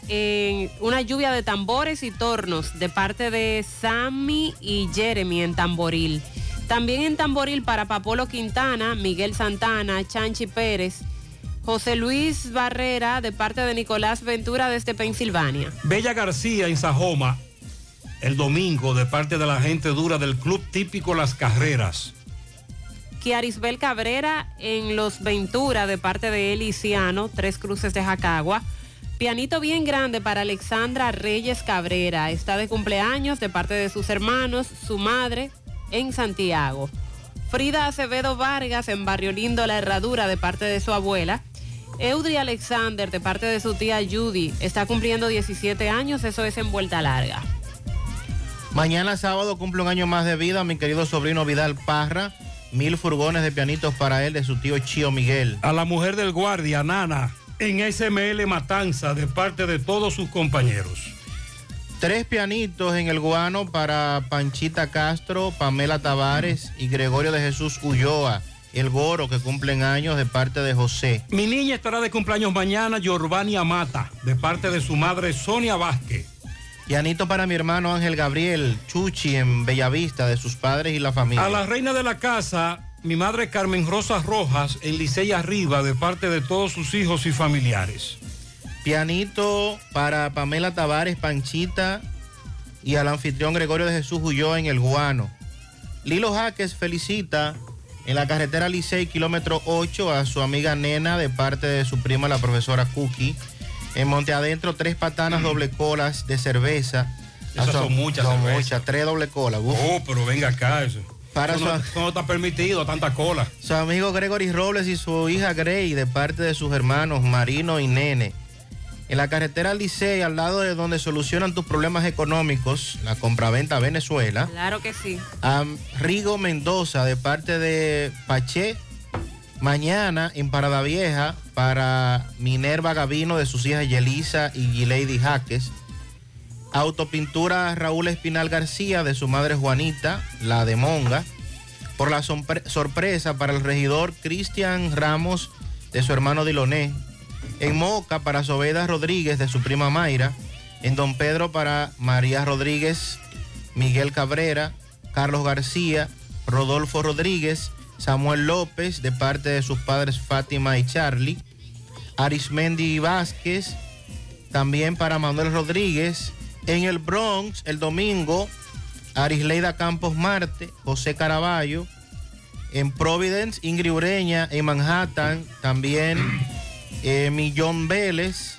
en una lluvia de tambores y tornos de parte de Sammy y Jeremy en Tamboril. También en Tamboril para Papolo Quintana, Miguel Santana, Chanchi Pérez, José Luis Barrera de parte de Nicolás Ventura desde Pensilvania. Bella García en Sajoma, el domingo, de parte de la gente dura del Club Típico Las Carreras. Kiarisbel Cabrera en Los Ventura de parte de Eliciano, Tres Cruces de Jacagua. Pianito bien grande para Alexandra Reyes Cabrera. Está de cumpleaños de parte de sus hermanos, su madre en Santiago. Frida Acevedo Vargas en Barrio Lindo La Herradura de parte de su abuela. Eudri Alexander de parte de su tía Judy. Está cumpliendo 17 años, eso es en vuelta larga. Mañana sábado cumple un año más de vida mi querido sobrino Vidal Parra. Mil furgones de pianitos para él de su tío Chío Miguel. A la mujer del guardia, Nana, en SML Matanza, de parte de todos sus compañeros. Tres pianitos en el guano para Panchita Castro, Pamela Tavares y Gregorio de Jesús Ulloa. El Goro, que cumplen años de parte de José. Mi niña estará de cumpleaños mañana, Giovanni Amata, de parte de su madre Sonia Vázquez. Pianito para mi hermano Ángel Gabriel Chuchi en Bellavista, de sus padres y la familia. A la reina de la casa, mi madre Carmen Rosa Rojas, en Licey Arriba, de parte de todos sus hijos y familiares. Pianito para Pamela Tavares, Panchita y al anfitrión Gregorio de Jesús Huyó en el Guano. Lilo Jaques felicita en la carretera Licey, kilómetro 8, a su amiga Nena de parte de su prima, la profesora Cookie. En Monte Adentro, tres patanas doble colas de cerveza. Esas A su- son muchas Son muchas, tres doble colas. Uf. Oh, pero venga acá eso. Para eso, no, su- eso no está permitido, tanta cola. Su amigo Gregory Robles y su hija Grey de parte de sus hermanos Marino y Nene. En la carretera Licey, al lado de donde solucionan tus problemas económicos, la compraventa Venezuela. Claro que sí. A Rigo Mendoza de parte de Paché. Mañana en Parada Vieja para Minerva Gavino de sus hijas Yelisa y Gilady Jaques. Autopintura Raúl Espinal García de su madre Juanita, la de Monga. Por la sorpre- sorpresa para el regidor Cristian Ramos de su hermano Diloné. En Moca para Soveda Rodríguez de su prima Mayra. En Don Pedro para María Rodríguez, Miguel Cabrera, Carlos García, Rodolfo Rodríguez, Samuel López de parte de sus padres Fátima y Charlie. Arismendi Vázquez, también para Manuel Rodríguez. En el Bronx, el domingo, Arisleida Campos Marte, José Caraballo. En Providence, Ingrid Ureña. En Manhattan, también eh, Millón Vélez.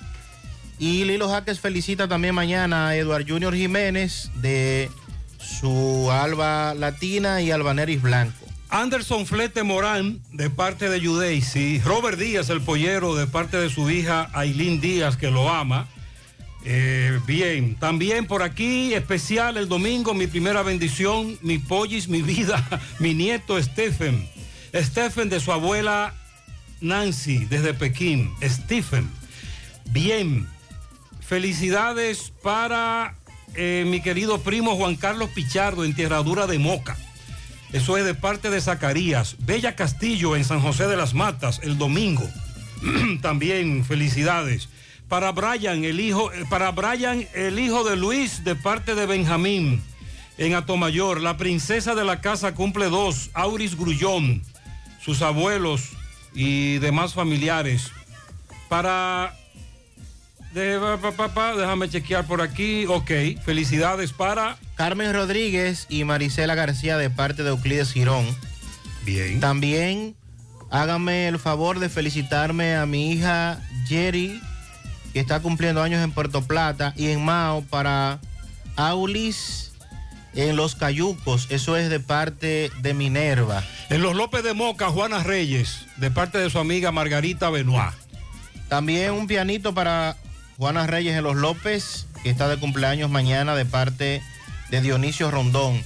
Y Lilo Jaques felicita también mañana a Eduard Junior Jiménez de su Alba Latina y Albaneris Blanco. Anderson Flete Morán, de parte de Judeisi. Robert Díaz, el pollero, de parte de su hija Ailín Díaz, que lo ama. Eh, bien, también por aquí, especial el domingo, mi primera bendición, mi pollis, mi vida, mi nieto Stephen. Stephen de su abuela Nancy, desde Pekín. Stephen. Bien, felicidades para eh, mi querido primo Juan Carlos Pichardo, en Tierradura de Moca. Eso es de parte de Zacarías. Bella Castillo en San José de las Matas el domingo. También felicidades. Para Brian, el hijo, para Brian, el hijo de Luis, de parte de Benjamín, en Atomayor. La princesa de la casa cumple dos, Auris Grullón, sus abuelos y demás familiares. Para de- pa, pa, pa, pa, déjame chequear por aquí. Ok, felicidades para Carmen Rodríguez y Marisela García de parte de Euclides Girón. Bien. También hágame el favor de felicitarme a mi hija Jerry, que está cumpliendo años en Puerto Plata, y en Mao para Aulis en Los Cayucos. Eso es de parte de Minerva. En los López de Moca, Juana Reyes, de parte de su amiga Margarita Benoit. También un pianito para Juana Reyes en Los López, que está de cumpleaños mañana de parte de Dionisio Rondón.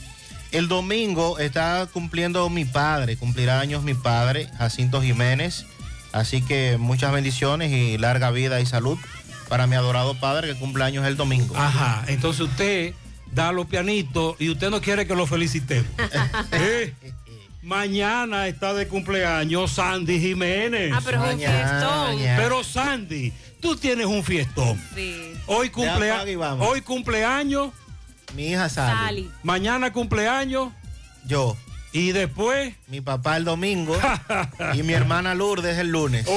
El domingo está cumpliendo mi padre, cumplirá años mi padre, Jacinto Jiménez. Así que muchas bendiciones y larga vida y salud para mi adorado padre que cumple años el domingo. Ajá, entonces usted da los pianitos y usted no quiere que lo felicitemos. ¿Eh? Mañana está de cumpleaños Sandy Jiménez. Ah, pero es un fiestón. Pero Sandy, tú tienes un fiestón. Sí. Hoy, cumplea hoy cumpleaños. Mi hija Sally. Sally. Mañana cumpleaños. Yo. Y después. Mi papá el domingo y mi hermana Lourdes el lunes. Oh.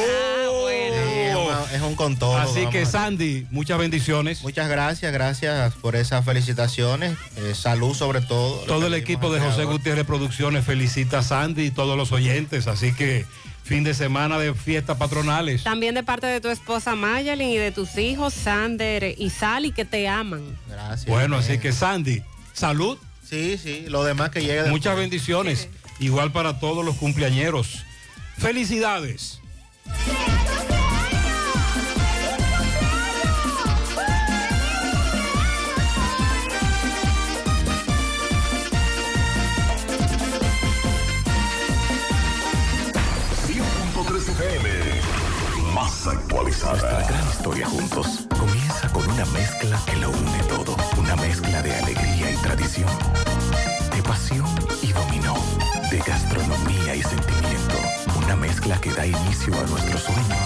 Sí, es, una- es un con todo. Así que Sandy, muchas bendiciones. Muchas gracias, gracias por esas felicitaciones. Eh, salud sobre todo. Todo el equipo de José Gutiérrez Producciones felicita a Sandy y todos los oyentes. Así que fin de semana de fiestas patronales. También de parte de tu esposa Mayalin y de tus hijos Sander y Sally que te aman. Gracias. Bueno, así que Sandy, salud. Sí, sí, lo demás que llegue. Muchas bendiciones. Igual para todos los cumpleañeros. Felicidades. Nuestra gran historia juntos comienza con una mezcla que lo une todo. Una mezcla de alegría y tradición. de pasión y dominó, de gastronomía y sentimiento. Una mezcla que da inicio a nuestros sueños,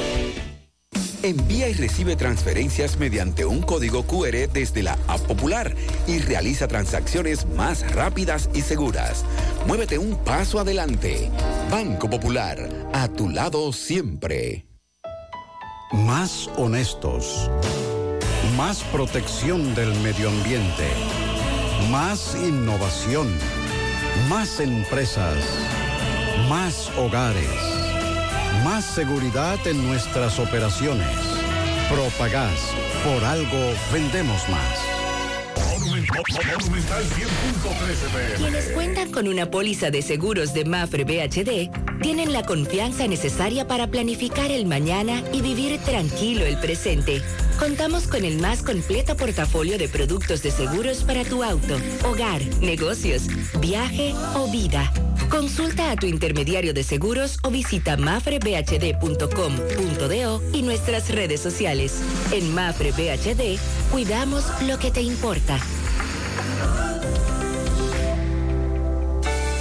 Envía y recibe transferencias mediante un código QR desde la App Popular y realiza transacciones más rápidas y seguras. Muévete un paso adelante. Banco Popular, a tu lado siempre. Más honestos. Más protección del medio ambiente. Más innovación. Más empresas. Más hogares. Más seguridad en nuestras operaciones. Propagás. Por algo vendemos más. Quienes cuentan con una póliza de seguros de Mafre BHD tienen la confianza necesaria para planificar el mañana y vivir tranquilo el presente. Contamos con el más completo portafolio de productos de seguros para tu auto, hogar, negocios, viaje o vida. Consulta a tu intermediario de seguros o visita mafrebhd.com.do y nuestras redes sociales. En Mafre BHD, cuidamos lo que te importa.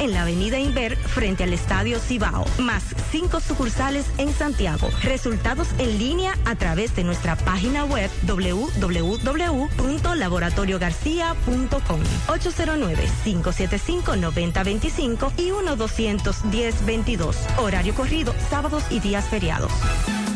en la avenida Inver frente al Estadio Cibao, más cinco sucursales en Santiago. Resultados en línea a través de nuestra página web www.laboratoriogarcia.com 809-575-9025 y 1-210-22. Horario corrido, sábados y días feriados.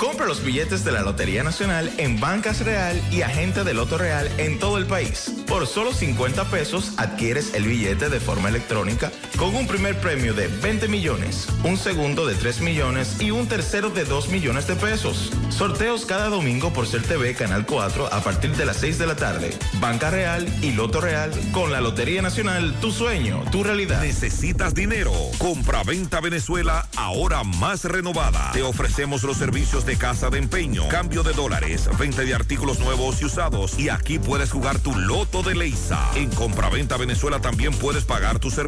Compra los billetes de la Lotería Nacional en Bancas Real y Agente de Loto Real en todo el país. Por solo 50 pesos adquieres el billete de forma electrónica con un primer premio de 20 millones, un segundo de 3 millones y un tercero de 2 millones de pesos. Sorteos cada domingo por Ser TV Canal 4 a partir de las 6 de la tarde. Banca Real y Loto Real con la Lotería Nacional, tu sueño, tu realidad. ¿Necesitas dinero? Compra-venta Venezuela, ahora más renovada. Te ofrecemos los servicios de casa de empeño, cambio de dólares, venta de artículos nuevos y usados. Y aquí puedes jugar tu loto de Leisa. En Compra-venta Venezuela también puedes pagar tus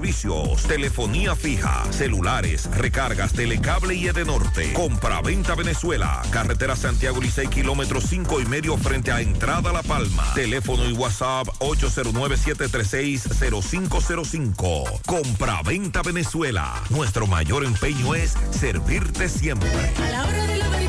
Telefonía fija, celulares, recargas, telecable y Edenorte. Compra-venta Venezuela. Carretera Santiago Licey, kilómetro 5 y medio frente a Entrada La Palma. Teléfono y WhatsApp 809-736-0505. Compra-venta Venezuela. Nuestro mayor empeño es servirte siempre. A la hora de lavar y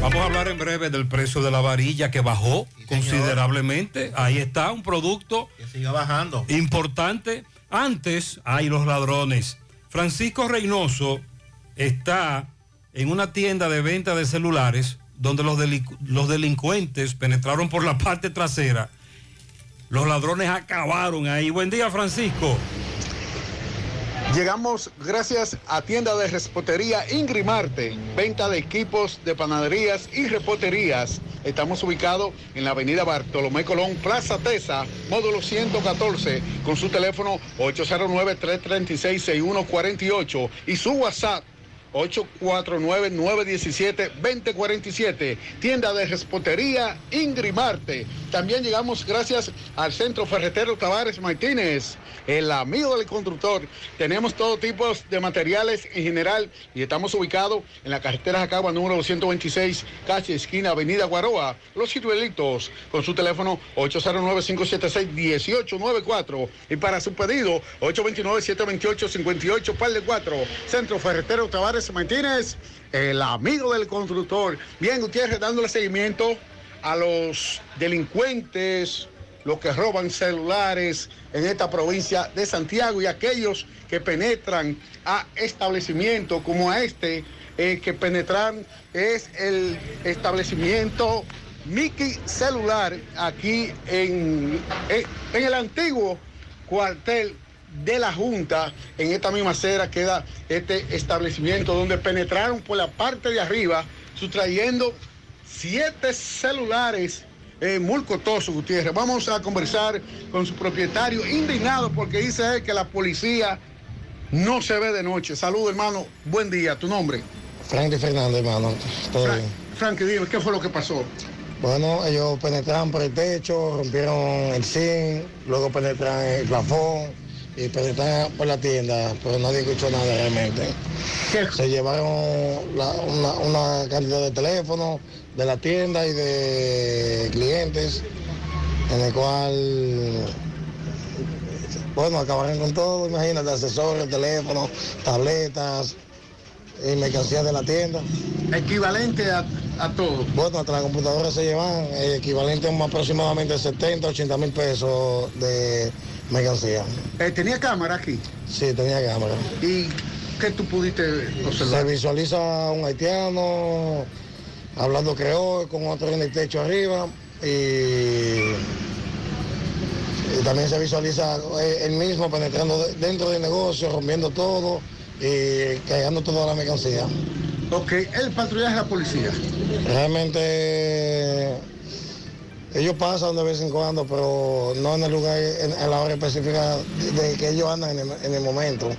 Vamos a hablar en breve del precio de la varilla que bajó considerablemente. Ahí está, un producto Que siga bajando. importante. Antes hay los ladrones. Francisco Reynoso está en una tienda de venta de celulares donde los, delicu- los delincuentes penetraron por la parte trasera. Los ladrones acabaron ahí. Buen día, Francisco. Llegamos gracias a tienda de repostería Ingrimarte, venta de equipos de panaderías y reposterías. Estamos ubicados en la avenida Bartolomé Colón, Plaza Tesa, módulo 114, con su teléfono 809-336-6148 y su WhatsApp 849-917-2047. Tienda de respotería Ingrimarte. También llegamos gracias al Centro Ferretero Tavares Martínez, el amigo del constructor. Tenemos todo tipo de materiales en general y estamos ubicados en la carretera Jacagua número 226, calle esquina Avenida Guaroa, Los Ciruelitos, con su teléfono 809-576-1894. Y para su pedido, 829-728-58, par de 4. Centro Ferretero Tavares Martínez, el amigo del constructor. Bien, Gutiérrez, dándole seguimiento a los delincuentes, los que roban celulares en esta provincia de Santiago y aquellos que penetran a establecimientos como a este, eh, que penetran es el establecimiento Mickey Celular aquí en, en- en el antiguo cuartel de la Junta. En esta misma acera queda este establecimiento donde penetraron por la parte de arriba, sustrayendo siete celulares eh, muy costosos, Gutiérrez. Vamos a conversar con su propietario, indignado porque dice él que la policía no se ve de noche. Saludos, hermano. Buen día. ¿Tu nombre? Frankie Fernández, hermano. Todo Fra- bien. Frankie, dime, ¿qué fue lo que pasó? Bueno, ellos penetraron por el techo, rompieron el zinc, luego penetraron el plafón y penetraron por la tienda, pero nadie escuchó nada realmente. Se llevaron la- una, una cantidad de teléfonos de la tienda y de clientes, en el cual, bueno, acabaron con todo, imagínate, accesorios, teléfonos, tabletas y mercancías de la tienda. Equivalente a, a todo. Bueno, hasta la computadora se llevan eh, equivalente a un aproximadamente 70, 80 mil pesos de mercancía. Eh, ¿Tenía cámara aquí? Sí, tenía cámara. ¿Y qué tú pudiste Se observar? visualiza un haitiano hablando creol con otro en el techo arriba y, y también se visualiza eh, él mismo penetrando de- dentro del negocio, rompiendo todo y cargando toda la mercancía. Ok, el patrullaje de la policía. Realmente ellos pasan de vez en cuando, pero no en el lugar, en, en la hora específica de, de que ellos andan en el, en el momento.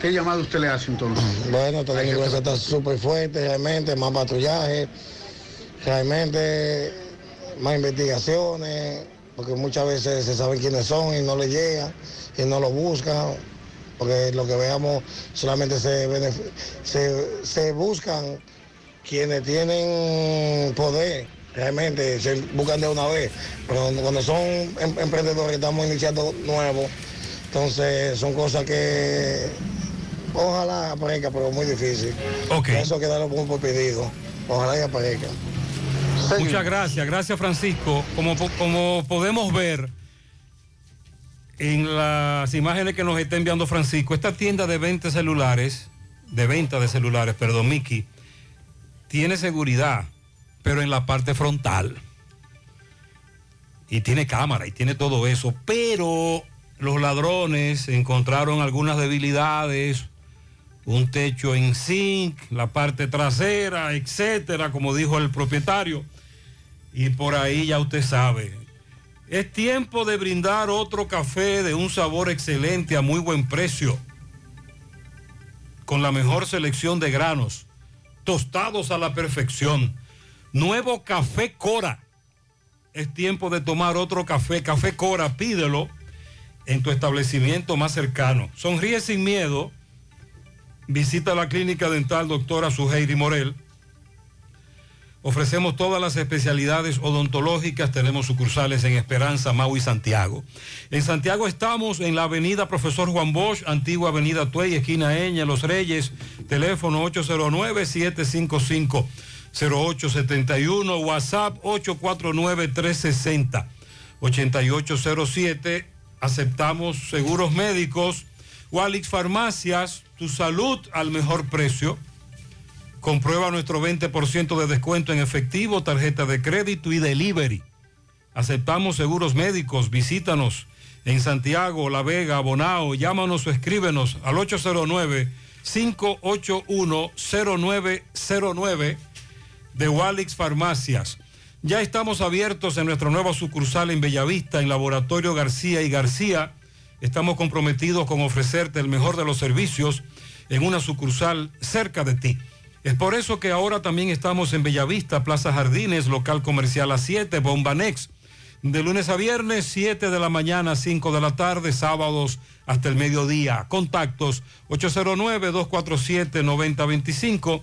¿Qué llamado usted le hace entonces? Bueno, esta delincuencia está súper fuerte, realmente, más patrullaje, realmente más investigaciones, porque muchas veces se saben quiénes son y no les llega y no lo buscan, porque lo que veamos solamente se, se, se buscan quienes tienen poder, realmente se buscan de una vez, pero cuando son em- emprendedores, estamos iniciando nuevos, entonces son cosas que ojalá aparezca, pero muy difícil. Eso quedarlo como por pedido, ojalá y aparezca. Muchas gracias, gracias Francisco. Como, como podemos ver en las imágenes que nos está enviando Francisco, esta tienda de venta celulares, de venta de celulares, perdón, Miki, tiene seguridad, pero en la parte frontal. Y tiene cámara y tiene todo eso, pero los ladrones encontraron algunas debilidades, un techo en zinc, la parte trasera, etcétera, como dijo el propietario. Y por ahí ya usted sabe. Es tiempo de brindar otro café de un sabor excelente a muy buen precio. Con la mejor selección de granos, tostados a la perfección. Nuevo café Cora. Es tiempo de tomar otro café. Café Cora, pídelo en tu establecimiento más cercano. Sonríe sin miedo. Visita la clínica dental doctora Suheiri Morel. Ofrecemos todas las especialidades odontológicas, tenemos sucursales en Esperanza, Mau y Santiago. En Santiago estamos en la avenida Profesor Juan Bosch, antigua avenida Tuey, esquina Eña, Los Reyes, teléfono 809-755-0871, WhatsApp 849-360-8807. Aceptamos seguros médicos, Walix Farmacias, tu salud al mejor precio. Comprueba nuestro 20% de descuento en efectivo, tarjeta de crédito y delivery. Aceptamos seguros médicos. Visítanos en Santiago, La Vega, Bonao. Llámanos o escríbenos al 809-581-0909 de Walix Farmacias. Ya estamos abiertos en nuestra nueva sucursal en Bellavista, en Laboratorio García y García. Estamos comprometidos con ofrecerte el mejor de los servicios en una sucursal cerca de ti. Es por eso que ahora también estamos en Bellavista, Plaza Jardines, local comercial a 7, Bombanex. De lunes a viernes, 7 de la mañana, 5 de la tarde, sábados hasta el mediodía. Contactos 809-247-9025,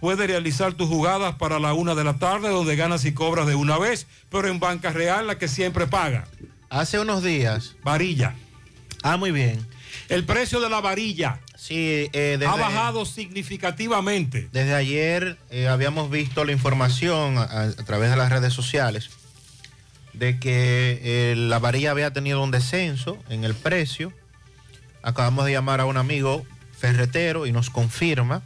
puedes realizar tus jugadas para la 1 de la tarde, donde ganas y cobras de una vez, pero en Banca Real, la que siempre paga. Hace unos días. Varilla. Ah, muy bien. El precio de la varilla sí, eh, desde, ha bajado significativamente. Desde ayer eh, habíamos visto la información a, a, través de las redes sociales de que eh, la varilla había tenido un descenso en el precio. Acabamos de llamar a un amigo ferretero y nos confirma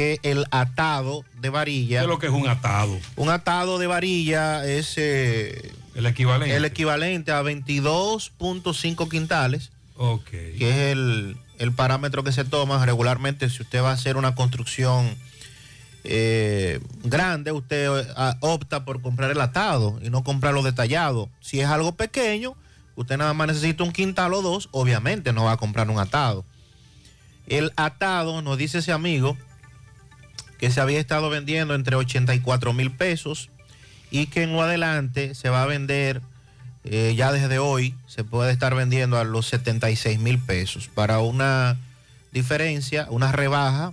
que el atado de varilla... ¿Qué es lo que es un atado? Un atado de varilla es... el equivalente. El equivalente a 22.5 quintales Okay. que es el, el, parámetro que se toma regularmente si usted va a hacer una construcción eh, grande, usted a, opta por comprar el atado y no comprarlo detallado. Si es algo pequeño, usted nada más necesita un quintal o dos, obviamente no va a comprar un atado. El atado, nos dice ese amigo, que se había estado vendiendo entre 84 mil pesos y que en lo adelante se va a vender eh, ya desde hoy se puede estar vendiendo a los 76 mil pesos para una diferencia, una rebaja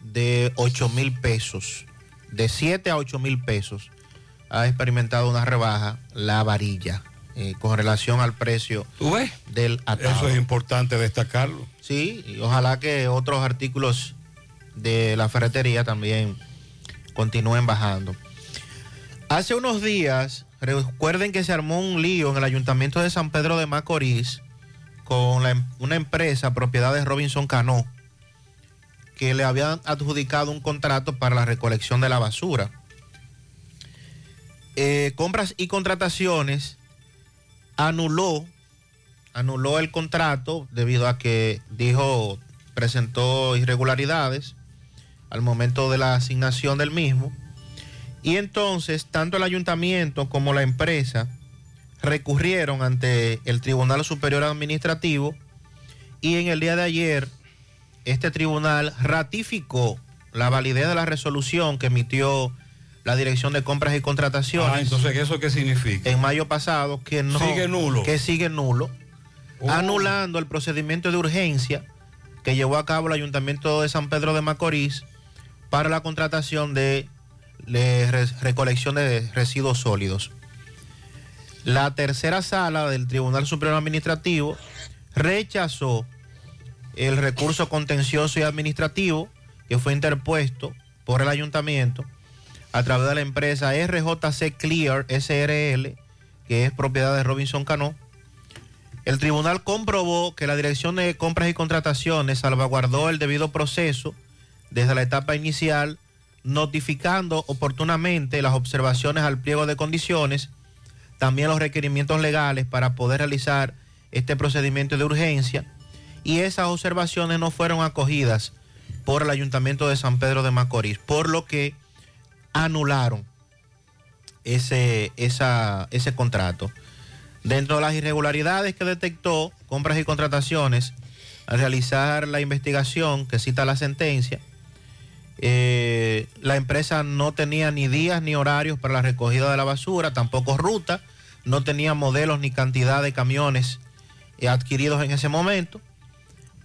de 8 mil pesos. De 7 a 8 mil pesos ha experimentado una rebaja la varilla eh, con relación al precio del atado. Eso es importante destacarlo. Sí, y ojalá que otros artículos de la ferretería también continúen bajando. Hace unos días Recuerden que se armó un lío en el ayuntamiento de San Pedro de Macorís con la, una empresa propiedad de Robinson Cano que le habían adjudicado un contrato para la recolección de la basura. Eh, compras y contrataciones anuló, anuló el contrato debido a que dijo, presentó irregularidades al momento de la asignación del mismo y entonces, tanto el ayuntamiento como la empresa recurrieron ante el Tribunal Superior Administrativo y en el día de ayer este tribunal ratificó la validez de la resolución que emitió la Dirección de Compras y Contrataciones. Ah, entonces, ¿eso qué significa? En mayo pasado, que no. Sigue nulo. Que sigue nulo. Oh. Anulando el procedimiento de urgencia que llevó a cabo el Ayuntamiento de San Pedro de Macorís para la contratación de recolección de residuos sólidos. La tercera sala del Tribunal Superior Administrativo rechazó el recurso contencioso y administrativo que fue interpuesto por el ayuntamiento a través de la empresa RJC Clear SRL, que es propiedad de Robinson Cano. El tribunal comprobó que la Dirección de Compras y Contrataciones salvaguardó el debido proceso desde la etapa inicial notificando oportunamente las observaciones al pliego de condiciones, también los requerimientos legales para poder realizar este procedimiento de urgencia y esas observaciones no fueron acogidas por el Ayuntamiento de San Pedro de Macorís, por lo que anularon ese, esa- ese contrato. Dentro de las irregularidades que detectó compras y contrataciones, al realizar la investigación que cita la sentencia, eh, la empresa no tenía ni días ni horarios para la recogida de la basura, tampoco ruta, no tenía modelos ni cantidad de camiones eh, adquiridos en ese momento,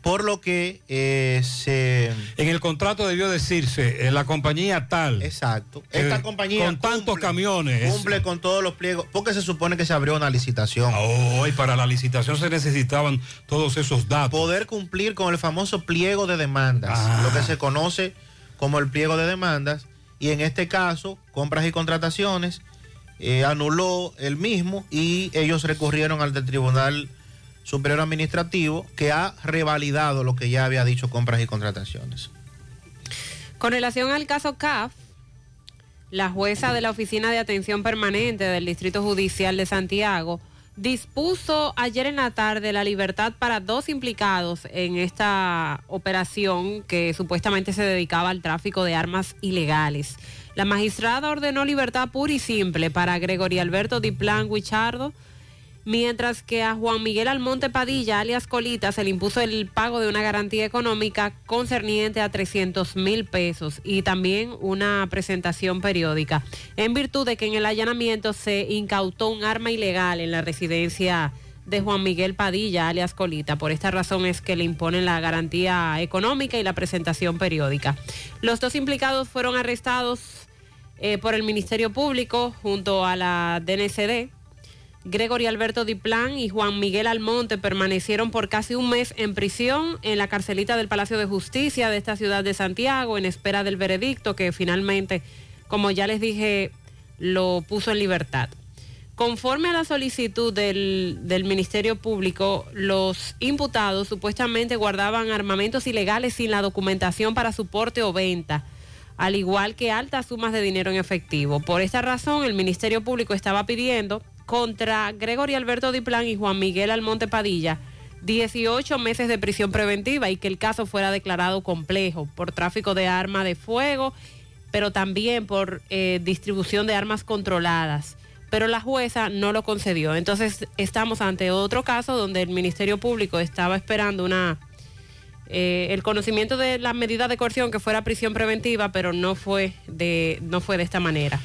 por lo que eh, se... En el contrato debió decirse, en la compañía tal. Exacto. Esta compañía Con tantos camiones. cumple con todos los pliegos, porque se supone que se abrió una licitación. Oh, y para la licitación se necesitaban todos esos datos. Poder cumplir con el famoso pliego de demandas, Ah. lo que se conoce como el pliego de demandas, y en este caso, compras y contrataciones, eh, anuló el mismo y ellos recurrieron al Tribunal Superior Administrativo, que ha revalidado lo que ya había dicho compras y contrataciones. Con relación al caso CAF, la jueza de la Oficina de Atención Permanente del Distrito Judicial de Santiago dispuso ayer en la tarde la libertad para dos implicados en esta operación que supuestamente se dedicaba al tráfico de armas ilegales. La magistrada ordenó libertad pura y simple para Gregorio Alberto Diplán Guichardo, mientras que a Juan Miguel Almonte Padilla, alias Colita, se le impuso el pago de una garantía económica concerniente a 300 mil pesos y también una presentación periódica, en virtud de que en el allanamiento se incautó un arma ilegal en la residencia de Juan Miguel Padilla, alias Colita. Por esta razón es que le imponen la garantía económica y la presentación periódica. Los dos implicados fueron arrestados eh, por el Ministerio Público junto a la DNCD. Gregory Alberto Diplán y Juan Miguel Almonte permanecieron por casi un mes en prisión en la carcelita del Palacio de Justicia de esta ciudad de Santiago en espera del veredicto que finalmente, como ya les dije, lo puso en libertad. Conforme a la solicitud del, del Ministerio Público, los imputados supuestamente guardaban armamentos ilegales sin la documentación para su porte o venta, al igual que altas sumas de dinero en efectivo. Por esta razón, el Ministerio Público estaba pidiendo contra Gregorio Alberto Diplán y Juan Miguel Almonte Padilla 18 meses de prisión preventiva y que el caso fuera declarado complejo por tráfico de arma de fuego, pero también por eh, distribución de armas controladas. Pero la jueza no lo concedió. Entonces estamos ante otro caso donde el Ministerio Público estaba esperando una eh, el conocimiento de la medida de coerción que fuera prisión preventiva, pero no fue de, no fue de esta manera.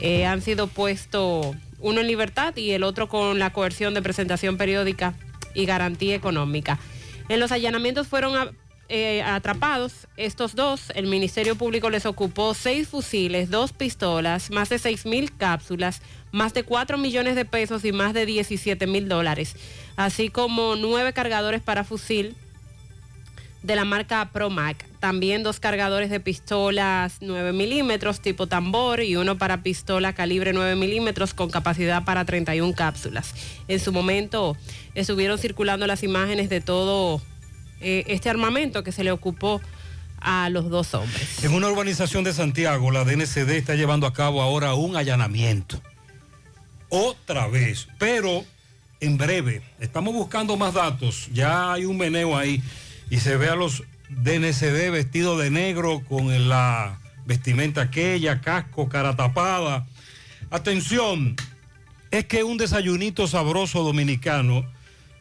Eh, han sido puestos uno en libertad y el otro con la coerción de presentación periódica y garantía económica. En los allanamientos fueron eh, atrapados estos dos. El Ministerio Público les ocupó seis fusiles, dos pistolas, más de seis mil cápsulas, más de 4 millones de pesos y más de 17 mil dólares, así como nueve cargadores para fusil de la marca Promac. También dos cargadores de pistolas 9 milímetros tipo tambor y uno para pistola calibre 9 milímetros con capacidad para 31 cápsulas. En su momento estuvieron circulando las imágenes de todo eh, este armamento que se le ocupó a los dos hombres. En una urbanización de Santiago, la DNCD está llevando a cabo ahora un allanamiento. Otra vez, pero en breve. Estamos buscando más datos. Ya hay un meneo ahí y se ve a los DNCD vestidos de negro con la vestimenta aquella, casco, cara tapada. Atención, es que un desayunito sabroso dominicano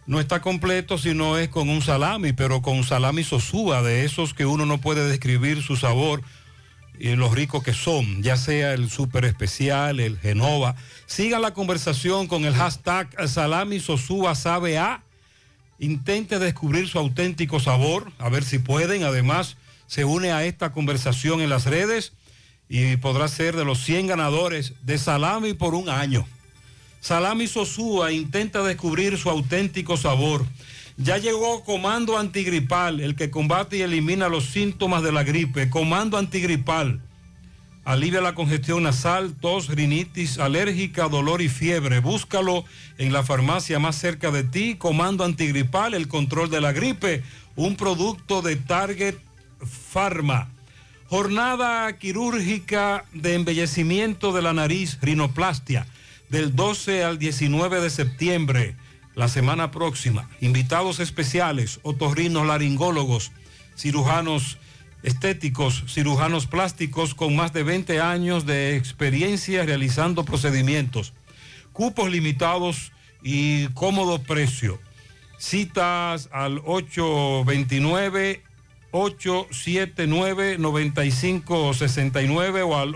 no está completo si no es con un salami, pero con salami sosúa, de esos que uno no puede describir su sabor y lo rico que son, ya sea el súper especial, el Genova. Sigan la conversación con el hashtag Salami Sosúa Sabe A. Intente descubrir su auténtico sabor, a ver si pueden. Además, se une a esta conversación en las redes y podrá ser de los 100 ganadores de Salami por un año. Salami Sosúa intenta descubrir su auténtico sabor. Ya llegó Comando Antigripal, el que combate y elimina los síntomas de la gripe. Comando Antigripal. Alivia la congestión nasal, tos, rinitis, alérgica, dolor y fiebre. Búscalo en la farmacia más cerca de ti. Comando Antigripal, el control de la gripe. Un producto de Target Pharma. Jornada quirúrgica de embellecimiento de la nariz, rinoplastia, del 12 al 19 de septiembre, la semana próxima. Invitados especiales, otorrinos laringólogos, cirujanos estéticos, cirujanos plásticos con más de 20 años de experiencia realizando procedimientos. Cupos limitados y cómodo precio. Citas al 829 879-9569 o al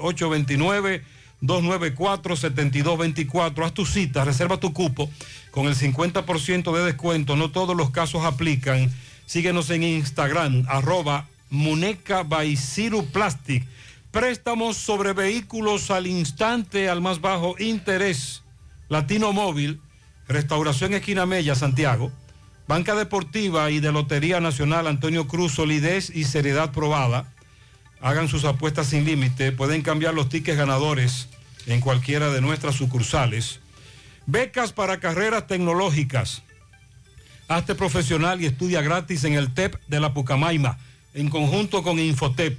829-294-7224. Haz tu cita, reserva tu cupo con el 50% de descuento. No todos los casos aplican. Síguenos en Instagram, arroba Muneca Baisiru Plastic. Préstamos sobre vehículos al instante, al más bajo interés. Latino Móvil, Restauración Esquina Mella, Santiago. Banca Deportiva y de Lotería Nacional Antonio Cruz, solidez y seriedad probada. Hagan sus apuestas sin límite. Pueden cambiar los tickets ganadores en cualquiera de nuestras sucursales. Becas para carreras tecnológicas. Hazte profesional y estudia gratis en el TEP de la Pucamaima, en conjunto con Infotep.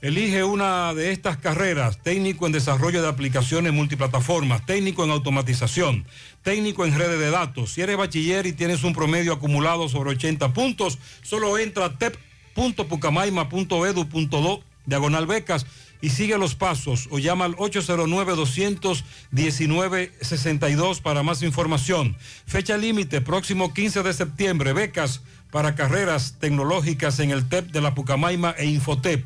Elige una de estas carreras, técnico en desarrollo de aplicaciones multiplataformas, técnico en automatización, técnico en redes de datos. Si eres bachiller y tienes un promedio acumulado sobre 80 puntos, solo entra a tep.pucamaima.edu.do, diagonal becas, y sigue los pasos o llama al 809-219-62 para más información. Fecha límite, próximo 15 de septiembre, becas para carreras tecnológicas en el TEP de la Pucamaima e Infotep.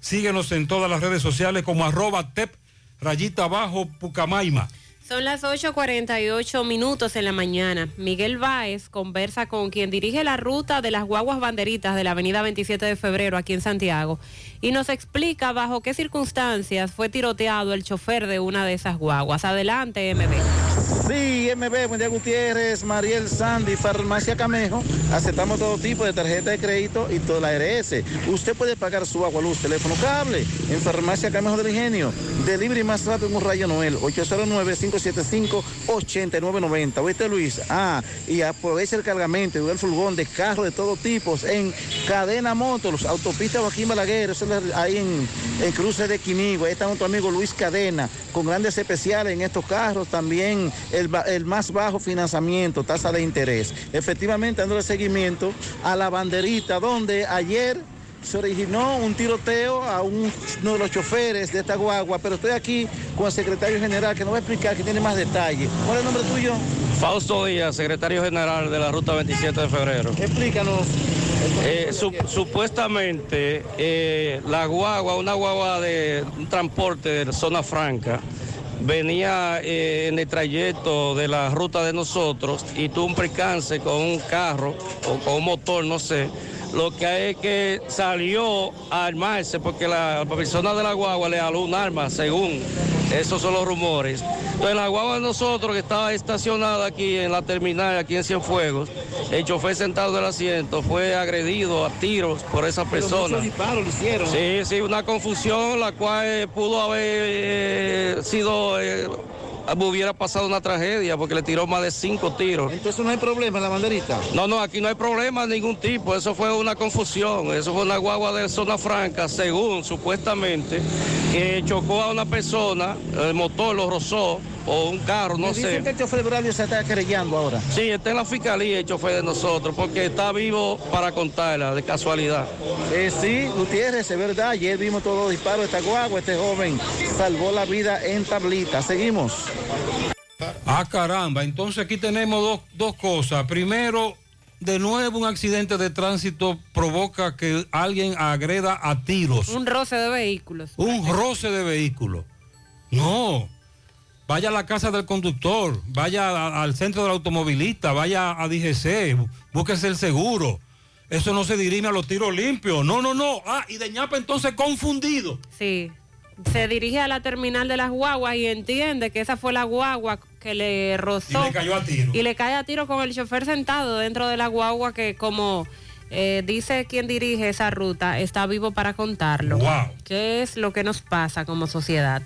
Síguenos en todas las redes sociales como arroba TEP, rayita abajo, Pucamaima. Son las 8.48 minutos en la mañana. Miguel Báez conversa con quien dirige la ruta de las guaguas banderitas de la avenida 27 de febrero aquí en Santiago y nos explica bajo qué circunstancias fue tiroteado el chofer de una de esas guaguas. Adelante, MB. Sí, MB, buen día Gutiérrez, Mariel Sandy, Farmacia Camejo. Aceptamos todo tipo de tarjeta de crédito y toda la ARS. Usted puede pagar su agua, luz, teléfono, cable en Farmacia Camejo del Ingenio. Delivery más rápido en un rayo Noel, 809-575-8990. ¿Oíste, Luis? Ah, y aprovecha el cargamento y el furgón de carros de todo tipo en Cadena Motors, Autopista Joaquín Balaguer, eso es ahí en, en Cruce de Quinigua. Ahí está nuestro amigo Luis Cadena, con grandes especiales en estos carros, también el, el más bajo financiamiento, tasa de interés. Efectivamente, dándole seguimiento a la banderita, donde ayer se originó un tiroteo a un- uno de los choferes de esta guagua, pero estoy aquí con el secretario general que nos va a explicar que tiene más detalles. ¿Cuál es el nombre tuyo? Fausto Díaz, secretario general de la Ruta 27 de febrero. Explícanos. Eh, su- supuestamente eh, la guagua, una guagua de un transporte de zona franca, venía eh, en el trayecto de la ruta de nosotros y tuvo un percance con un carro o con un motor, no sé. Lo que hay es que salió a armarse porque la persona de la guagua le jaló un arma, según esos son los rumores. Entonces la guagua de nosotros que estaba estacionada aquí en la terminal, aquí en Cienfuegos, el chofer sentado del asiento fue agredido a tiros por esa persona. disparos le hicieron. Sí, sí, una confusión la cual pudo haber eh, sido, eh, hubiera pasado una tragedia porque le tiró más de cinco tiros. Entonces no hay problema en la banderita. No, no, aquí no hay problema de ningún tipo. Eso fue una confusión. Eso fue una guagua de zona franca, según supuestamente, que chocó a una persona, el motor lo rozó, o un carro, no Me sé. Dicen que el chofer de Braulio se está querellando ahora. Sí, está en la fiscalía el chofer de nosotros, porque está vivo para contarla, de casualidad. Eh, sí, Gutiérrez, es verdad. Ayer vimos todos los disparos de esta guagua. Este joven salvó la vida en tablita. Seguimos. Ah, caramba. Entonces aquí tenemos dos, dos cosas. Primero, de nuevo un accidente de tránsito provoca que alguien agreda a tiros. Un roce de vehículos. Un roce de vehículo. No. Vaya a la casa del conductor, vaya a- al centro del automovilista, vaya a DGC, búsquese el seguro. Eso no se dirime a los tiros limpios. No, no, no. Ah, y de ñapa entonces confundido. Sí. Se dirige a la terminal de las guaguas y entiende que esa fue la guagua que le rozó. Y le cayó a tiro. Y le cae a tiro con el chofer sentado dentro de la guagua que como eh, dice quien dirige esa ruta, está vivo para contarlo. Wow. ¿Qué es lo que nos pasa como sociedad?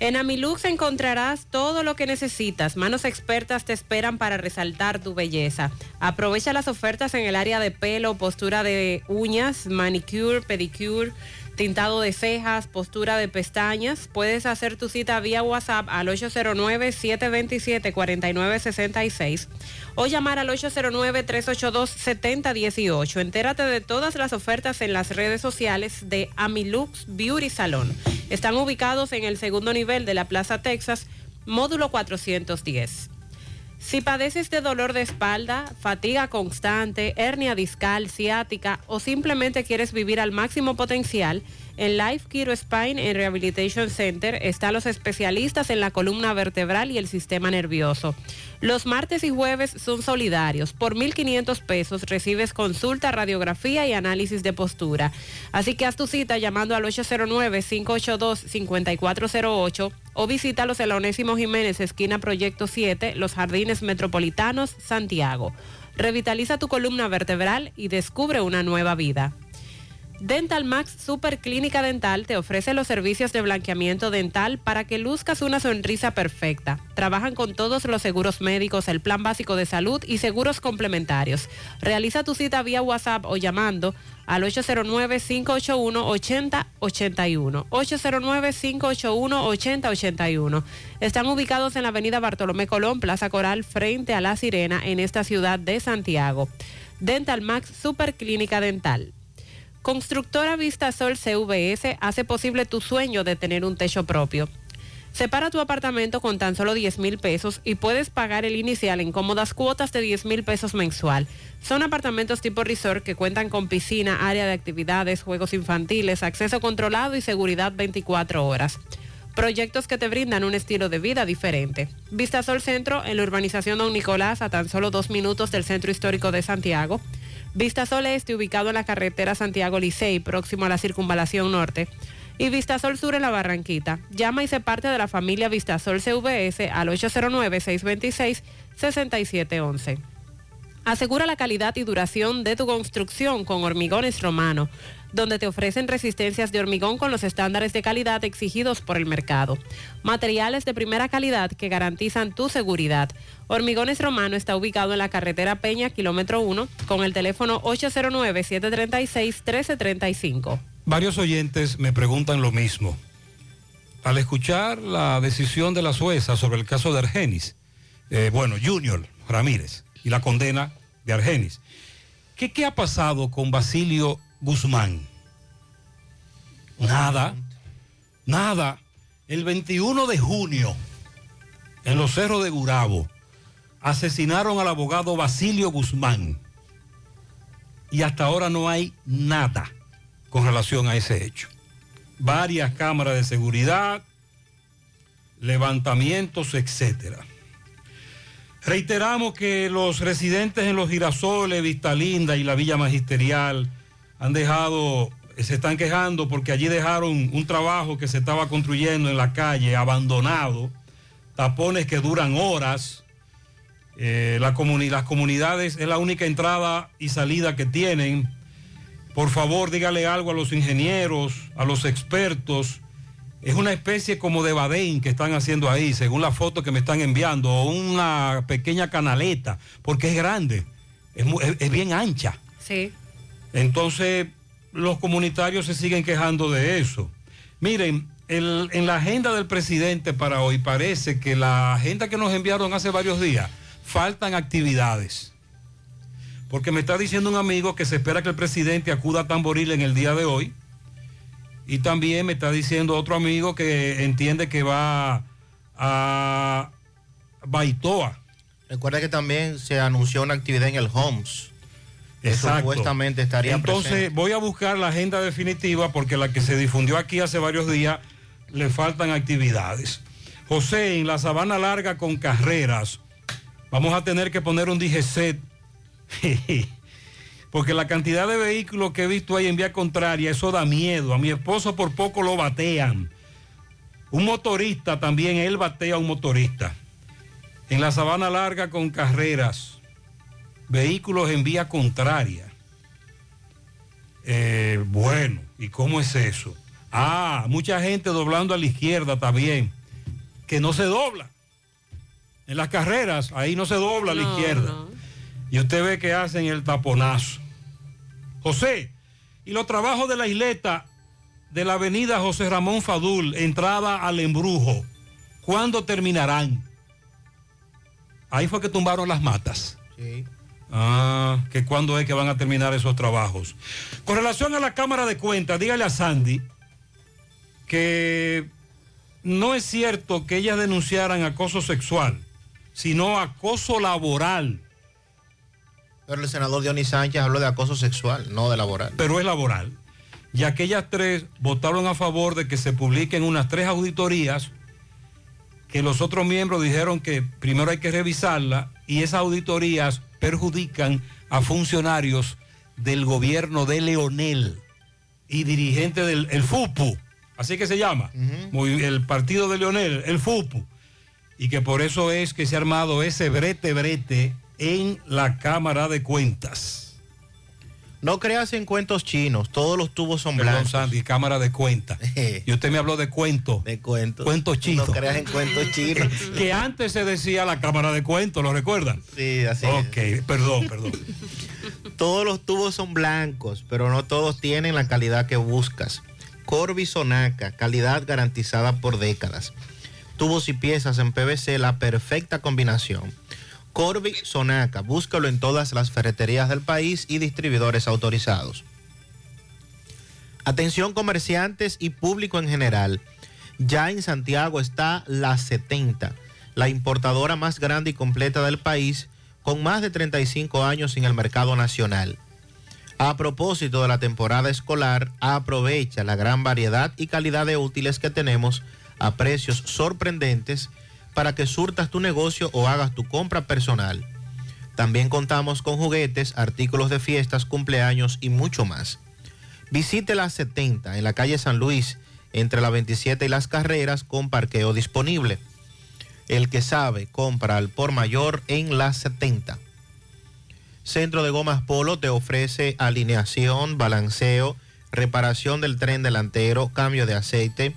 En Amilux encontrarás todo lo que necesitas. Manos expertas te esperan para resaltar tu belleza. Aprovecha las ofertas en el área de pelo, postura de uñas, manicure, pedicure, tintado de cejas, postura de pestañas. Puedes hacer tu cita vía WhatsApp al 809-727-4966 o llamar al 809-382-7018. Entérate de todas las ofertas en las redes sociales de Amilux Beauty Salon. Están ubicados en el segundo nivel de la Plaza Texas, módulo 410. Si padeces de dolor de espalda, fatiga constante, hernia discal, ciática o simplemente quieres vivir al máximo potencial, en Life Kiro Spine and Rehabilitation Center están los especialistas en la columna vertebral y el sistema nervioso. Los martes y jueves son solidarios. Por 1.500 pesos recibes consulta, radiografía y análisis de postura. Así que haz tu cita llamando al 809-582-5408 o visítalos en la Onésimo Jiménez, esquina Proyecto 7, Los Jardines Metropolitanos, Santiago. Revitaliza tu columna vertebral y descubre una nueva vida. Dental Max Super Clínica Dental te ofrece los servicios de blanqueamiento dental para que luzcas una sonrisa perfecta. Trabajan con todos los seguros médicos, el plan básico de salud y seguros complementarios. Realiza tu cita vía WhatsApp o llamando al 809-581-8081. 809-581-8081. Están ubicados en la avenida Bartolomé Colón, Plaza Coral, frente a La Sirena, en esta ciudad de Santiago. Dental Max Super Clínica Dental. Constructora Vistasol CVS hace posible tu sueño de tener un techo propio. Separa tu apartamento con tan solo 10 mil pesos y puedes pagar el inicial en cómodas cuotas de 10 mil pesos mensual. Son apartamentos tipo resort que cuentan con piscina, área de actividades, juegos infantiles, acceso controlado y seguridad 24 horas. Proyectos que te brindan un estilo de vida diferente. Vistasol Centro en la urbanización Don Nicolás a tan solo dos minutos del centro histórico de Santiago. Vistasol Este, ubicado en la carretera Santiago Licey, próximo a la circunvalación norte. Y Vistasol Sur en la Barranquita. Llama y se parte de la familia Vistasol CVS al 809-626-6711. Asegura la calidad y duración de tu construcción con Hormigones Romano, donde te ofrecen resistencias de hormigón con los estándares de calidad exigidos por el mercado. Materiales de primera calidad que garantizan tu seguridad. Hormigones Romano está ubicado en la carretera Peña, kilómetro 1, con el teléfono 809-736-1335. Varios oyentes me preguntan lo mismo. Al escuchar la decisión de la Sueza sobre el caso de Argenis, eh, bueno, Junior Ramírez y la condena de Argenis, ¿qué, qué ha pasado con Basilio Guzmán? Nada, nada. El 21 de junio, en los cerros de Gurabo, asesinaron al abogado Basilio Guzmán. Y hasta ahora no hay nada con relación a ese hecho. Varias cámaras de seguridad, levantamientos, etcétera. Reiteramos que los residentes en los girasoles, Vista Linda y la Villa Magisterial han dejado, se están quejando porque allí dejaron un trabajo que se estaba construyendo en la calle abandonado, tapones que duran horas. Eh, comuni- las comunidades es la única entrada y salida que tienen. Por favor, dígale algo a los ingenieros, a los expertos. Es una especie como de badén que están haciendo ahí, según la foto que me están enviando, o una pequeña canaleta, porque es grande, es, mu- es- es bien ancha. Sí. Entonces, los comunitarios se siguen quejando de eso. Miren, en la agenda del presidente para hoy parece que la agenda que nos enviaron hace varios días, faltan actividades. Porque me está diciendo un amigo que se espera que el presidente acuda a Tamboril en el día de hoy. Y también me está diciendo otro amigo que entiende que va a Baitoa. Recuerda que también se anunció una actividad en el Homes. Exacto. Supuestamente estaría Entonces presente. voy a buscar la agenda definitiva porque la que se difundió aquí hace varios días le faltan actividades. José, en la sabana larga con carreras, vamos a tener que poner un DGCET porque la cantidad de vehículos que he visto ahí en vía contraria, eso da miedo. A mi esposo por poco lo batean. Un motorista también, él batea a un motorista. En la sabana larga con carreras, vehículos en vía contraria. Eh, bueno, ¿y cómo es eso? Ah, mucha gente doblando a la izquierda también, que no se dobla. En las carreras, ahí no se dobla a la No, izquierda. Y usted ve que hacen el taponazo. José, y los trabajos de la isleta de la avenida José Ramón Fadul, entrada al embrujo, ¿cuándo terminarán? Ahí fue que tumbaron las matas. Sí. Ah, que cuándo es que van a terminar esos trabajos. Con relación a la Cámara de Cuentas, dígale a Sandy que no es cierto que ellas denunciaran acoso sexual, sino acoso laboral. Pero el senador Dionis Sánchez habló de acoso sexual, no de laboral. Pero es laboral. Y aquellas tres votaron a favor de que se publiquen unas tres auditorías que los otros miembros dijeron que primero hay que revisarla y esas auditorías perjudican a funcionarios del gobierno de Leonel y dirigente del el FUPU, así que se llama, el partido de Leonel, el FUPU, y que por eso es que se ha armado ese brete brete en la Cámara de Cuentas. No creas en cuentos chinos, todos los tubos son Perdón, blancos. Sandy, Cámara de Cuentas. Y usted me habló de cuento. De cuentos. Cuentos chinos. No creas en cuentos chinos. que antes se decía la Cámara de Cuentos, ¿lo recuerdan? Sí, así Ok, perdón, perdón. Todos los tubos son blancos, pero no todos tienen la calidad que buscas. Corby Sonaca, calidad garantizada por décadas. Tubos y piezas en PVC, la perfecta combinación. Corby Sonaca, búscalo en todas las ferreterías del país y distribuidores autorizados. Atención comerciantes y público en general. Ya en Santiago está la 70, la importadora más grande y completa del país, con más de 35 años en el mercado nacional. A propósito de la temporada escolar, aprovecha la gran variedad y calidad de útiles que tenemos a precios sorprendentes para que surtas tu negocio o hagas tu compra personal. También contamos con juguetes, artículos de fiestas, cumpleaños y mucho más. Visite la 70 en la calle San Luis, entre la 27 y las carreras, con parqueo disponible. El que sabe, compra al por mayor en la 70. Centro de Gomas Polo te ofrece alineación, balanceo, reparación del tren delantero, cambio de aceite,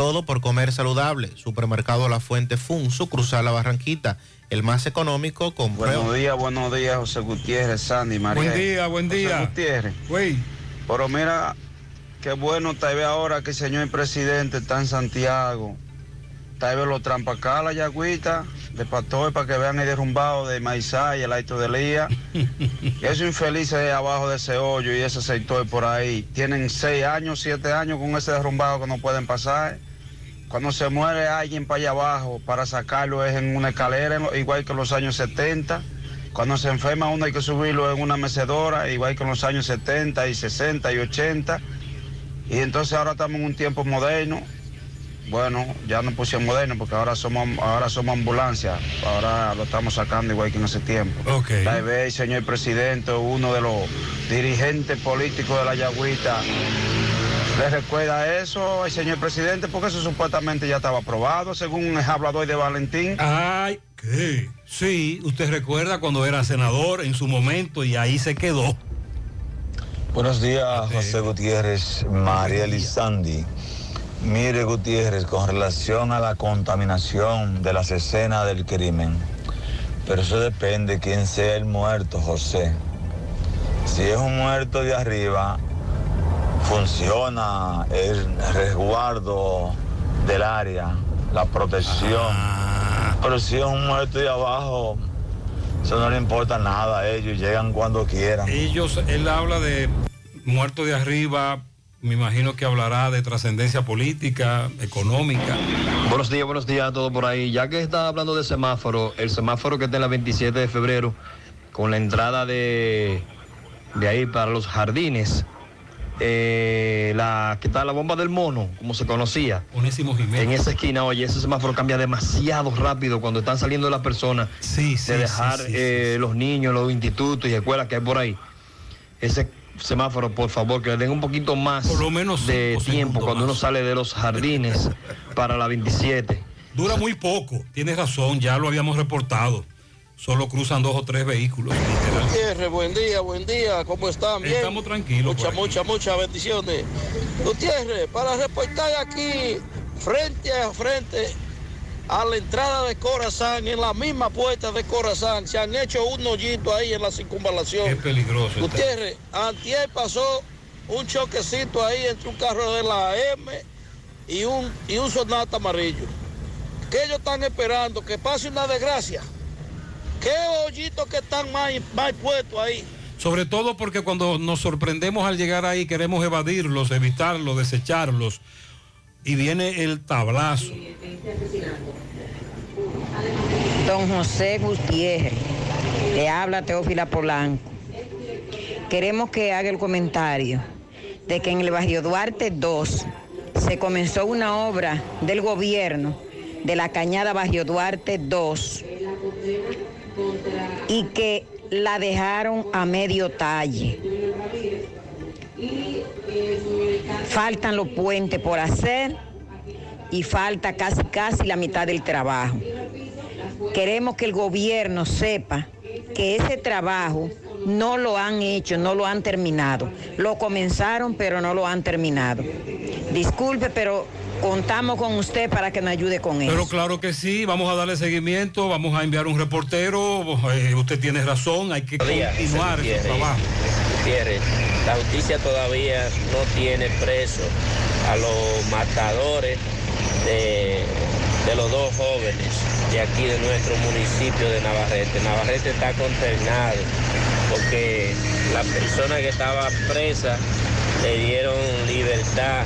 Todo por comer saludable. Supermercado La Fuente Fun, su cruzar la Barranquita, el más económico con Buenos días, buenos días, José Gutiérrez, Sandy, María. Buen día, buen día. José Gutiérrez. Pero mira, qué bueno tal vez ahora que el señor presidente está en Santiago. Tal vez lo trampa acá la yagüita de Patoy para que vean el derrumbado de Maizá y el Aito de Lía. esos infelices abajo de ese hoyo y ese sector por ahí tienen seis años, siete años con ese derrumbado que no pueden pasar. Cuando se muere alguien para allá abajo, para sacarlo es en una escalera, igual que en los años 70. Cuando se enferma uno hay que subirlo en una mecedora, igual que en los años 70 y 60 y 80. Y entonces ahora estamos en un tiempo moderno. Bueno, ya no puse moderno porque ahora somos, ahora somos ambulancia. Ahora lo estamos sacando igual que en ese tiempo. Tal vez, señor presidente, uno de los dirigentes políticos de la Yagüita le recuerda eso al señor presidente porque eso supuestamente ya estaba aprobado según el hablador de Valentín. Ay, ¿qué? Sí, usted recuerda cuando era senador en su momento y ahí se quedó. Buenos días, José Gutiérrez, María Sandy. Mire, Gutiérrez, con relación a la contaminación de las escenas del crimen, pero eso depende de quién sea el muerto, José. Si es un muerto de arriba, funciona el resguardo del área, la protección. Pero si es un muerto de abajo, eso no le importa nada a ellos, llegan cuando quieran. Ellos, él habla de muerto de arriba, me imagino que hablará de trascendencia política, económica. Buenos días, buenos días a todos por ahí. Ya que está hablando de semáforo, el semáforo que está en la 27 de febrero, con la entrada de, de ahí para los jardines, eh, la, ¿qué tal la bomba del mono, como se conocía? En esa esquina, oye, ese semáforo cambia demasiado rápido cuando están saliendo las personas sí, de dejar sí, sí, eh, los niños, los institutos y escuelas que hay por ahí. ese semáforo, por favor, que le den un poquito más de tiempo cuando uno sale de los jardines para la 27. Dura muy poco, tienes razón, ya lo habíamos reportado. Solo cruzan dos o tres vehículos. literal. Gutiérrez, buen día, buen día, ¿cómo están? Bien. Estamos tranquilos. Muchas, muchas, muchas bendiciones. Gutiérrez, para reportar aquí, frente a frente a la entrada de Corazán, en la misma puerta de Corazán, se han hecho un hoyito ahí en la circunvalación. Es peligroso. está. Gutiérrez, antier pasó un choquecito ahí entre un carro de la M y un, y un sonata amarillo. ¿Qué ellos están esperando? Que pase una desgracia. ¿Qué hoyitos que están más, más puestos ahí? Sobre todo porque cuando nos sorprendemos al llegar ahí queremos evadirlos, evitarlos, desecharlos. Y viene el tablazo. Don José Gutiérrez, le habla Teófila Polanco. Queremos que haga el comentario de que en el barrio Duarte 2 se comenzó una obra del gobierno de la cañada Barrio Duarte 2 y que la dejaron a medio talle. Faltan los puentes por hacer y falta casi casi la mitad del trabajo. Queremos que el gobierno sepa que ese trabajo no lo han hecho, no lo han terminado. Lo comenzaron, pero no lo han terminado. Disculpe, pero contamos con usted para que nos ayude con eso. Pero claro que sí, vamos a darle seguimiento, vamos a enviar un reportero. eh, usted tiene razón, hay que continuar Gutiérrez. trabajo. Gutiérrez, la justicia todavía no tiene preso a los matadores de, de los dos jóvenes de aquí de nuestro municipio de Navarrete. Navarrete está consternado porque la persona que estaba presa le dieron libertad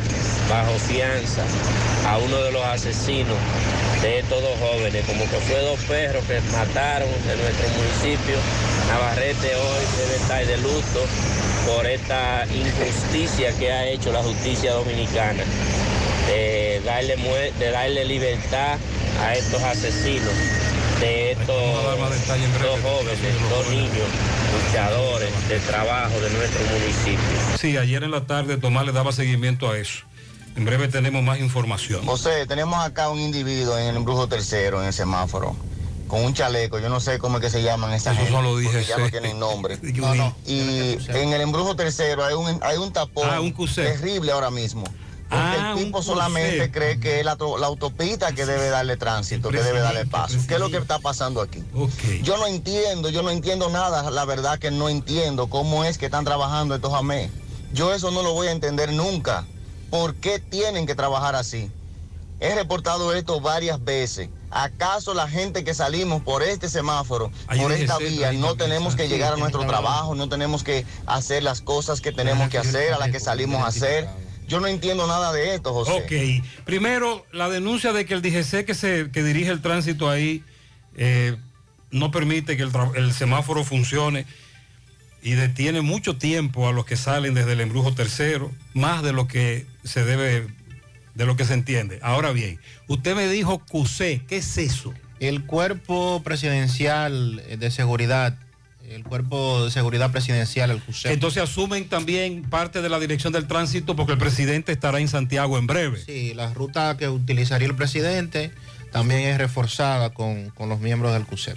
bajo fianza a uno de los asesinos de estos dos jóvenes, como que fue dos perros que mataron en nuestro municipio. Navarrete hoy debe estar de luto por esta injusticia que ha hecho la justicia dominicana, de darle, de darle libertad a estos asesinos, de estos dos jóvenes, dos niños, luchadores de trabajo de nuestro municipio. Sí, ayer en la tarde Tomás le daba seguimiento a eso. En breve tenemos más información. José, tenemos acá un individuo en el embrujo tercero, en el semáforo, con un chaleco, yo no sé cómo es que se llaman esas Esos son los porque ya no tienen nombre. No, no. Y en el embrujo tercero hay un, hay un tapón Ah, un terrible ahora mismo. Porque Ah, el tipo solamente cree que es la, la autopista que debe darle tránsito, que debe darle paso. ¿Qué es lo que está pasando aquí? Yo no entiendo, yo no entiendo nada, la verdad que no entiendo cómo es que están trabajando estos AME. Yo eso no lo voy a entender nunca. ¿Por qué tienen que trabajar así? He reportado esto varias veces. ¿Acaso la gente que salimos por este semáforo, por esta vía, no tenemos que llegar a nuestro trabajo, no tenemos que hacer las cosas que tenemos que hacer, a las que salimos a hacer? Yo no entiendo nada de esto, José. Ok, primero la denuncia de que el DGC que, se, que dirige el tránsito ahí eh, no permite que el semáforo funcione y detiene mucho tiempo a los que salen desde el embrujo tercero, más de lo que se debe, de lo que se entiende. Ahora bien, usted me dijo QC, ¿qué es eso? El cuerpo presidencial de seguridad, el cuerpo de seguridad presidencial, el CUSEP. Entonces asumen también parte de la dirección del tránsito porque el presidente estará en Santiago en breve. Sí, la ruta que utilizaría el presidente también es reforzada con, con los miembros del CUSEP.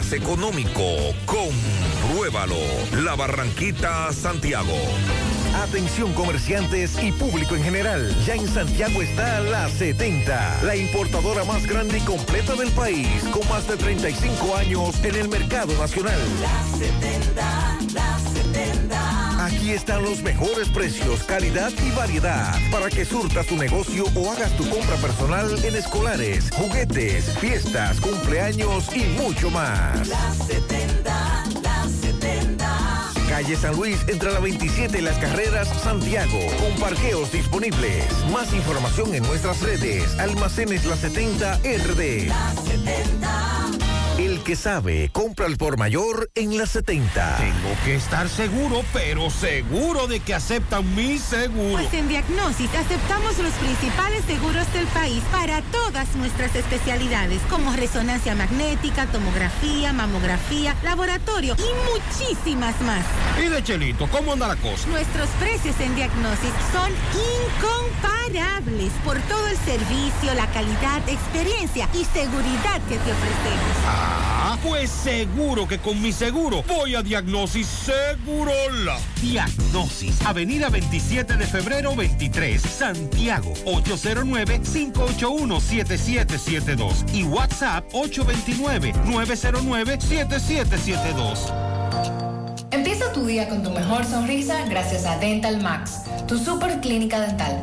económico. Compruébalo. La Barranquita, Santiago. Atención comerciantes y público en general. Ya en Santiago está la 70, la importadora más grande y completa del país, con más de 35 años en el mercado nacional. La 70, la 70. Aquí están los mejores precios, calidad y variedad para que surtas tu negocio o hagas tu compra personal en escolares, juguetes, fiestas, cumpleaños y mucho más. La 70, la 70. calle San Luis, entre la 27 y las carreras Santiago, con parqueos disponibles. Más información en nuestras redes. Almacenes La 70 RD. El que sabe, compra al por mayor en la 70. Tengo que estar seguro, pero seguro de que aceptan mi seguro. Pues en Diagnosis aceptamos los principales seguros del país para todas nuestras especialidades, como resonancia magnética, tomografía, mamografía, laboratorio y muchísimas más. Y de Chelito, ¿cómo anda la cosa? Nuestros precios en Diagnosis son incomparables por todo el servicio, la calidad, experiencia y seguridad que te ofrecemos. Ah, pues seguro que con mi seguro voy a Diagnosis Segurola. Diagnosis, Avenida 27 de febrero 23, Santiago, 809-581-7772 y WhatsApp 829-909-7772. Empieza tu día con tu mejor sonrisa gracias a Dental Max, tu super clínica dental.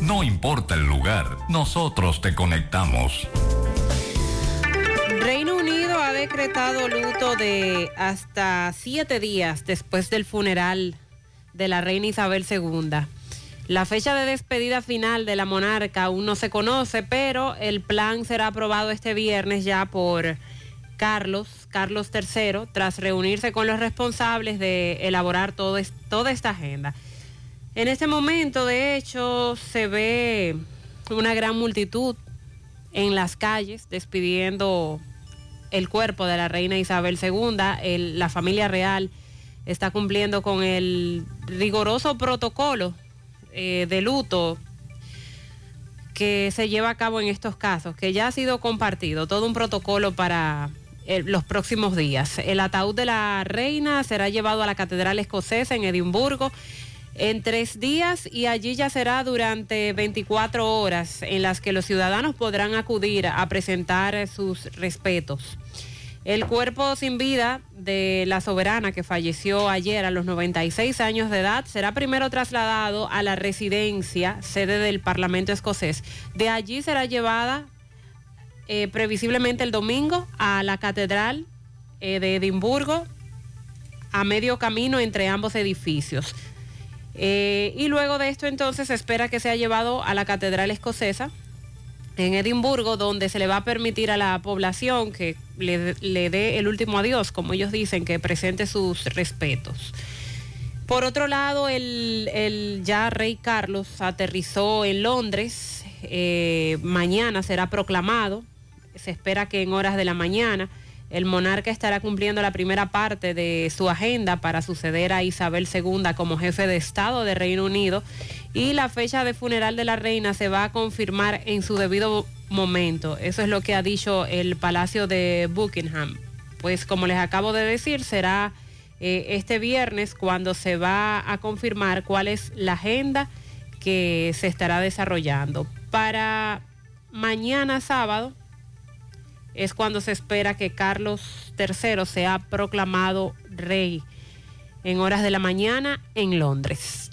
No importa el lugar, nosotros te conectamos. Reino Unido ha decretado luto de hasta siete días después del funeral de la reina Isabel II. La fecha de despedida final de la monarca aún no se conoce, pero el plan será aprobado este viernes ya por Carlos, Carlos III, tras reunirse con los responsables de elaborar toda esta agenda. En este momento, de hecho, se ve una gran multitud en las calles despidiendo el cuerpo de la reina Isabel II. La familia real está cumpliendo con el rigoroso protocolo eh, de luto que se lleva a cabo en estos casos, que ya ha sido compartido, todo un protocolo para eh, los próximos días. El ataúd de la reina será llevado a la Catedral Escocesa en Edimburgo en tres días y allí ya será durante 24 horas en las que los ciudadanos podrán acudir a presentar sus respetos. El cuerpo sin vida de la soberana que falleció ayer a los 96 años de edad será primero trasladado a la residencia, sede del Parlamento escocés. De allí será llevada eh, previsiblemente el domingo a la Catedral eh, de Edimburgo, a medio camino entre ambos edificios. Eh, y luego de esto entonces se espera que sea llevado a la Catedral Escocesa en Edimburgo, donde se le va a permitir a la población que le, le dé el último adiós, como ellos dicen, que presente sus respetos. Por otro lado, el, el ya rey Carlos aterrizó en Londres. Eh, mañana será proclamado. Se espera que en horas de la mañana el monarca estará cumpliendo la primera parte de su agenda para suceder a Isabel II como jefe de Estado de Reino Unido y la fecha de funeral de la reina se va a confirmar en su debido momento. Eso es lo que ha dicho el Palacio de Buckingham. Pues como les acabo de decir, será eh, este viernes cuando se va a confirmar cuál es la agenda que se estará desarrollando. Para mañana sábado es cuando se espera que Carlos III sea proclamado rey en horas de la mañana en Londres.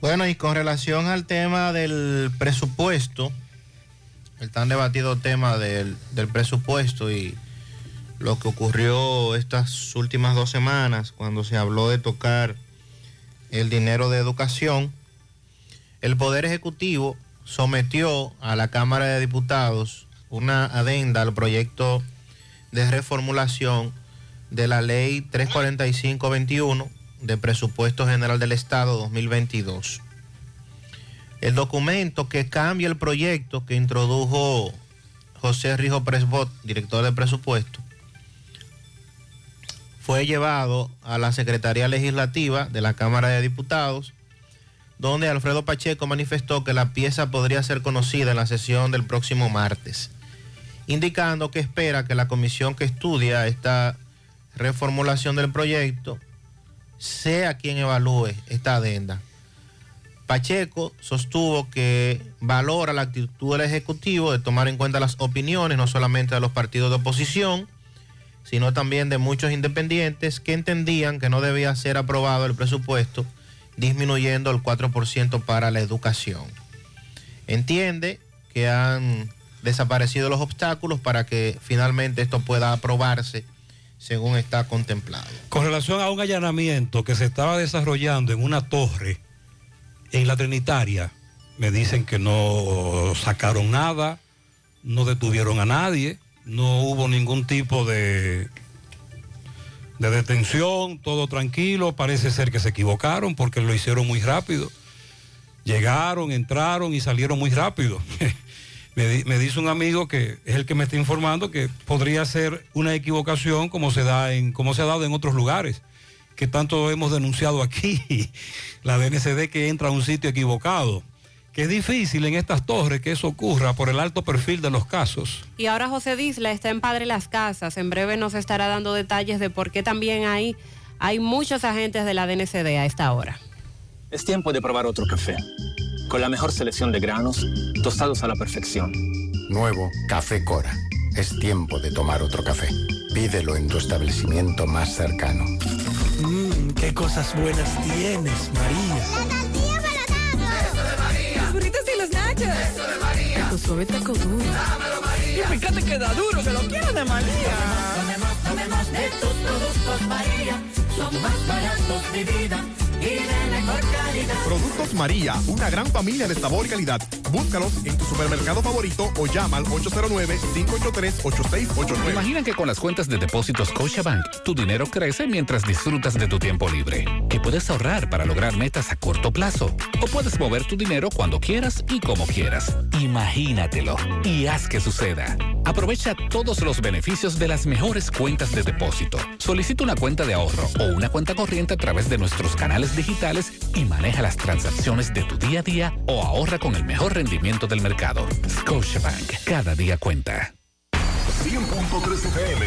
Bueno, y con relación al tema del presupuesto, el tan debatido tema del, del presupuesto y lo que ocurrió estas últimas dos semanas cuando se habló de tocar el dinero de educación, el Poder Ejecutivo sometió a la Cámara de Diputados una adenda al proyecto de reformulación de la ley 345-21 de Presupuesto General del Estado 2022. El documento que cambia el proyecto que introdujo José Rijo Presbot, director de presupuesto, fue llevado a la Secretaría Legislativa de la Cámara de Diputados, donde Alfredo Pacheco manifestó que la pieza podría ser conocida en la sesión del próximo martes, indicando que espera que la comisión que estudia esta reformulación del proyecto sea quien evalúe esta adenda. Pacheco sostuvo que valora la actitud del Ejecutivo de tomar en cuenta las opiniones no solamente de los partidos de oposición, sino también de muchos independientes que entendían que no debía ser aprobado el presupuesto disminuyendo el 4% para la educación. Entiende que han desaparecido los obstáculos para que finalmente esto pueda aprobarse según está contemplado. Con relación a un allanamiento que se estaba desarrollando en una torre en la Trinitaria, me dicen que no sacaron nada, no detuvieron a nadie, no hubo ningún tipo de, de detención, todo tranquilo, parece ser que se equivocaron porque lo hicieron muy rápido. Llegaron, entraron y salieron muy rápido. me, me, dice un amigo que es el que me está informando que podría ser una equivocación como se da en, como se ha dado en otros lugares, que tanto hemos denunciado aquí, la DNCD que entra a un sitio equivocado que es difícil en estas torres que eso ocurra por el alto perfil de los casos. Y ahora José Disla está en Padre Las Casas. En breve nos estará dando detalles de por qué también hay, hay muchos agentes de la DNCD a esta hora. Es tiempo de probar otro café. Con la mejor selección de granos, tostados a la perfección. Nuevo Café Cora. Es tiempo de tomar otro café. Pídelo en tu establecimiento más cercano. Mmm, qué cosas buenas tienes, María. Los burritos y los nachos. Eso de María. Tu suave taco duro. Dámelo, María. Y fíjate que da duro, que lo quiero de María. Tomemos, tomemos de tus productos, María. Son más baratos de vida y de mejor calidad. Productos María, una gran familia de sabor y calidad. Búscalos en tu supermercado favorito o llama al 809-583-8689. Imagina que con las cuentas de depósitos Scotiabank, tu dinero crece mientras disfrutas de tu tiempo libre. Que puedes ahorrar para lograr metas a corto plazo. O puedes mover tu dinero cuando quieras y como quieras. Imagínatelo y haz que suceda. Aprovecha todos los beneficios de las mejores cuentas de depósito. Solicita una cuenta de ahorro o una cuenta corriente a través de nuestros canales digitales y maneja las transacciones de tu día a día o ahorra con el mejor rendimiento del mercado. Scotiabank, cada día cuenta. 100.3 FM,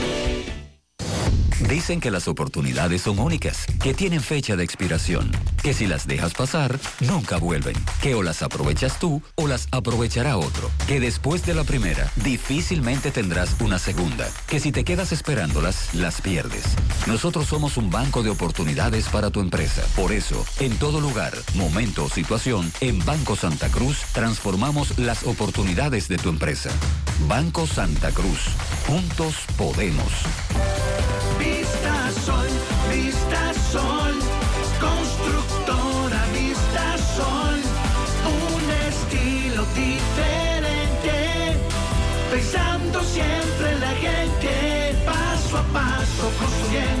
Dicen que las oportunidades son únicas, que tienen fecha de expiración, que si las dejas pasar, nunca vuelven, que o las aprovechas tú o las aprovechará otro, que después de la primera, difícilmente tendrás una segunda, que si te quedas esperándolas, las pierdes. Nosotros somos un banco de oportunidades para tu empresa. Por eso, en todo lugar, momento o situación, en Banco Santa Cruz transformamos las oportunidades de tu empresa. Banco Santa Cruz. Juntos podemos. Vista Sol, Vista Sol, constructora Vista Sol, un estilo diferente, pensando siempre en la gente, paso a paso construyendo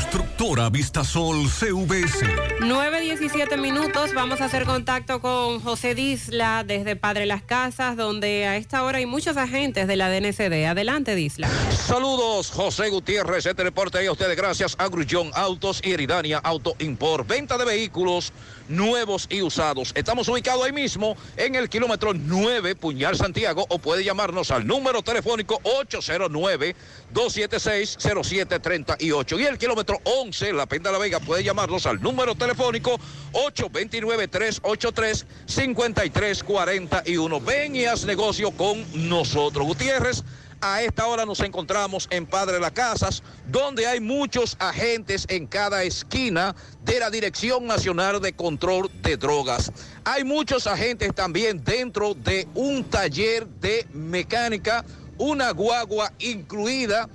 Constructora Vistasol CVS. 9.17 minutos, vamos a hacer contacto con José Disla desde Padre Las Casas, donde a esta hora hay muchos agentes de la DNCD. Adelante, Disla. Saludos, José Gutiérrez, este reporte a ustedes gracias a Grullón Autos y Eridania Auto Import. Venta de vehículos nuevos y usados. Estamos ubicados ahí mismo en el kilómetro 9, Puñal Santiago, o puede llamarnos al número telefónico 809-276-0738. Y el kilómetro 11, La Penda la Vega, puede llamarnos al número telefónico 829-383-5341. Ven y haz negocio con nosotros. Gutiérrez. A esta hora nos encontramos en Padre Las Casas, donde hay muchos agentes en cada esquina de la Dirección Nacional de Control de Drogas. Hay muchos agentes también dentro de un taller de mecánica, una guagua incluida,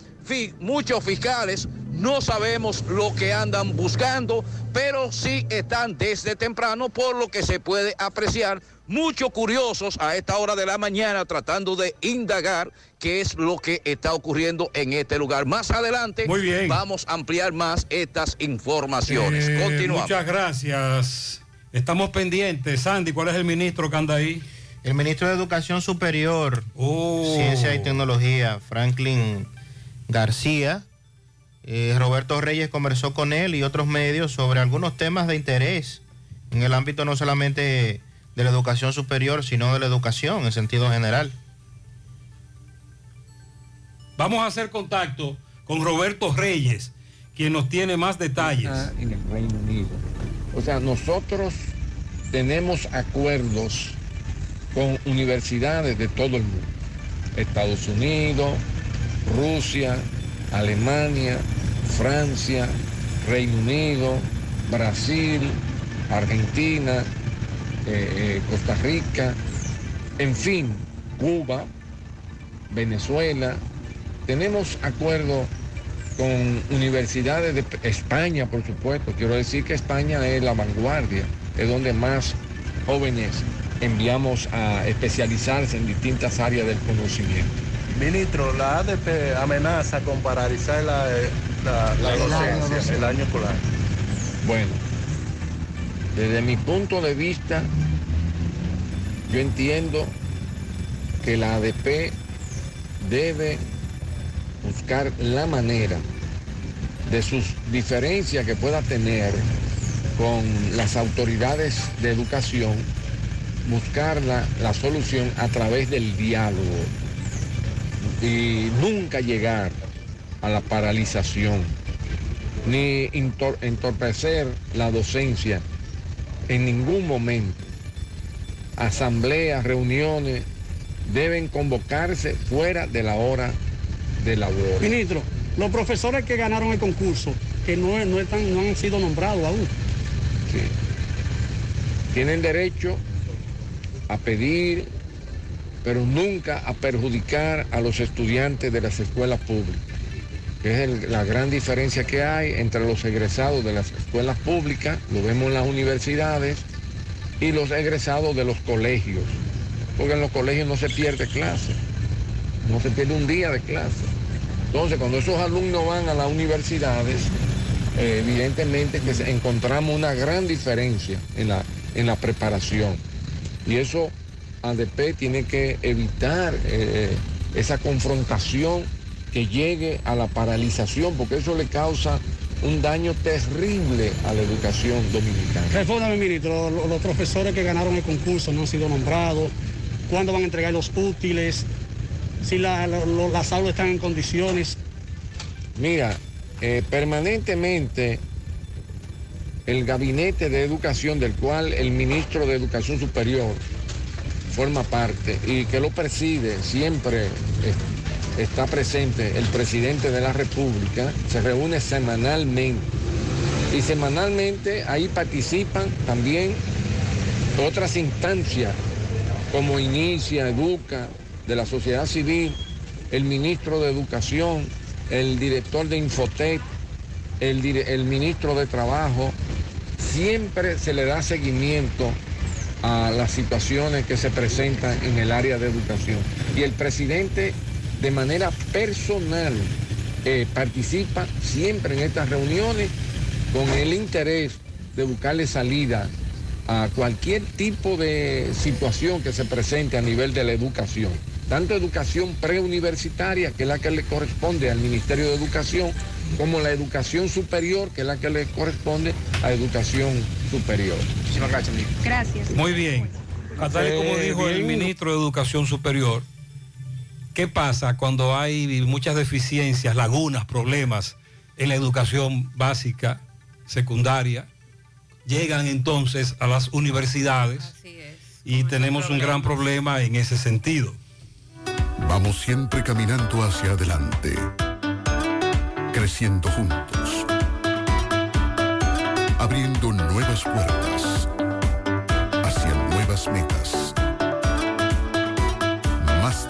muchos fiscales. No sabemos lo que andan buscando, pero sí están desde temprano, por lo que se puede apreciar muchos curiosos a esta hora de la mañana tratando de indagar qué es lo que está ocurriendo en este lugar. Más adelante vamos a ampliar más estas informaciones. Eh, Continuamos. Muchas gracias. Estamos pendientes. Sandy, ¿cuál es el ministro que anda ahí? El ministro de Educación Superior, Ciencia y Tecnología, Franklin García. Eh, Roberto Reyes conversó con él y otros medios sobre algunos temas de interés en el ámbito no solamente de la educación superior, sino de la educación en sentido general. Vamos a hacer contacto con Roberto Reyes, quien nos tiene más detalles. en el Reino Unido. O sea, nosotros tenemos acuerdos con universidades de todo el mundo. Estados Unidos, Rusia, Alemania, Francia, Reino Unido, Brasil, Argentina, eh, eh, Costa Rica, en fin, Cuba, Venezuela. Tenemos acuerdos con universidades de España, por supuesto. Quiero decir que España es la vanguardia, es donde más jóvenes enviamos a especializarse en distintas áreas del conocimiento. Ministro, la ADP amenaza con paralizar la, la- la docencia. el año escolar. Bueno, desde mi punto de vista, yo entiendo que la ADP debe buscar la manera de sus diferencias que pueda tener con las autoridades de educación, buscar la, la solución a través del diálogo y nunca llegar a la paralización ni entor- entorpecer la docencia en ningún momento. Asambleas, reuniones deben convocarse fuera de la hora de labor. Ministro, los profesores que ganaron el concurso, que no, no, están, no han sido nombrados aún. Sí. Tienen derecho a pedir, pero nunca a perjudicar a los estudiantes de las escuelas públicas. Que es la gran diferencia que hay entre los egresados de las escuelas públicas, lo vemos en las universidades, y los egresados de los colegios. Porque en los colegios no se pierde clase, no se pierde un día de clase. Entonces, cuando esos alumnos van a las universidades, eh, evidentemente que encontramos una gran diferencia en la, en la preparación. Y eso ADP tiene que evitar eh, esa confrontación que llegue a la paralización, porque eso le causa un daño terrible a la educación dominicana. Respóndame, ministro, lo- los, profesores que ganaron el concurso no han sido nombrados, cuándo van a entregar los útiles, si la- la- lo- las aulas están en condiciones. Mira, eh, permanentemente el gabinete de educación del cual el ministro de Educación Superior forma parte y que lo preside siempre eh, está presente el presidente de la República, se reúne semanalmente y semanalmente ahí participan también otras instancias como Inicia, Educa, de la sociedad civil, el ministro de Educación, el director de Infotec, el, el ministro de Trabajo, siempre se le da seguimiento a las situaciones que se presentan en el área de educación. Y el presidente de manera personal eh, participa siempre en estas reuniones con el interés de buscarle salida a cualquier tipo de situación que se presente a nivel de la educación. Tanto educación preuniversitaria, que es la que le corresponde al Ministerio de Educación, como la educación superior, que es la que le corresponde a educación superior. Muchísimas gracias, ministro. Gracias. Muy bien. Tal y como Eh, dijo el ministro de Educación Superior, ¿qué pasa cuando hay muchas deficiencias, lagunas, problemas en la educación básica, secundaria? Llegan entonces a las universidades y tenemos un gran problema en ese sentido. Vamos siempre caminando hacia adelante, creciendo juntos, abriendo nuevas puertas hacia nuevas metas.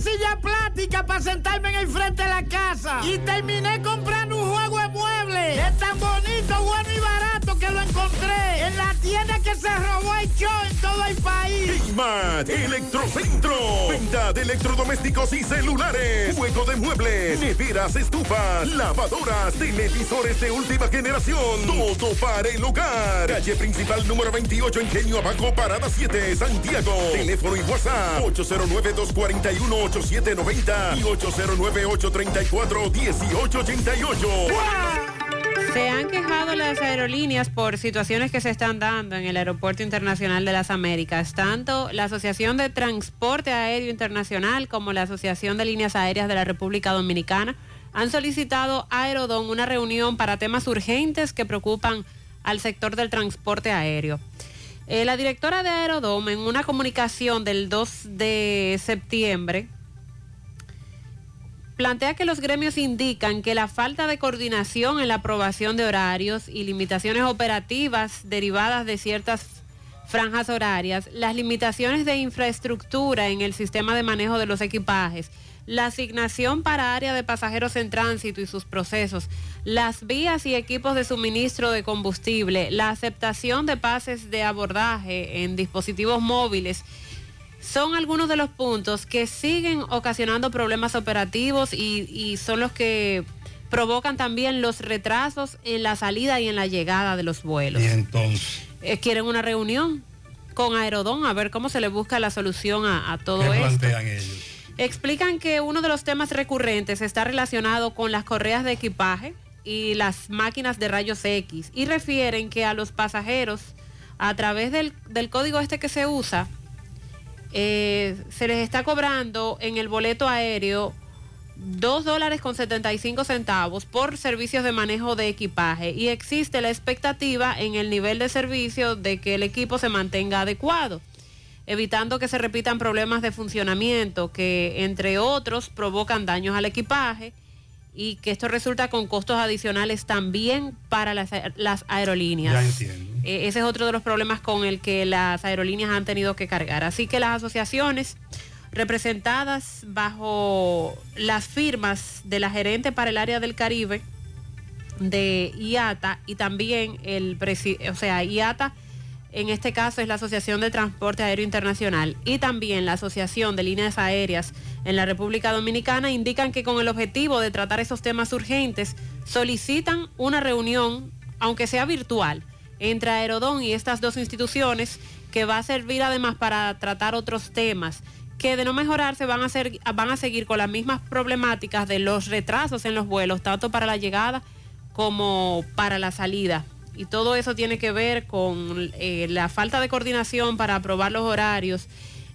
Silla plástica para sentarme en el frente de la casa. Y terminé comprando un juego de muebles. Es tan bonito, bueno y barato que lo encontré que se robó el show en todo el país. Smart Electrocentro. Venta de electrodomésticos y celulares. Juego de muebles, neveras, estufas, lavadoras, televisores de última generación. Todo para el hogar. Calle principal número 28, Ingenio Abajo, Parada 7, Santiago. Teléfono y WhatsApp 809-241-8790 y 809-834-1888. Se han quejado las aerolíneas por situaciones que se están dando en el Aeropuerto Internacional de las Américas. Tanto la Asociación de Transporte Aéreo Internacional como la Asociación de Líneas Aéreas de la República Dominicana han solicitado a Aerodón una reunión para temas urgentes que preocupan al sector del transporte aéreo. Eh, la directora de Aerodome, en una comunicación del 2 de septiembre, plantea que los gremios indican que la falta de coordinación en la aprobación de horarios y limitaciones operativas derivadas de ciertas franjas horarias, las limitaciones de infraestructura en el sistema de manejo de los equipajes, la asignación para área de pasajeros en tránsito y sus procesos, las vías y equipos de suministro de combustible, la aceptación de pases de abordaje en dispositivos móviles, son algunos de los puntos que siguen ocasionando problemas operativos y, y son los que provocan también los retrasos en la salida y en la llegada de los vuelos. Y entonces, Eh, quieren una reunión con Aerodón a ver cómo se le busca la solución a, a todo ¿qué esto. plantean ellos? Explican que uno de los temas recurrentes está relacionado con las correas de equipaje y las máquinas de rayos X y refieren que a los pasajeros a través del, del código este que se usa eh, se les está cobrando en el boleto aéreo 2 dólares con 75 centavos por servicios de manejo de equipaje y existe la expectativa en el nivel de servicio de que el equipo se mantenga adecuado, evitando que se repitan problemas de funcionamiento que entre otros provocan daños al equipaje y que esto resulta con costos adicionales también para las, las aerolíneas. Ya entiendo. Eh, ese es otro de los problemas con el que las aerolíneas han tenido que cargar. Así que las asociaciones representadas bajo las firmas de la gerente para el área del Caribe de IATA y también el o sea, IATA en este caso es la Asociación de Transporte Aéreo Internacional y también la Asociación de Líneas Aéreas en la República Dominicana indican que con el objetivo de tratar esos temas urgentes solicitan una reunión, aunque sea virtual, entre Aerodón y estas dos instituciones que va a servir además para tratar otros temas que de no mejorarse van a, ser, van a seguir con las mismas problemáticas de los retrasos en los vuelos, tanto para la llegada como para la salida. Y todo eso tiene que ver con eh, la falta de coordinación para aprobar los horarios,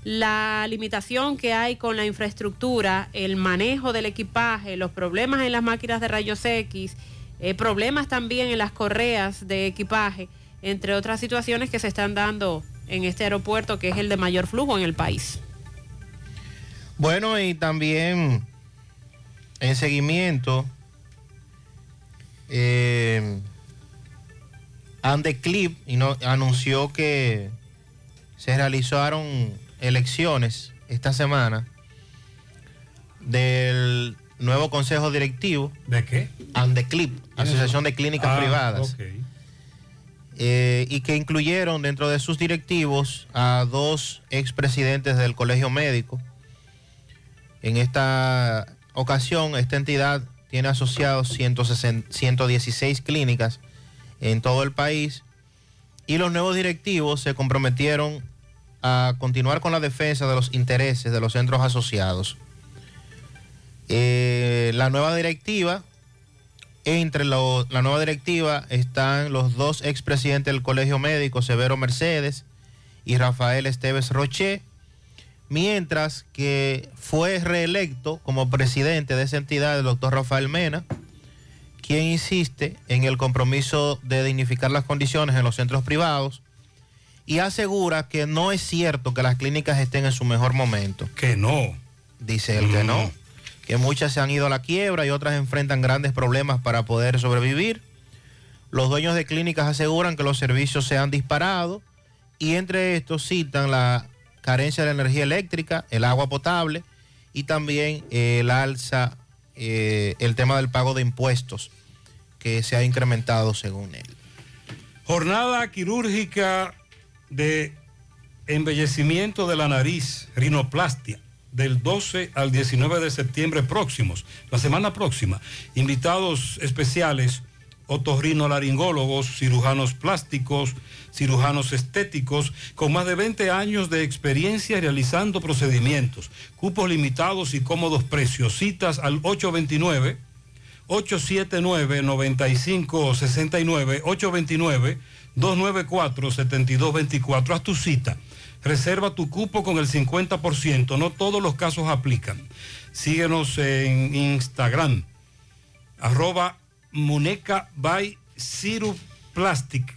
la limitación que hay con la infraestructura, el manejo del equipaje, los problemas en las máquinas de rayos X, eh, problemas también en las correas de equipaje, entre otras situaciones que se están dando en este aeropuerto que es el de mayor flujo en el país. Bueno, y también en seguimiento, eh, Andeclip y no- anunció que se realizaron elecciones esta semana del nuevo consejo directivo. ¿De qué? Andeclip, Asociación de Clínicas Ah, Privadas. ok. Eh, y que incluyeron dentro de sus directivos a dos expresidentes del Colegio Médico. En esta ocasión, esta entidad tiene asociados 160 116 clínicas en todo el país y los nuevos directivos se comprometieron a continuar con la defensa de los intereses de los centros asociados. Eh, la nueva directiva entre lo- la nueva directiva están los dos expresidentes del Colegio Médico, Severo Mercedes y Rafael Esteves Roché, mientras que fue reelecto como presidente de esa entidad el doctor Rafael Mena, quien insiste en el compromiso de dignificar las condiciones en los centros privados y asegura que no es cierto que las clínicas estén en su mejor momento. Que no. Dice él que no que muchas se han ido a la quiebra y otras enfrentan grandes problemas para poder sobrevivir. Los dueños de clínicas aseguran que los servicios se han disparado y entre estos citan la carencia de energía eléctrica, el agua potable y también eh, el alza, eh, el tema del pago de impuestos que se ha incrementado según él. Jornada quirúrgica de embellecimiento de la nariz, rinoplastia, del 12 al 19 de septiembre próximos, la semana próxima. Invitados especiales, otorrinolaringólogos, cirujanos plásticos, cirujanos estéticos, con más de 20 años de experiencia realizando procedimientos, cupos limitados y cómodos precios. Citas al 829. 879-9569, 829-294-7224. Haz tu cita. Reserva tu cupo con el 50%. No todos los casos aplican. Síguenos en Instagram. Arroba Muneca by Plastic.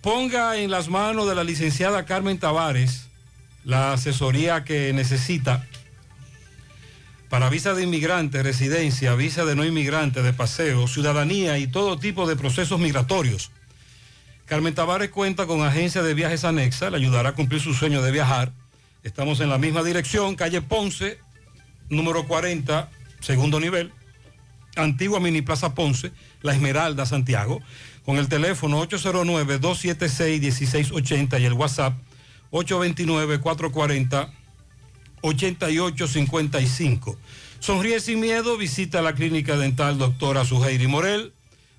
ponga en las manos de la licenciada Carmen Tavares la asesoría que necesita para visa de inmigrante, residencia, visa de no inmigrante, de paseo, ciudadanía y todo tipo de procesos migratorios. Carmen Tavares cuenta con agencia de viajes anexa, le ayudará a cumplir su sueño de viajar. Estamos en la misma dirección, calle Ponce, número 40, segundo nivel, antigua Mini Plaza Ponce, La Esmeralda, Santiago, con el teléfono 809-276-1680 y el WhatsApp 829-440-8855. Sonríe sin miedo, visita la clínica dental doctora Suheiri Morel.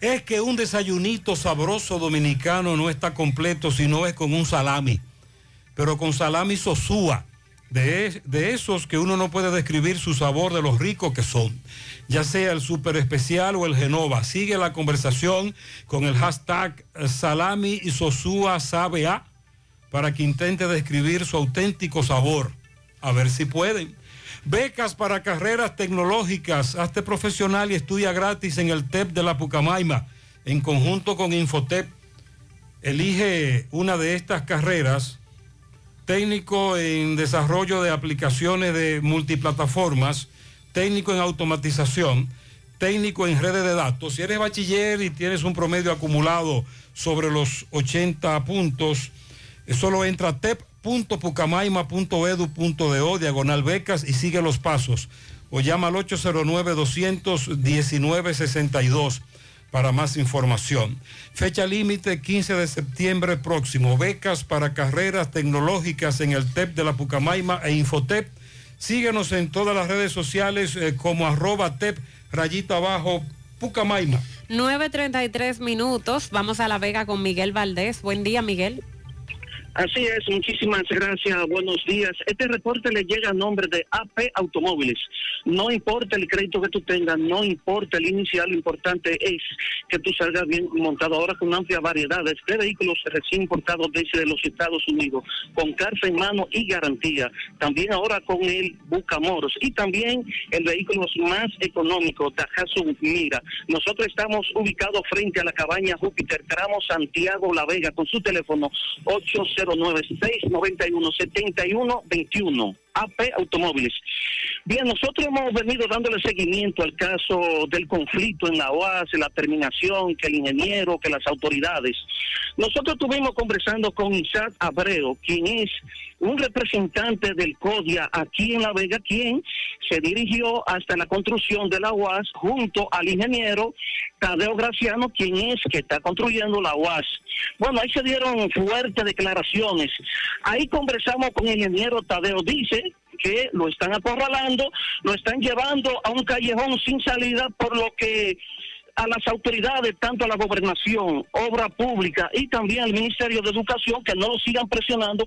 Es que un desayunito sabroso dominicano no está completo si no es con un salami, pero con salami sosúa, de, de esos que uno no puede describir su sabor de los ricos que son ya sea el super especial o el Genova. Sigue la conversación con el hashtag Salami y Sosúa Sabe A para que intente describir su auténtico sabor. A ver si pueden. Becas para carreras tecnológicas. Hazte profesional y estudia gratis en el TEP de la Pucamaima en conjunto con Infotep. Elige una de estas carreras. Técnico en desarrollo de aplicaciones de multiplataformas técnico en automatización, técnico en redes de datos. Si eres bachiller y tienes un promedio acumulado sobre los 80 puntos, solo entra a tep.pucamaima.edu.do, diagonal becas y sigue los pasos. O llama al 809-219-62 para más información. Fecha límite 15 de septiembre próximo. Becas para carreras tecnológicas en el TEP de la Pucamaima e Infotep Síguenos en todas las redes sociales eh, como arroba tep rayita abajo Pucamaima. 9.33 minutos. Vamos a La Vega con Miguel Valdés. Buen día, Miguel. Así es, muchísimas gracias, buenos días. Este reporte le llega a nombre de AP Automóviles. No importa el crédito que tú tengas, no importa el inicial, lo importante es que tú salgas bien montado ahora con amplia variedad de vehículos recién importados desde los Estados Unidos, con carta en mano y garantía. También ahora con el Bucamoros y también el vehículo más económico, Tajazo Mira. Nosotros estamos ubicados frente a la cabaña Júpiter, tramo Santiago La Vega, con su teléfono 800 096-91-71-21. AP Automóviles. Bien, nosotros hemos venido dándole seguimiento al caso del conflicto en la OAS, la terminación, que el ingeniero, que las autoridades. Nosotros estuvimos conversando con Isaac Abreu, quien es un representante del CODIA aquí en La Vega, quien se dirigió hasta la construcción de la UAS junto al ingeniero Tadeo Graciano, quien es que está construyendo la UAS. Bueno, ahí se dieron fuertes declaraciones. Ahí conversamos con el ingeniero Tadeo. Dice que lo están acorralando, lo están llevando a un callejón sin salida, por lo que a las autoridades, tanto a la gobernación, obra pública y también al Ministerio de Educación, que no lo sigan presionando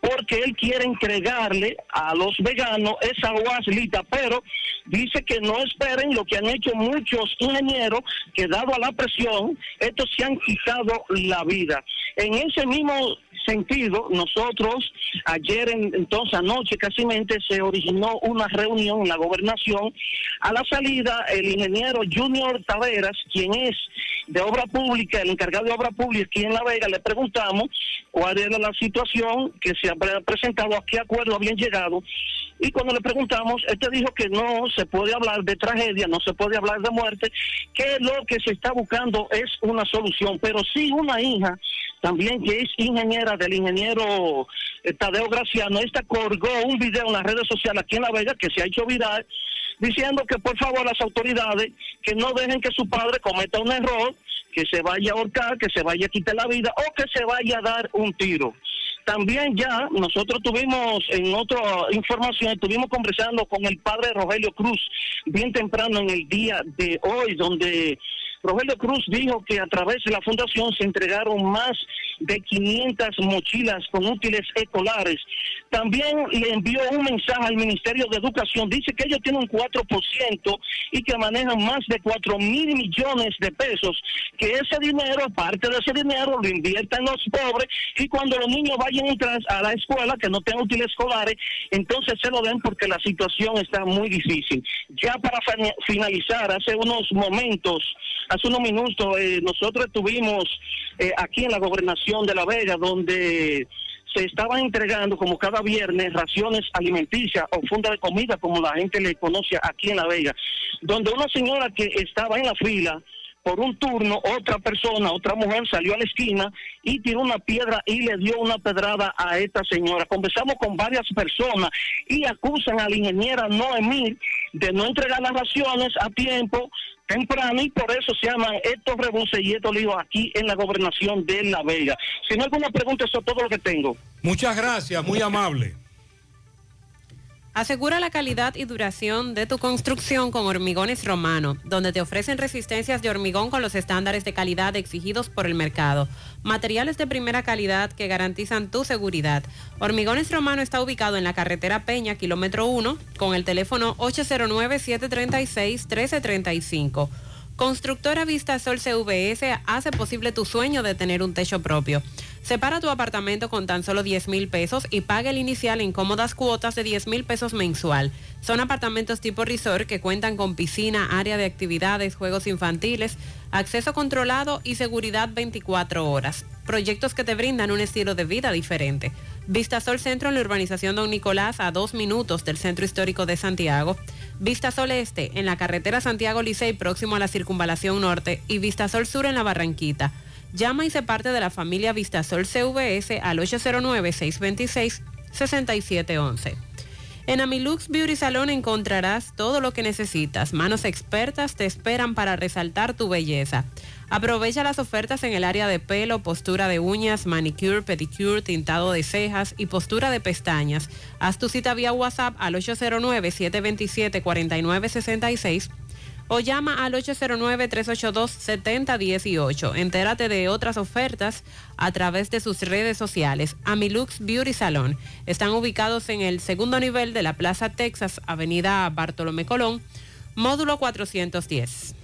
porque él quiere entregarle a los veganos esa guaslita, pero dice que no esperen lo que han hecho muchos ingenieros, que dado a la presión, estos se han quitado la vida. En ese mismo sentido, nosotros ayer, entonces anoche casi se originó una reunión en la gobernación. A la salida, el ingeniero Junior Taveras, quien es de obra pública, el encargado de obra pública aquí en La Vega, le preguntamos cuál era la situación que se había presentado, a qué acuerdo habían llegado. Y cuando le preguntamos, este dijo que no se puede hablar de tragedia, no se puede hablar de muerte, que lo que se está buscando es una solución, pero sí una hija también que es ingeniera del ingeniero eh, Tadeo Graciano, esta colgó un video en las redes sociales aquí en La Vega que se ha hecho viral diciendo que por favor las autoridades que no dejen que su padre cometa un error, que se vaya a ahorcar, que se vaya a quitar la vida o que se vaya a dar un tiro. También ya nosotros tuvimos en otra información, estuvimos conversando con el padre Rogelio Cruz bien temprano en el día de hoy, donde Rogelio Cruz dijo que a través de la fundación se entregaron más de 500 mochilas con útiles escolares. También le envió un mensaje al Ministerio de Educación. Dice que ellos tienen un 4% y que manejan más de 4 mil millones de pesos. Que ese dinero, parte de ese dinero, lo inviertan los pobres y cuando los niños vayan a la escuela, que no tengan útiles escolares, entonces se lo den porque la situación está muy difícil. Ya para fina- finalizar, hace unos momentos, hace unos minutos, eh, nosotros estuvimos eh, aquí en la gobernación de La Vega, donde se estaban entregando como cada viernes raciones alimenticias o funda de comida, como la gente le conoce aquí en La Vega, donde una señora que estaba en la fila por un turno, otra persona, otra mujer salió a la esquina y tiró una piedra y le dio una pedrada a esta señora. Conversamos con varias personas y acusan a la ingeniera Noemí de no entregar las raciones a tiempo temprano y por eso se llaman estos rebuses y estos líos aquí en la gobernación de La Vega. Si no alguna pregunta, eso es todo lo que tengo. Muchas gracias, muy amable. Asegura la calidad y duración de tu construcción con Hormigones Romano, donde te ofrecen resistencias de hormigón con los estándares de calidad exigidos por el mercado. Materiales de primera calidad que garantizan tu seguridad. Hormigones Romano está ubicado en la carretera Peña, kilómetro 1, con el teléfono 809-736-1335. Constructora Vista Sol CVS hace posible tu sueño de tener un techo propio. Separa tu apartamento con tan solo 10 mil pesos y paga el inicial en cómodas cuotas de 10 mil pesos mensual. Son apartamentos tipo resort que cuentan con piscina, área de actividades, juegos infantiles, acceso controlado y seguridad 24 horas. Proyectos que te brindan un estilo de vida diferente. Vistasol Centro en la urbanización Don Nicolás a dos minutos del Centro Histórico de Santiago. Vistasol Este en la carretera Santiago Licey próximo a la Circunvalación Norte y Vistasol Sur en la Barranquita. Llama y se parte de la familia Vistasol CVS al 809-626-6711. En Amilux Beauty Salon encontrarás todo lo que necesitas. Manos expertas te esperan para resaltar tu belleza. Aprovecha las ofertas en el área de pelo, postura de uñas, manicure, pedicure, tintado de cejas y postura de pestañas. Haz tu cita vía WhatsApp al 809-727-4966 o llama al 809-382-7018. Entérate de otras ofertas a través de sus redes sociales. Amilux Beauty Salon. Están ubicados en el segundo nivel de la Plaza Texas, Avenida Bartolomé Colón, módulo 410.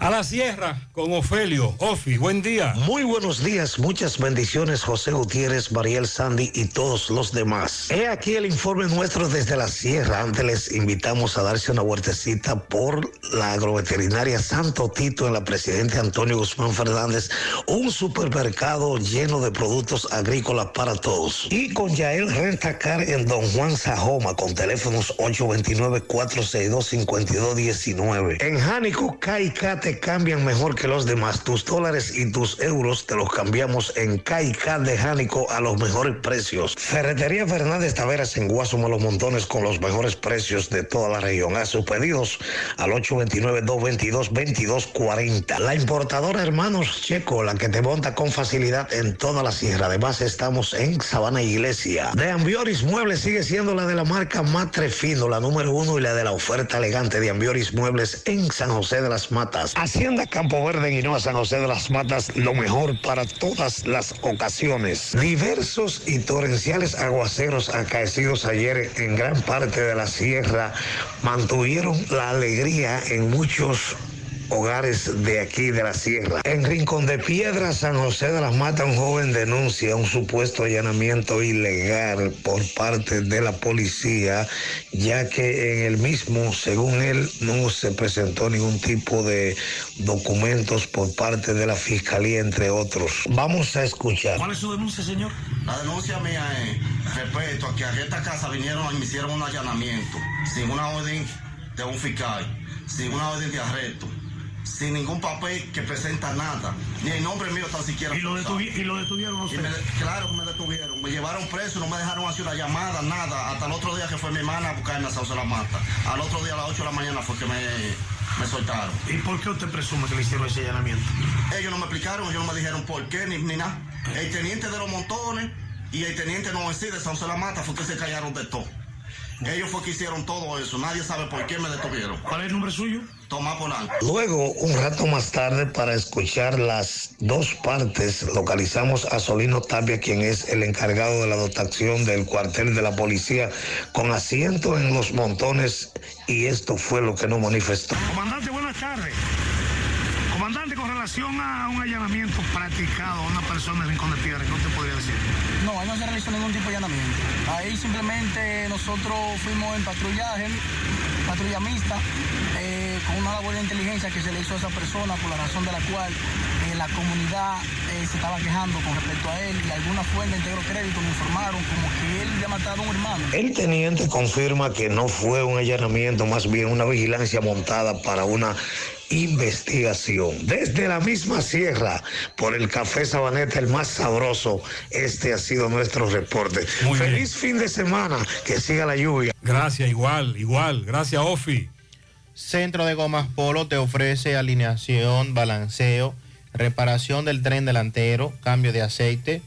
A la sierra con Ofelio. Ofi, buen día. Muy buenos días, muchas bendiciones José Gutiérrez, Mariel Sandy y todos los demás. He aquí el informe nuestro desde la sierra. Antes les invitamos a darse una vueltecita por la agroveterinaria Santo Tito en la Presidente Antonio Guzmán Fernández, un supermercado lleno de productos agrícolas para todos. Y con Yael Rentacar en Don Juan Sajoma con teléfonos 829-462-5219. En Jánico, Caica cambian mejor que los demás. Tus dólares y tus euros te los cambiamos en Caica de Jánico a los mejores precios. Ferretería Fernández Taveras en Guasuma Los Montones con los mejores precios de toda la región. A sus pedidos al 829-222-2240. La importadora Hermanos Checo, la que te monta con facilidad en toda la sierra. Además, estamos en Sabana Iglesia. De Ambioris Muebles sigue siendo la de la marca Matre Fino, la número uno y la de la oferta elegante de Ambioris Muebles en San José de las Matas. Hacienda Campo Verde en Hinoa, San José de las Matas, lo mejor para todas las ocasiones. Diversos y torrenciales aguaceros acaecidos ayer en gran parte de la sierra mantuvieron la alegría en muchos hogares de aquí de la sierra. En Rincón de Piedra, San José de las Matas, un joven denuncia un supuesto allanamiento ilegal por parte de la policía, ya que en el mismo, según él, no se presentó ningún tipo de documentos por parte de la fiscalía, entre otros. Vamos a escuchar. ¿Cuál es su denuncia, señor? La denuncia mía es respecto a que a esta casa vinieron y me hicieron un allanamiento sin una orden de un fiscal, sin una orden de arresto, sin ningún papel que presenta nada, ni el nombre mío tan siquiera. ¿Y lo, detuvieron usted? claro que me detuvieron, me llevaron preso, no me dejaron hacer una llamada, nada, hasta el otro día que fue mi hermana a buscarme a Sauce la Mata. Al otro día a las 8 de la mañana fue que me, me soltaron. ¿Y por qué usted presume que le hicieron ese allanamiento? Ellos no me explicaron, ellos no me dijeron por qué ni, ni nada. El teniente de los montones y el teniente no de Sauce la Mata fue que se callaron de todo. Ellos fue que hicieron todo eso. Nadie sabe por qué me detuvieron. ¿Cuál es el nombre suyo? Tomás Polanco. Luego, un rato más tarde, para escuchar las dos partes, localizamos a Solino Tapia, quien es el encargado de la dotación del cuartel de la policía, con asiento en los montones, y esto fue lo que nos manifestó. Comandante, buenas tardes. Relación a un allanamiento practicado a una persona en Rincón de Piedra, ¿qué usted podría decir? No, ahí no se realizó ningún tipo de allanamiento. Ahí simplemente nosotros fuimos en patrullaje, patrulla mixta, eh, con una labor de inteligencia que se le hizo a esa persona, por la razón de la cual la comunidad eh, se estaba quejando con respecto a él y alguna fuente de Integro Crédito me informaron como que él había matado a un hermano. El teniente confirma que no fue un allanamiento, más bien una vigilancia montada para una investigación. Desde la misma sierra, por el café Sabaneta, el más sabroso, este ha sido nuestro reporte. Feliz fin de semana, que siga la lluvia. Gracias, igual, igual. Gracias, Ofi. Centro de Gomas Polo te ofrece alineación, balanceo, reparación del tren delantero, cambio de aceite,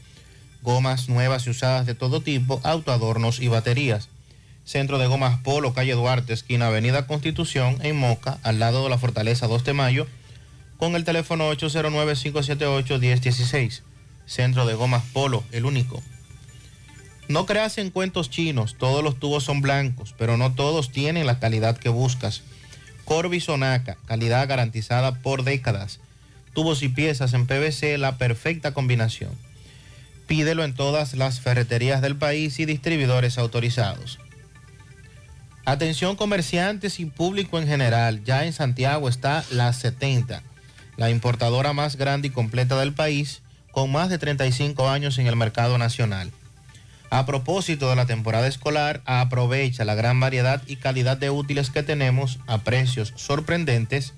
gomas nuevas y usadas de todo tipo, autoadornos y baterías. Centro de Gomas Polo, calle Duarte, esquina Avenida Constitución, en Moca, al lado de la Fortaleza 2 de Mayo, con el teléfono 809-578-1016. Centro de Gomas Polo, el único. No creas en cuentos chinos, todos los tubos son blancos, pero no todos tienen la calidad que buscas. Corby Sonaca, calidad garantizada por décadas. Tubos y piezas en PVC, la perfecta combinación. Pídelo en todas las ferreterías del país y distribuidores autorizados. Atención comerciantes y público en general, ya en Santiago está la 70, la importadora más grande y completa del país, con más de 35 años en el mercado nacional. A propósito de la temporada escolar, aprovecha la gran variedad y calidad de útiles que tenemos a precios sorprendentes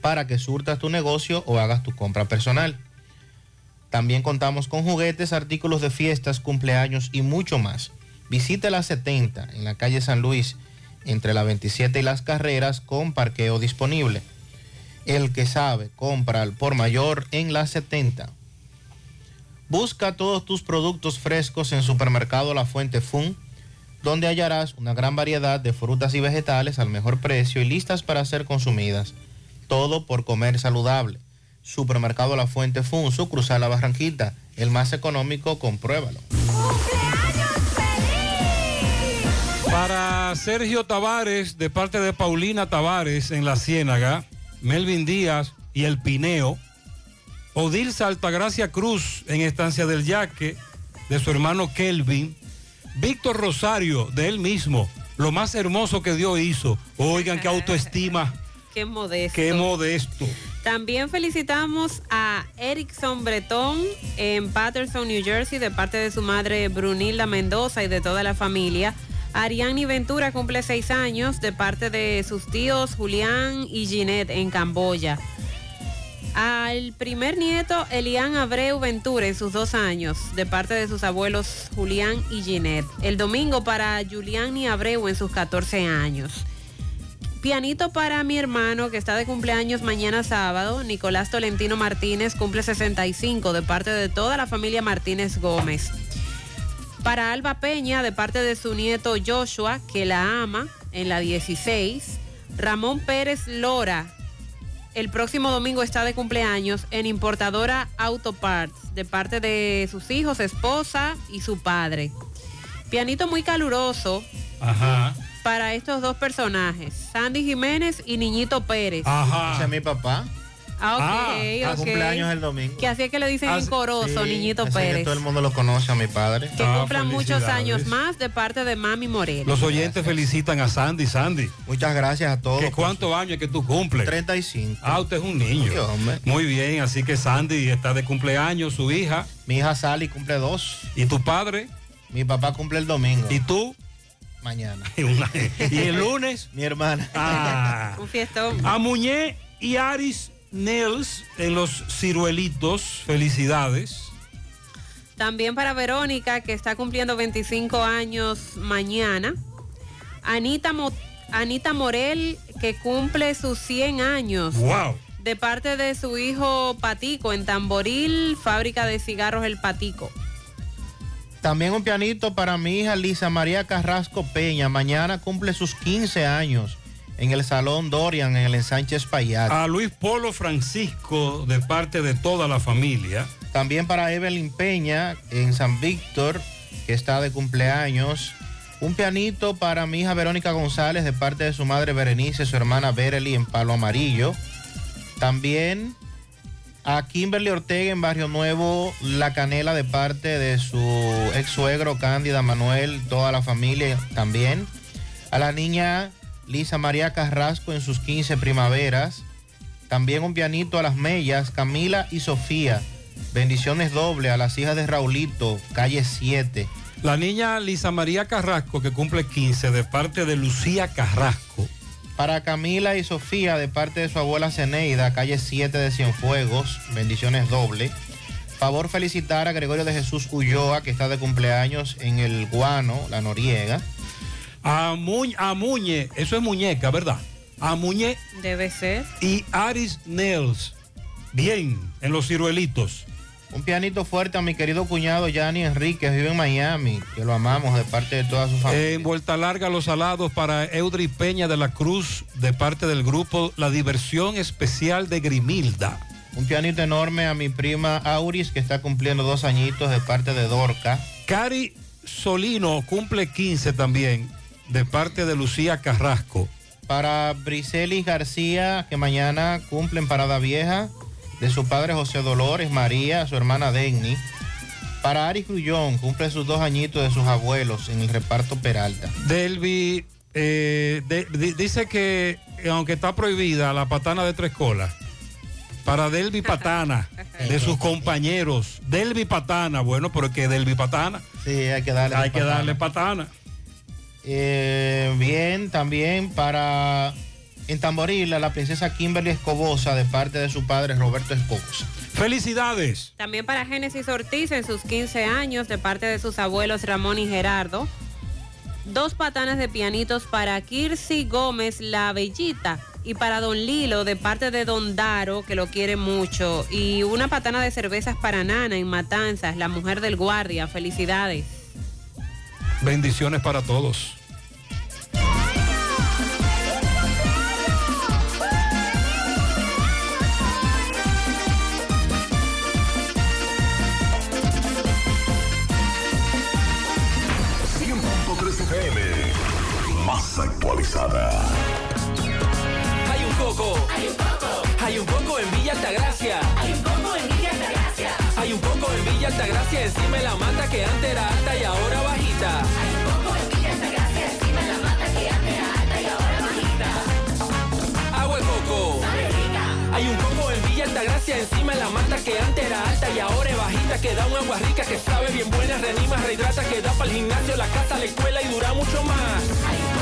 para que surtas tu negocio o hagas tu compra personal. También contamos con juguetes, artículos de fiestas, cumpleaños y mucho más. Visite la 70 en la calle San Luis, entre la 27 y las carreras, con parqueo disponible. El que sabe, compra al por mayor en la 70. Busca todos tus productos frescos en Supermercado La Fuente Fun, donde hallarás una gran variedad de frutas y vegetales al mejor precio y listas para ser consumidas. Todo por comer saludable. Supermercado La Fuente Fun, su cruzar la Barranquita, el más económico, compruébalo. Para Sergio Tavares, de parte de Paulina Tavares en La Ciénaga, Melvin Díaz y El Pineo, Odilza Altagracia Cruz en Estancia del Yaque, de su hermano Kelvin, Víctor Rosario, de él mismo, lo más hermoso que Dios hizo. Oigan qué autoestima, Qué modesto. qué modesto. También felicitamos a Erickson Bretón en Patterson, New Jersey, de parte de su madre Brunilda Mendoza y de toda la familia. Ariani Ventura cumple seis años de parte de sus tíos Julián y Ginette en Camboya. Al primer nieto, Elian Abreu Ventura, en sus dos años, de parte de sus abuelos Julián y Ginette. El domingo para Julián Abreu en sus 14 años. Pianito para mi hermano que está de cumpleaños mañana sábado, Nicolás Tolentino Martínez, cumple 65 de parte de toda la familia Martínez Gómez. Para Alba Peña, de parte de su nieto Joshua, que la ama, en la 16. Ramón Pérez Lora, el próximo domingo está de cumpleaños en Importadora Auto Parts, de parte de sus hijos, esposa y su padre. Pianito muy caluroso Ajá. Para estos dos personajes, Sandy Jiménez y Niñito Pérez. Ese es mi papá. Ah, ok, Ah, ok. cumpleaños el domingo. Que así es que le dicen Ah, en coroso, sí, Niñito así que Pérez. todo el mundo lo conoce a mi padre. Que cumplan muchos años más de parte de Mami Moreno. Los oyentes felicitan a Sandy, Sandy. Muchas gracias a todos. ¿Qué cuántos años es que tú cumples? 35. Ah, usted es un niño. Sí, hombre. Muy bien, así que Sandy está de cumpleaños, su hija. Mi hija Sally cumple dos. ¿Y tu padre? Mi papá cumple el domingo. ¿Y tú? Mañana. ¿Y el lunes? Mi hermana. Ah. Un fiestón. A Muñé y Aris Nels en los ciruelitos, felicidades. También para Verónica, que está cumpliendo 25 años mañana. Anita, Mo- Anita Morel, que cumple sus 100 años. ¡Wow! De parte de su hijo Patico, en Tamboril, fábrica de cigarros El Patico. También un pianito para mi hija Lisa María Carrasco Peña. Mañana cumple sus 15 años en el Salón Dorian, en el ensanche Espaillat. A Luis Polo Francisco, de parte de toda la familia. También para Evelyn Peña, en San Víctor, que está de cumpleaños. Un pianito para mi hija Verónica González, de parte de su madre Berenice, su hermana Berely, en Palo Amarillo. También a Kimberly Ortega en Barrio Nuevo, La Canela de parte de su ex suegro Cándida Manuel, toda la familia también. A la niña Lisa María Carrasco en sus 15 primaveras. También un pianito a las mellas, Camila y Sofía. Bendiciones doble a las hijas de Raulito, calle 7. La niña Lisa María Carrasco, que cumple 15, de parte de Lucía Carrasco. Para Camila y Sofía, de parte de su abuela Ceneida, calle 7 de Cienfuegos, bendiciones doble. Favor felicitar a Gregorio de Jesús Ulloa, que está de cumpleaños en el Guano, la Noriega. A, Mu- a Muñe, eso es muñeca, ¿verdad? A Muñe Debe ser. y Aris Nels. Bien, en los ciruelitos. Un pianito fuerte a mi querido cuñado Yanni Enrique, vive en Miami, que lo amamos de parte de toda su familia. En vuelta larga los salados para Eudri Peña de la Cruz, de parte del grupo La Diversión Especial de Grimilda. Un pianito enorme a mi prima Auris, que está cumpliendo dos añitos de parte de Dorca. Cari Solino cumple 15 también, de parte de Lucía Carrasco. Para Briselis García, que mañana cumple en Parada Vieja, de su padre José Dolores, María, su hermana Denny. Para Ari Grullón, cumple sus dos añitos de sus abuelos en el reparto Peralta. Delvi eh, de- dice que aunque está prohibida la patana de tres colas, para Delvi Patana, de sus compañeros, Delvi Patana, bueno, porque Delvi Patana. Sí, hay que darle. Hay que darle patana. Eh, bien, también para en Tamboril, a la princesa Kimberly Escobosa, de parte de su padre Roberto Escobosa. Felicidades. También para Génesis Ortiz en sus 15 años de parte de sus abuelos Ramón y Gerardo. Dos patanas de pianitos para Kirsi Gómez, la bellita. Y para Don Lilo de parte de Don Daro, que lo quiere mucho. Y una patana de cervezas para Nana en Matanzas, la mujer del guardia. Felicidades. Bendiciones para todos. Hay un coco. Hay un coco. Hay un coco en Villa Altagracia. Hay un coco en Villa Altagracia. Hay un coco en Villa Altagracia encima de la mata que antes era alta y ahora bajita. Hay un coco en Villa Altagracia encima de la mata que antes era alta y ahora bajita. Agua de coco. Hay un coco en Villa Altagracia encima de la mata que antes era alta y ahora es bajita. Que da un agua rica que sabe bien buena, reanima, rehidrata, que da para el gimnasio, la casa, la escuela y dura mucho más.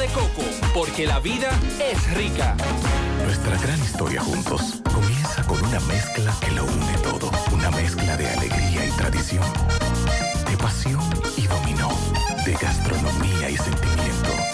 De coco, porque la vida es rica. Nuestra gran historia juntos comienza con una mezcla que lo une todo. Una mezcla de alegría y tradición, de pasión y dominó, de gastronomía y sentimiento.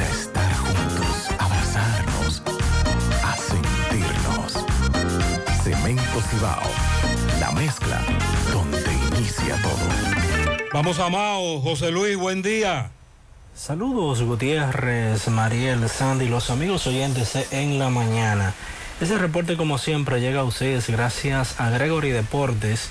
a estar juntos, abrazarnos, a sentirnos. Cemento Cibao, la mezcla donde inicia todo. Vamos a Mao, José Luis, buen día. Saludos Gutiérrez, Mariel, Sandy, los amigos oyentes en la mañana. Ese reporte como siempre llega a ustedes gracias a Gregory Deportes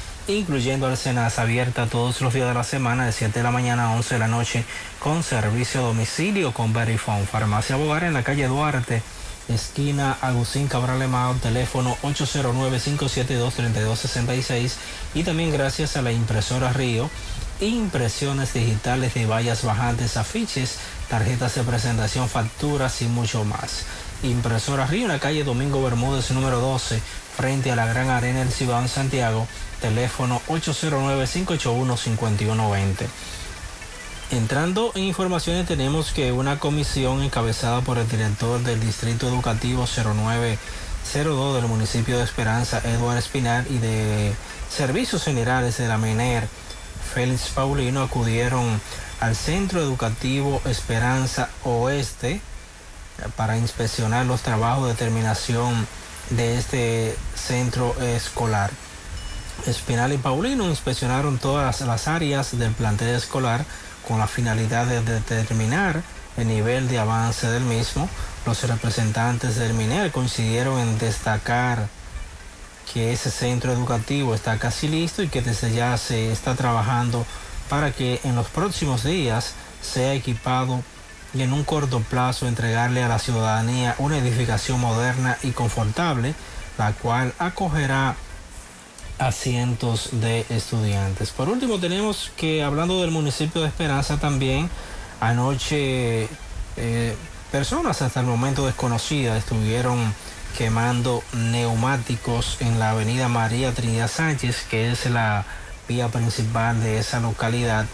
incluyendo al Senasa, abierta todos los días de la semana de 7 de la mañana a 11 de la noche con servicio a domicilio con Verifone. Farmacia Bogar en la calle Duarte, esquina Agustín Cabral Emao, teléfono 809-572-3266 y también gracias a la impresora Río, impresiones digitales de vallas bajantes, afiches, tarjetas de presentación, facturas y mucho más. Impresora Río en la calle Domingo Bermúdez número 12, frente a la Gran Arena del Cibao en Santiago, teléfono 809-581-5120. Entrando en informaciones tenemos que una comisión encabezada por el director del Distrito Educativo 0902 del municipio de Esperanza, Eduardo Espinar, y de Servicios Generales de la MENER, Félix Paulino, acudieron al Centro Educativo Esperanza Oeste para inspeccionar los trabajos de terminación de este centro escolar. Espinal y Paulino inspeccionaron todas las áreas del plantel escolar con la finalidad de determinar el nivel de avance del mismo. Los representantes del MINER coincidieron en destacar que ese centro educativo está casi listo y que desde ya se está trabajando para que en los próximos días sea equipado y en un corto plazo entregarle a la ciudadanía una edificación moderna y confortable, la cual acogerá a cientos de estudiantes. Por último, tenemos que, hablando del municipio de Esperanza también, anoche eh, personas hasta el momento desconocidas estuvieron quemando neumáticos en la avenida María Trinidad Sánchez, que es la vía principal de esa localidad,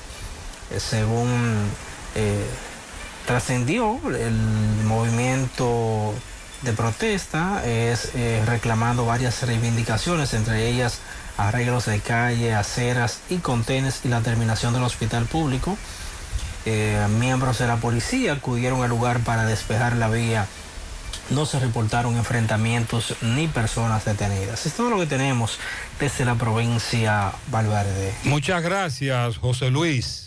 eh, según eh, trascendió el movimiento de protesta es eh, reclamando varias reivindicaciones, entre ellas arreglos de calle, aceras y contenes y la terminación del hospital público. Eh, miembros de la policía acudieron al lugar para despejar la vía. No se reportaron enfrentamientos ni personas detenidas. Es todo lo que tenemos desde la provincia Valverde. Muchas gracias, José Luis.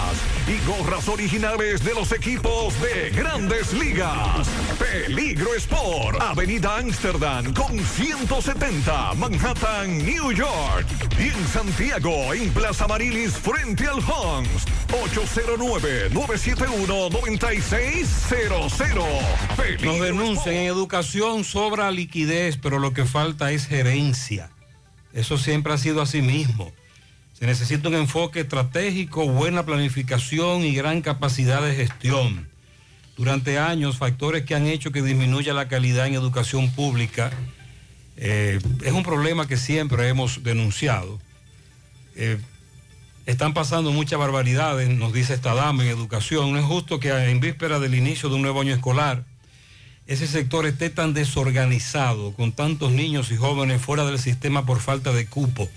y gorras originales de los equipos de grandes ligas. Peligro Sport, Avenida Amsterdam con 170, Manhattan, New York. Y en Santiago, en Plaza Marilis, frente al Hans, 809-971-9600. Nos denuncian en educación sobra liquidez, pero lo que falta es gerencia. Eso siempre ha sido así mismo. Se necesita un enfoque estratégico, buena planificación y gran capacidad de gestión. Durante años, factores que han hecho que disminuya la calidad en educación pública eh, es un problema que siempre hemos denunciado. Eh, están pasando muchas barbaridades, nos dice esta dama en educación. No es justo que en víspera del inicio de un nuevo año escolar, ese sector esté tan desorganizado, con tantos niños y jóvenes fuera del sistema por falta de cupo.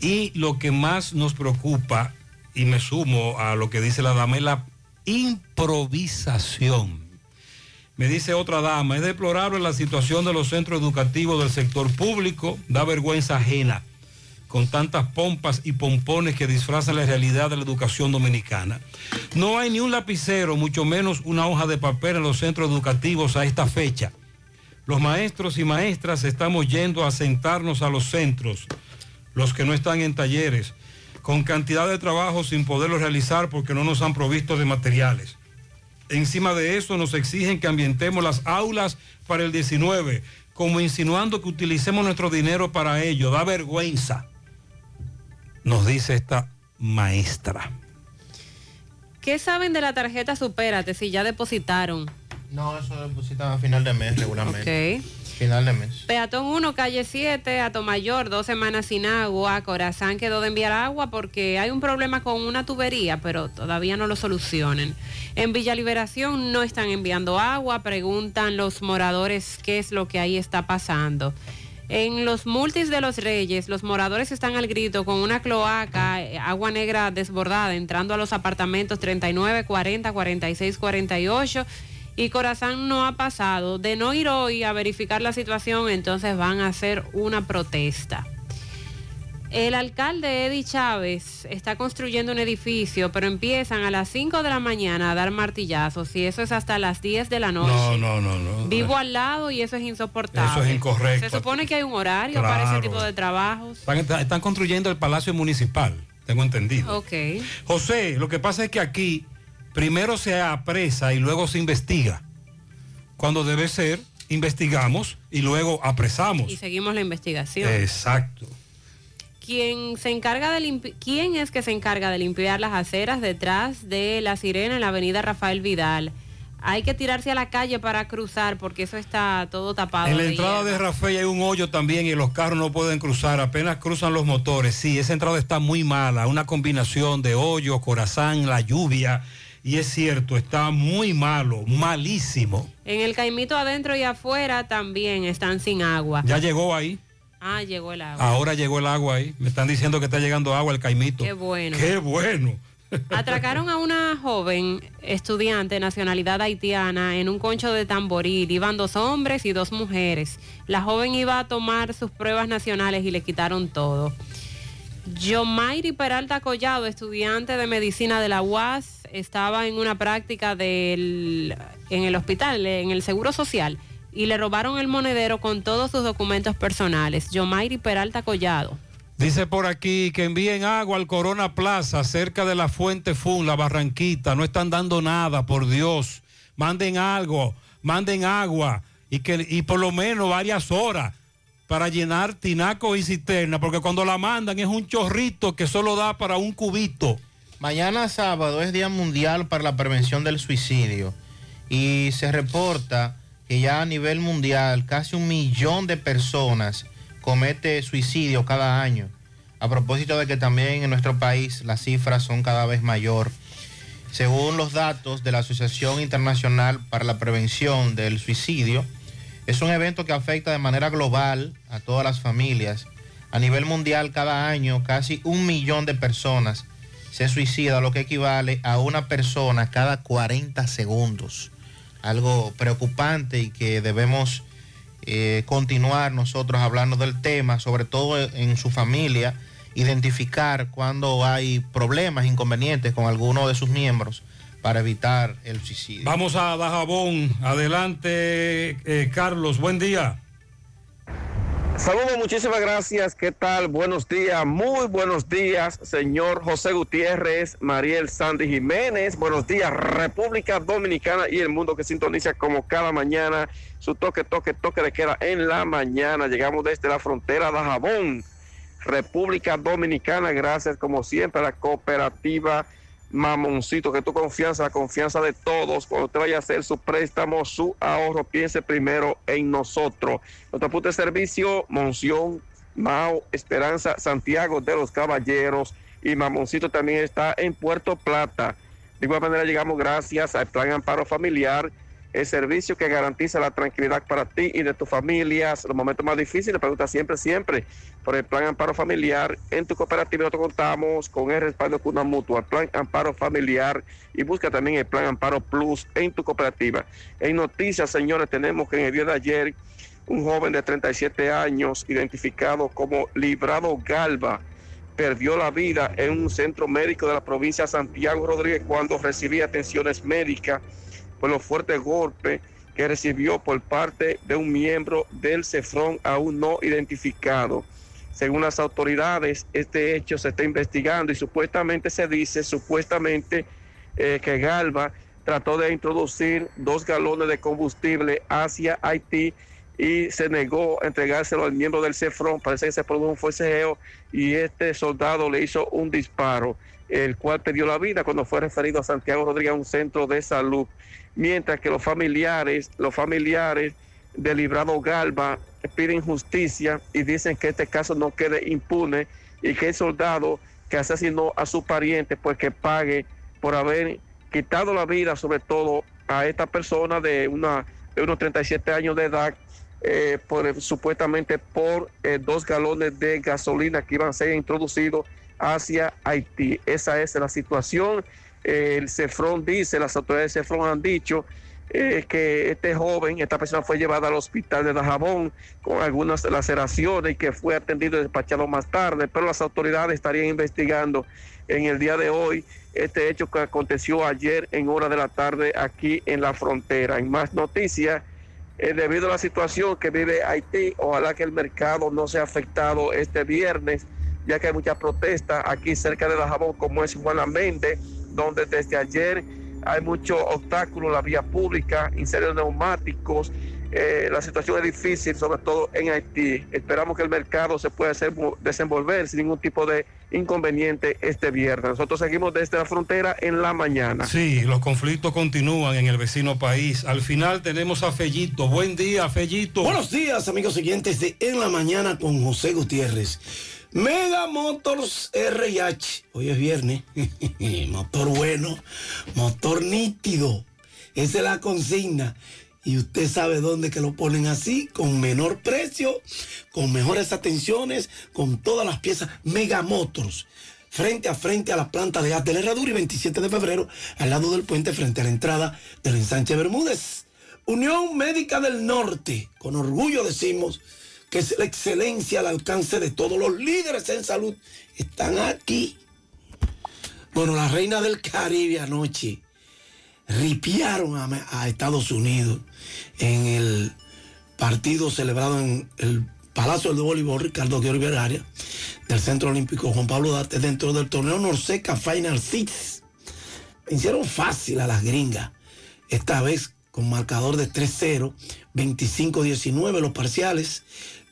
Y lo que más nos preocupa y me sumo a lo que dice la dama, es la improvisación. Me dice otra dama, es deplorable la situación de los centros educativos del sector público, da vergüenza ajena con tantas pompas y pompones que disfrazan la realidad de la educación dominicana. No hay ni un lapicero, mucho menos una hoja de papel en los centros educativos a esta fecha. Los maestros y maestras estamos yendo a sentarnos a los centros, los que no están en talleres, con cantidad de trabajo sin poderlo realizar porque no nos han provisto de materiales. Encima de eso nos exigen que ambientemos las aulas para el 19, como insinuando que utilicemos nuestro dinero para ello. Da vergüenza, nos dice esta maestra. ¿Qué saben de la tarjeta Supérate si ya depositaron? No, eso lo depositan a final de mes regularmente. Final de mes. Peatón 1, calle 7, Atomayor, dos semanas sin agua. Corazán quedó de enviar agua porque hay un problema con una tubería, pero todavía no lo solucionen. En Villa Liberación no están enviando agua, preguntan los moradores qué es lo que ahí está pasando. En los multis de los Reyes, los moradores están al grito con una cloaca, eh, agua negra desbordada, entrando a los apartamentos 39, 40, 46, 48 y Corazán no ha pasado. De no ir hoy a verificar la situación, entonces van a hacer una protesta. El alcalde Eddie Chávez está construyendo un edificio, pero empiezan a las 5 de la mañana a dar martillazos y eso es hasta las 10 de la noche. No, no, no, no. Vivo al lado y eso es insoportable. Eso es incorrecto. Se supone que hay un horario para ese tipo de trabajos. Están, están construyendo el Palacio Municipal, tengo entendido. Ok. José, lo que pasa es que aquí primero se apresa y luego se investiga. Cuando debe ser, investigamos y luego apresamos. Y seguimos la investigación. Exacto. ¿Quién, se encarga de ¿Quién es que se encarga de limpiar las aceras detrás de la sirena en la avenida Rafael Vidal? Hay que tirarse a la calle para cruzar porque eso está todo tapado. En la de entrada de Rafael hay un hoyo también y los carros no pueden cruzar, apenas cruzan los motores. Sí, esa entrada está muy mala, una combinación de hoyo, corazón, la lluvia. Y es cierto, está muy malo, malísimo. En el caimito adentro y afuera también están sin agua. Ya llegó ahí, Ah, llegó el agua. ahora llegó el agua ahí. Me están diciendo que está llegando agua el caimito. Qué bueno. Qué bueno. Atracaron a una joven estudiante nacionalidad haitiana en un concho de tamboril. Iban dos hombres y dos mujeres. La joven iba a tomar sus pruebas nacionales y le quitaron todo. Yomairi Peralta Collado, estudiante de medicina de la UAS, estaba en una práctica del, en el hospital, en el Seguro Social, y le robaron el monedero con todos sus documentos personales. Yomairi Peralta Collado. Dice por aquí que envíen agua al Corona Plaza, cerca de la Fuente Fun, la Barranquita. No están dando nada, por Dios. Manden algo, manden agua y, que, y por lo menos varias horas para llenar tinaco y cisterna, porque cuando la mandan es un chorrito que solo da para un cubito. Mañana sábado es Día Mundial para la Prevención del Suicidio y se reporta que ya a nivel mundial casi un millón de personas comete suicidio cada año. A propósito de que también en nuestro país las cifras son cada vez mayor. Según los datos de la Asociación Internacional para la Prevención del Suicidio, es un evento que afecta de manera global a todas las familias. A nivel mundial, cada año, casi un millón de personas se suicida, lo que equivale a una persona cada 40 segundos. Algo preocupante y que debemos eh, continuar nosotros hablando del tema, sobre todo en su familia, identificar cuando hay problemas, inconvenientes con alguno de sus miembros para evitar el suicidio. Vamos a Dajabón. Adelante, eh, Carlos. Buen día. Saludos, muchísimas gracias. ¿Qué tal? Buenos días, muy buenos días, señor José Gutiérrez, Mariel Sandy Jiménez. Buenos días, República Dominicana y el mundo que sintoniza como cada mañana su toque, toque, toque de queda en la mañana. Llegamos desde la frontera de Jabón, República Dominicana. Gracias, como siempre, a la cooperativa Mamoncito, que tu confianza, la confianza de todos, cuando usted vaya a hacer su préstamo, su ahorro, piense primero en nosotros. Nuestro punto de servicio, Monción, Mao, Esperanza, Santiago de los Caballeros y Mamoncito también está en Puerto Plata. De igual manera llegamos gracias al Plan Amparo Familiar, el servicio que garantiza la tranquilidad para ti y de tus familias. Los momentos más difíciles, pregunta siempre, siempre por el plan Amparo Familiar. En tu cooperativa nosotros contamos con el respaldo de una mutua, plan Amparo Familiar y busca también el plan Amparo Plus en tu cooperativa. En noticias, señores, tenemos que en el día de ayer un joven de 37 años identificado como Librado Galva perdió la vida en un centro médico de la provincia de Santiago Rodríguez cuando recibía atenciones médicas por los fuertes golpes que recibió por parte de un miembro del CEFRON aún no identificado. Según las autoridades, este hecho se está investigando y supuestamente se dice, supuestamente, eh, que Galva trató de introducir dos galones de combustible hacia Haití y se negó a entregárselo al miembro del CEFRON. Parece que se produjo un forcejeo y este soldado le hizo un disparo, el cual perdió la vida cuando fue referido a Santiago Rodríguez a un centro de salud. Mientras que los familiares, los familiares del librado Galva piden justicia y dicen que este caso no quede impune y que el soldado que asesinó a su pariente, pues que pague por haber quitado la vida, sobre todo a esta persona de, una, de unos 37 años de edad, eh, por, supuestamente por eh, dos galones de gasolina que iban a ser introducidos hacia Haití. Esa es la situación. El CEFRON dice, las autoridades de CEFRON han dicho eh, que este joven, esta persona fue llevada al hospital de Dajabón con algunas laceraciones y que fue atendido y despachado más tarde, pero las autoridades estarían investigando en el día de hoy este hecho que aconteció ayer en hora de la tarde aquí en la frontera. En más noticias, eh, debido a la situación que vive Haití, ojalá que el mercado no sea afectado este viernes, ya que hay muchas protestas aquí cerca de Dajabón, como es Juan Méndez, donde desde ayer hay muchos obstáculos, la vía pública, incendios neumáticos, eh, la situación es difícil, sobre todo en Haití. Esperamos que el mercado se pueda hacer, desenvolver sin ningún tipo de inconveniente este viernes. Nosotros seguimos desde la frontera en la mañana. Sí, los conflictos continúan en el vecino país. Al final tenemos a Fellito. Buen día, Fellito. Buenos días, amigos siguientes de En la Mañana con José Gutiérrez. Mega Motors RH. Hoy es viernes. motor bueno, motor nítido. Esa es la consigna. Y usted sabe dónde que lo ponen así, con menor precio, con mejores atenciones, con todas las piezas. Mega Motors. Frente a frente a la planta de gas de Herradura y 27 de febrero, al lado del puente, frente a la entrada del ensanche Bermúdez. Unión Médica del Norte. Con orgullo decimos que es la excelencia al alcance de todos los líderes en salud. Están aquí. Bueno, la reina del Caribe anoche ripiaron a, Estados Unidos en el partido celebrado en el Palacio del Voleibol Ricardo Guerrero Vergaria del Centro Olímpico Juan Pablo Darte dentro del torneo Norseca Final Six. Hicieron fácil a las gringas. Esta vez con marcador de 3-0, 25-19 los parciales,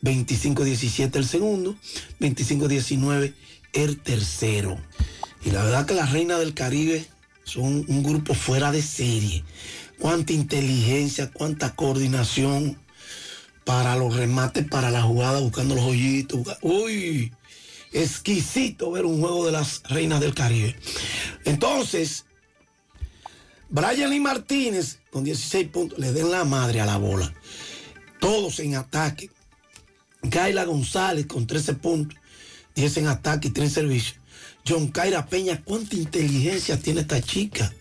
25-17 el segundo, 25-19 el tercero. Y la verdad que las reinas del Caribe son un grupo fuera de serie. Cuánta inteligencia, cuánta coordinación para los remates, para la jugada, buscando los hoyitos. Uy, exquisito ver un juego de las reinas del Caribe. Entonces, Brian Lee Martínez con 16 puntos, le den la madre a la bola. Todos en ataque. Gaila González con 13 puntos, 10 en ataque y 3 en servicio. John Kaira Peña, cuánta inteligencia tiene esta chica.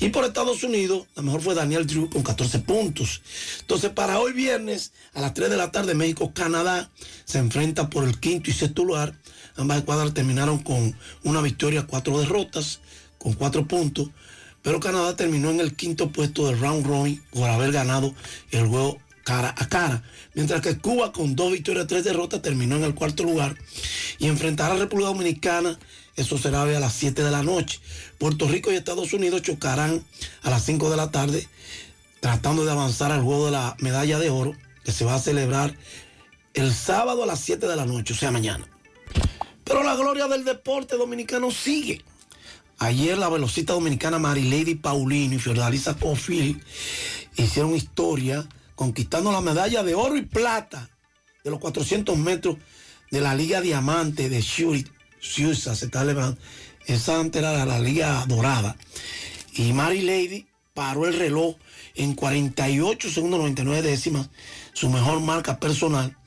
Y por Estados Unidos, la mejor fue Daniel Drew con 14 puntos. Entonces, para hoy viernes, a las 3 de la tarde, México-Canadá se enfrenta por el quinto y sexto lugar. Ambas escuadras terminaron con una victoria, cuatro derrotas, con cuatro puntos. Pero Canadá terminó en el quinto puesto del round robin por haber ganado el juego cara a cara. Mientras que Cuba con dos victorias, tres derrotas, terminó en el cuarto lugar. Y enfrentará a República Dominicana, eso será a las 7 de la noche. Puerto Rico y Estados Unidos chocarán a las 5 de la tarde, tratando de avanzar al juego de la medalla de oro, que se va a celebrar el sábado a las 7 de la noche, o sea, mañana. Pero la gloria del deporte dominicano sigue. Ayer la velocista dominicana Marilady Paulino y Fiordalisa Cofil hicieron historia conquistando la medalla de oro y plata de los 400 metros de la Liga Diamante de Suiza, se está levantando. Esa antes era la Liga Dorada. Y Mary Lady paró el reloj en 48 segundos 99 décimas, su mejor marca personal